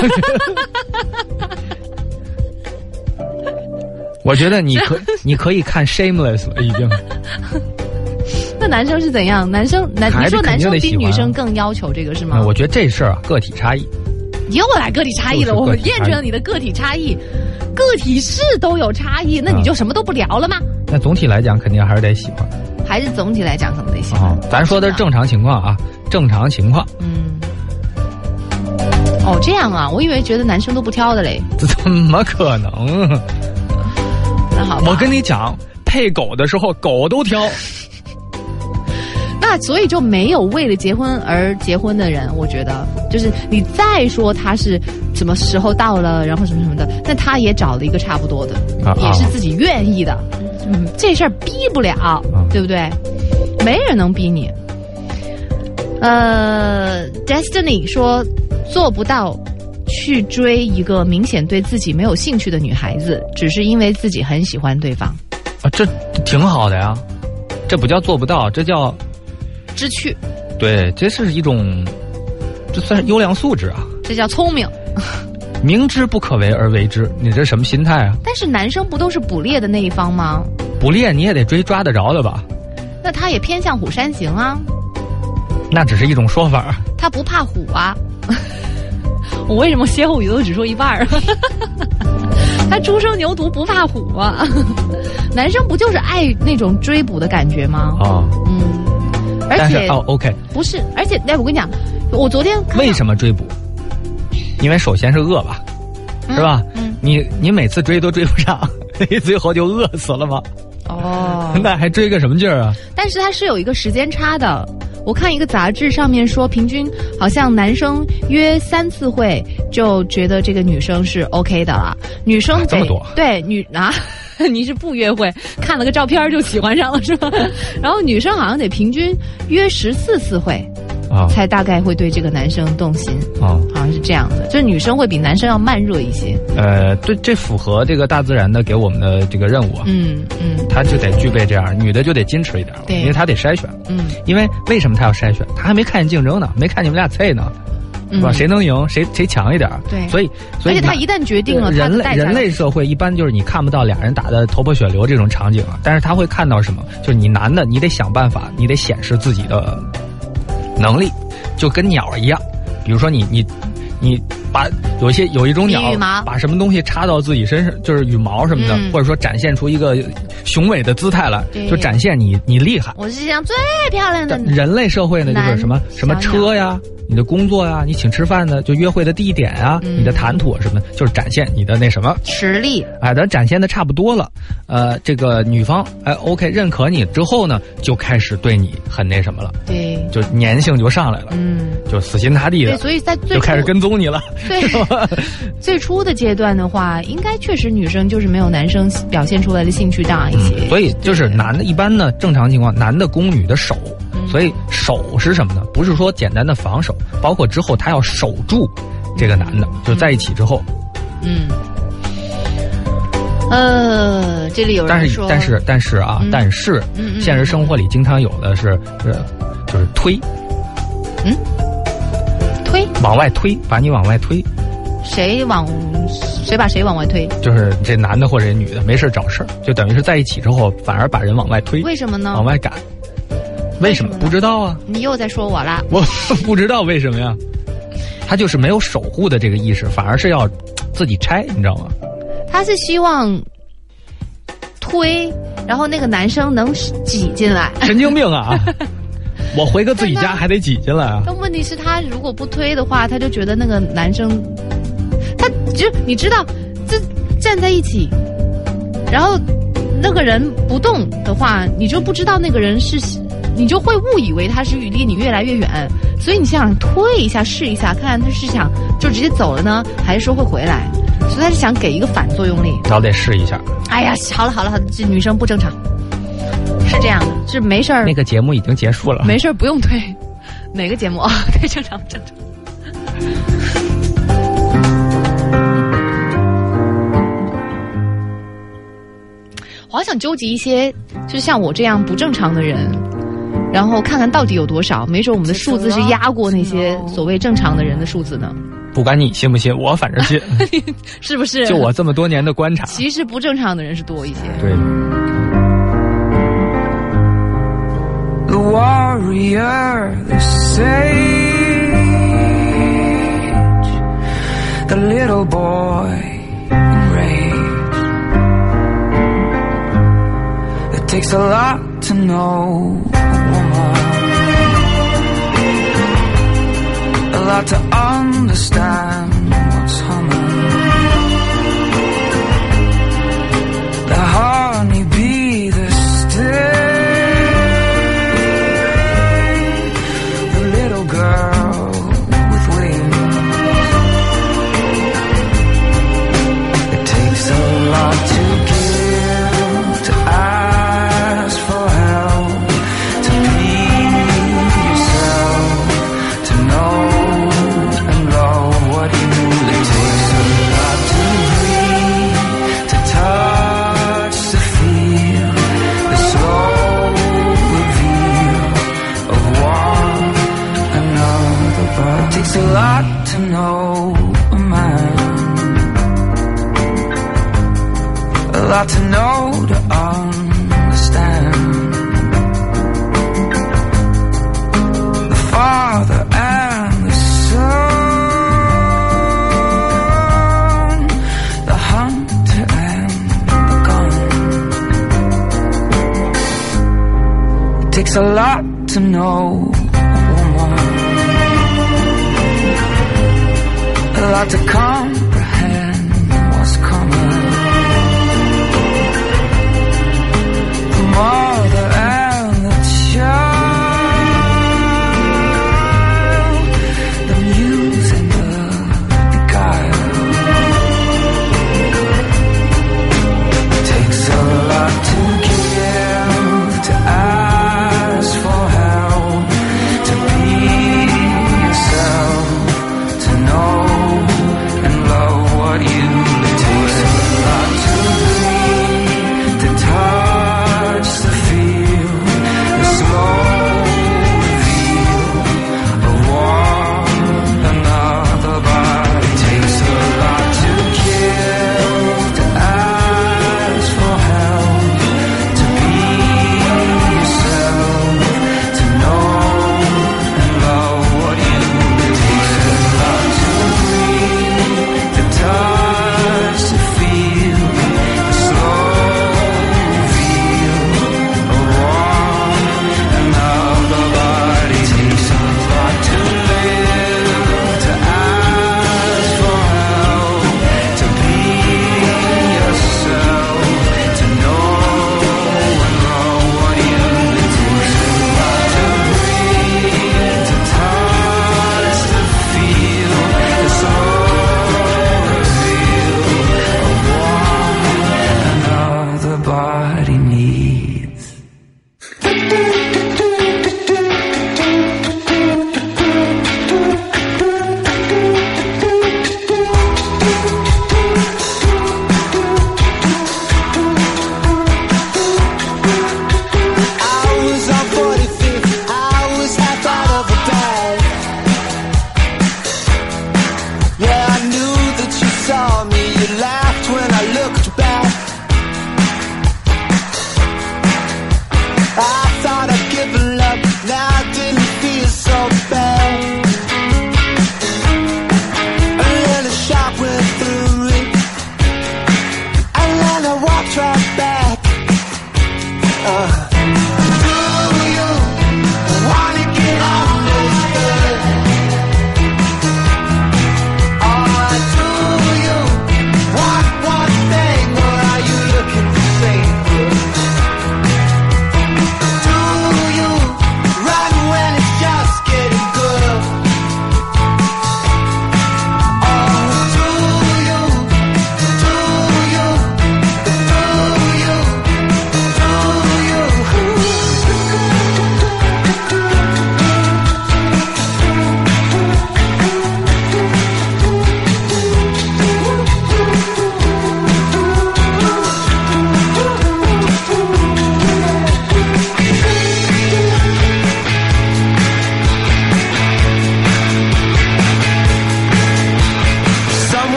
我觉得你可你可以看 Shameless 了，已经。那男生是怎样？男生男你说男生比女生更要求这个是吗？嗯我觉得这事儿啊，个体差异。又来个体差异了，我就是个体差异验证了你的个体差异，个体是都有差异，那你就什么都不聊了吗？那总体来讲，肯定还是得喜欢还是总体来讲可能得喜欢啊。咱说的是正常情况啊，正常情况，嗯。哦，这样啊，我以为觉得男生都不挑的嘞。这怎么可能？那好吧，我跟你讲，配狗的时候狗都挑。那所以就没有为了结婚而结婚的人，我觉得就是你再说他是什么时候到了，然后什么什么的，但他也找了一个差不多的，啊也是自己愿意的。嗯，这事儿逼不了，对不对？没人能逼你。呃，Destiny 说做不到去追一个明显对自己没有兴趣的女孩子，只是因为自己很喜欢对方，啊，这挺好的呀，这不叫做不到，这叫知趣，对，这是一种，这算是优良素质啊。这叫聪明。明知不可为而为之，你这什么心态啊？但是男生不都是捕猎的那一方吗？捕猎你也得追抓得着的吧？那他也偏向虎山行啊，那只是一种说法。他不怕虎啊。我为什么歇后语都只说一半儿？他初生牛犊不怕虎啊！男生不就是爱那种追捕的感觉吗？啊，嗯，而且但是哦，OK，不是，而且哎，我跟你讲，我昨天为什么追捕？因为首先是饿吧，是吧？嗯你你每次追都追不上，你最后就饿死了吗？哦，那还追个什么劲儿啊？但是它是有一个时间差的。我看一个杂志上面说，平均好像男生约三次会就觉得这个女生是 OK 的了，女生、啊这么多对女啊。你是不约会，看了个照片就喜欢上了是吧？然后女生好像得平均约十四次会，啊才大概会对这个男生动心，啊，好像是这样的。就是女生会比男生要慢热一些。呃，对，这符合这个大自然的给我们的这个任务啊。嗯嗯他就得具备这样，女的就得矜持一点，对因为她得筛选。嗯，因为为什么她要筛选？她还没看见竞争呢，没看你们俩菜呢，是吧？嗯谁能赢，谁谁强一点。对所以所以而且他一旦决定了，人类人类社会一般就是你看不到俩人打的头破血流这种场景啊，但是他会看到什么？就是你男的，你得想办法，你得显示自己的能力，就跟鸟一样。比如说你你你把有一些有一种鸟把什么东西插到自己身上，就是羽毛什么的，嗯。或者说展现出一个雄伟的姿态来，就展现你你厉害。我是世界上最漂亮的人类社会呢，就是什么什么车呀，你的工作呀，你请吃饭的，就约会的地点啊，嗯。你的谈吐什么的，就是展现你的那什么。实力。哎，咱展现的差不多了，呃，这个女方哎 OK 认可你之后呢，就开始对你很那什么了，对，就粘性就上来了，嗯，就死心塌地对，的，所以在最就开始跟踪你了。对 最初的阶段的话，应该确实女生就是没有男生表现出来的兴趣大一些。嗯所以就是男的，一般呢，正常情况，男的攻女的守，嗯所以守是什么呢？不是说简单的防守，包括之后他要守住这个男的，就在一起之后。嗯，呃，这里有但是人说，但是但是啊，嗯但是嗯嗯现实生活里经常有的是是就是推推往外推，把你往外推，谁往谁把谁往外推？就是这男的或者这女的没事找事儿，就等于是在一起之后反而把人往外推，为什么呢往？外赶。为什么为什么不知道啊？你又在说我啦？我 不知道为什么呀。他就是没有守护的这个意识，反而是要自己拆，你知道吗？他是希望推，然后那个男生能挤进来。神经病啊！我回个自己家还得挤进来啊！但问题是，他如果不推的话，他就觉得那个男生，他就你知道，这站在一起，然后那个人不动的话，你就不知道那个人是，你就会误以为他是离你越来越远，所以你想推一下试一下，看看他是想就直接走了呢，还是说会回来？所以他是想给一个反作用力。老得试一下。哎呀，好了好了好了，这女生不正常，是这样的，是没事儿。那个节目已经结束了，没事儿不用退。哪个节目？对正常正常。我好想纠集一些，就像我这样不正常的人，然后看看到底有多少，没准我们的数字是压过那些所谓正常的人的数字呢。不管你信不信，我反正信。是不是？就我这么多年的观察，其实不正常的人是多一些。对。warrior, the sage, the little boy in rage. It takes a lot to know a woman, a lot to understand.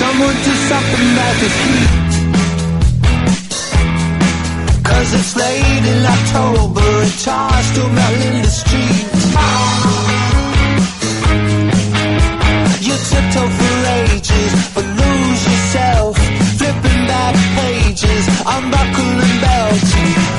Someone do something about the heat. Cause it's late in October and tars still melt in the streets. You tiptoe for ages, but lose yourself. Flipping back pages, unbuckling belts.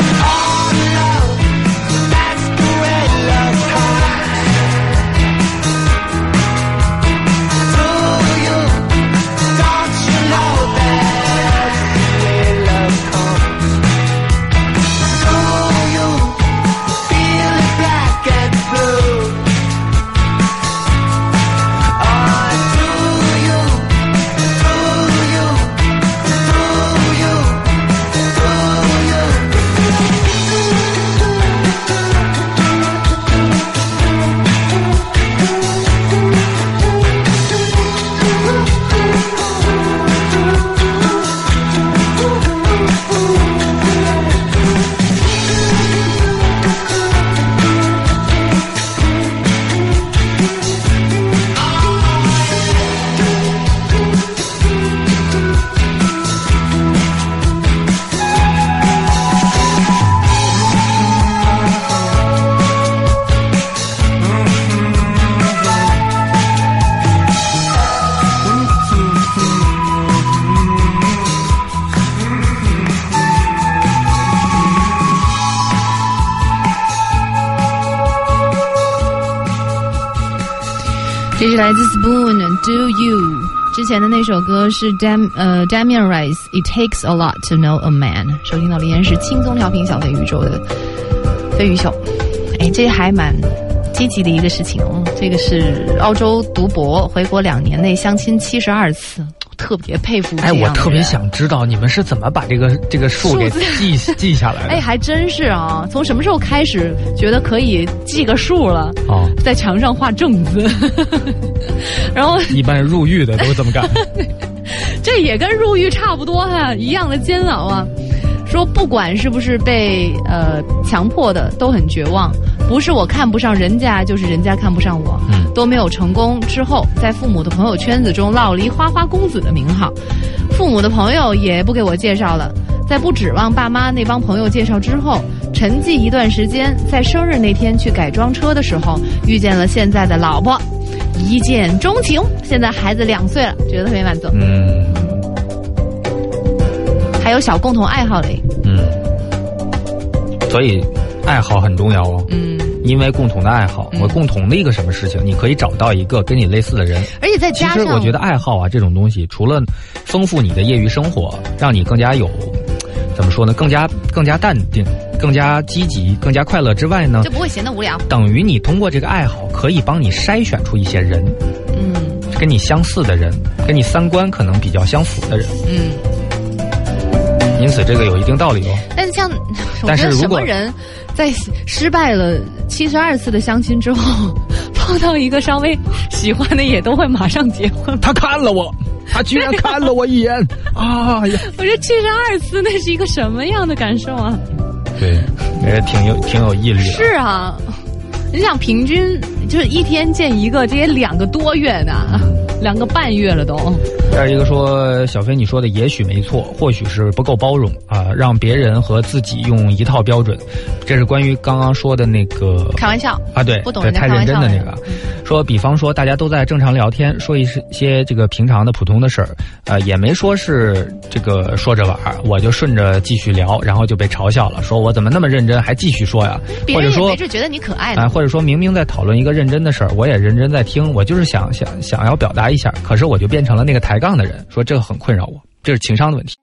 是来自 Spoon Do You 之前的那首歌是 Dam 呃 Damian Rice It Takes a Lot to Know a Man。收听到的依然是轻松调频小飞宇宙的飞鱼秀。哎，这还蛮积极的一个事情哦。这个是澳洲读博回国两年内相亲七十二次，特别佩服哎。我特别想知道你们是怎么把这个这个数给记记下来的？哎，还真是啊！从什么时候开始觉得可以记个数了？哦，在墙上画正字，然后 一般入狱的都这么干。这也跟入狱差不多哈、一样的煎熬啊。说不管是不是被呃强迫的，都很绝望。不是我看不上人家，就是人家看不上我，嗯都没有成功。之后在父母的朋友圈子中落了一花花公子的名号，父母的朋友也不给我介绍了。在不指望爸妈那帮朋友介绍之后，沉寂一段时间，在生日那天去改装车的时候，遇见了现在的老婆，一见钟情。现在孩子两岁了，觉得特别满足。嗯还有小共同爱好嘞，嗯，所以爱好很重要哦。嗯，因为共同的爱好和共同的一个什么事情，你可以找到一个跟你类似的人。而且再其加上，实我觉得爱好啊这种东西，除了丰富你的业余生活，让你更加有怎么说呢，更加更加淡定、更加积极、更加快乐之外呢就，不会闲得无聊。等于你通过这个爱好，可以帮你筛选出一些人，嗯跟你相似的人，跟你三观可能比较相符的人。嗯，因此，这个有一定道理哦。但是像 但是如果人在失败了七十二次的相亲之后，碰到一个稍微喜欢的，也都会马上结婚。他看了我，他居然看了我一眼啊呀！我觉得七十二次那是一个什么样的感受啊？对，也挺有挺有毅力的。是啊，你想平均就是一天见一个，这也两个多月呢，两个半月了都。再一个说，小飞你说的也许没错，或许是不够包容啊，让别人和自己用一套标准。这是关于刚刚说的那个开玩笑啊，对，不懂对太认真的那个。说，比方说大家都在正常聊天，说一些这个平常的普通的事儿，呃，也没说是这个说着玩儿，我就顺着继续聊，然后就被嘲笑了，说我怎么那么认真，还继续说呀？或者说没准觉得你可爱啊，呢。或者说明明在讨论一个认真的事儿，我也认真在听，我就是想想想要表达一下，可是我就变成了那个抬杠的人，说这个很困扰我，这是情商的问题。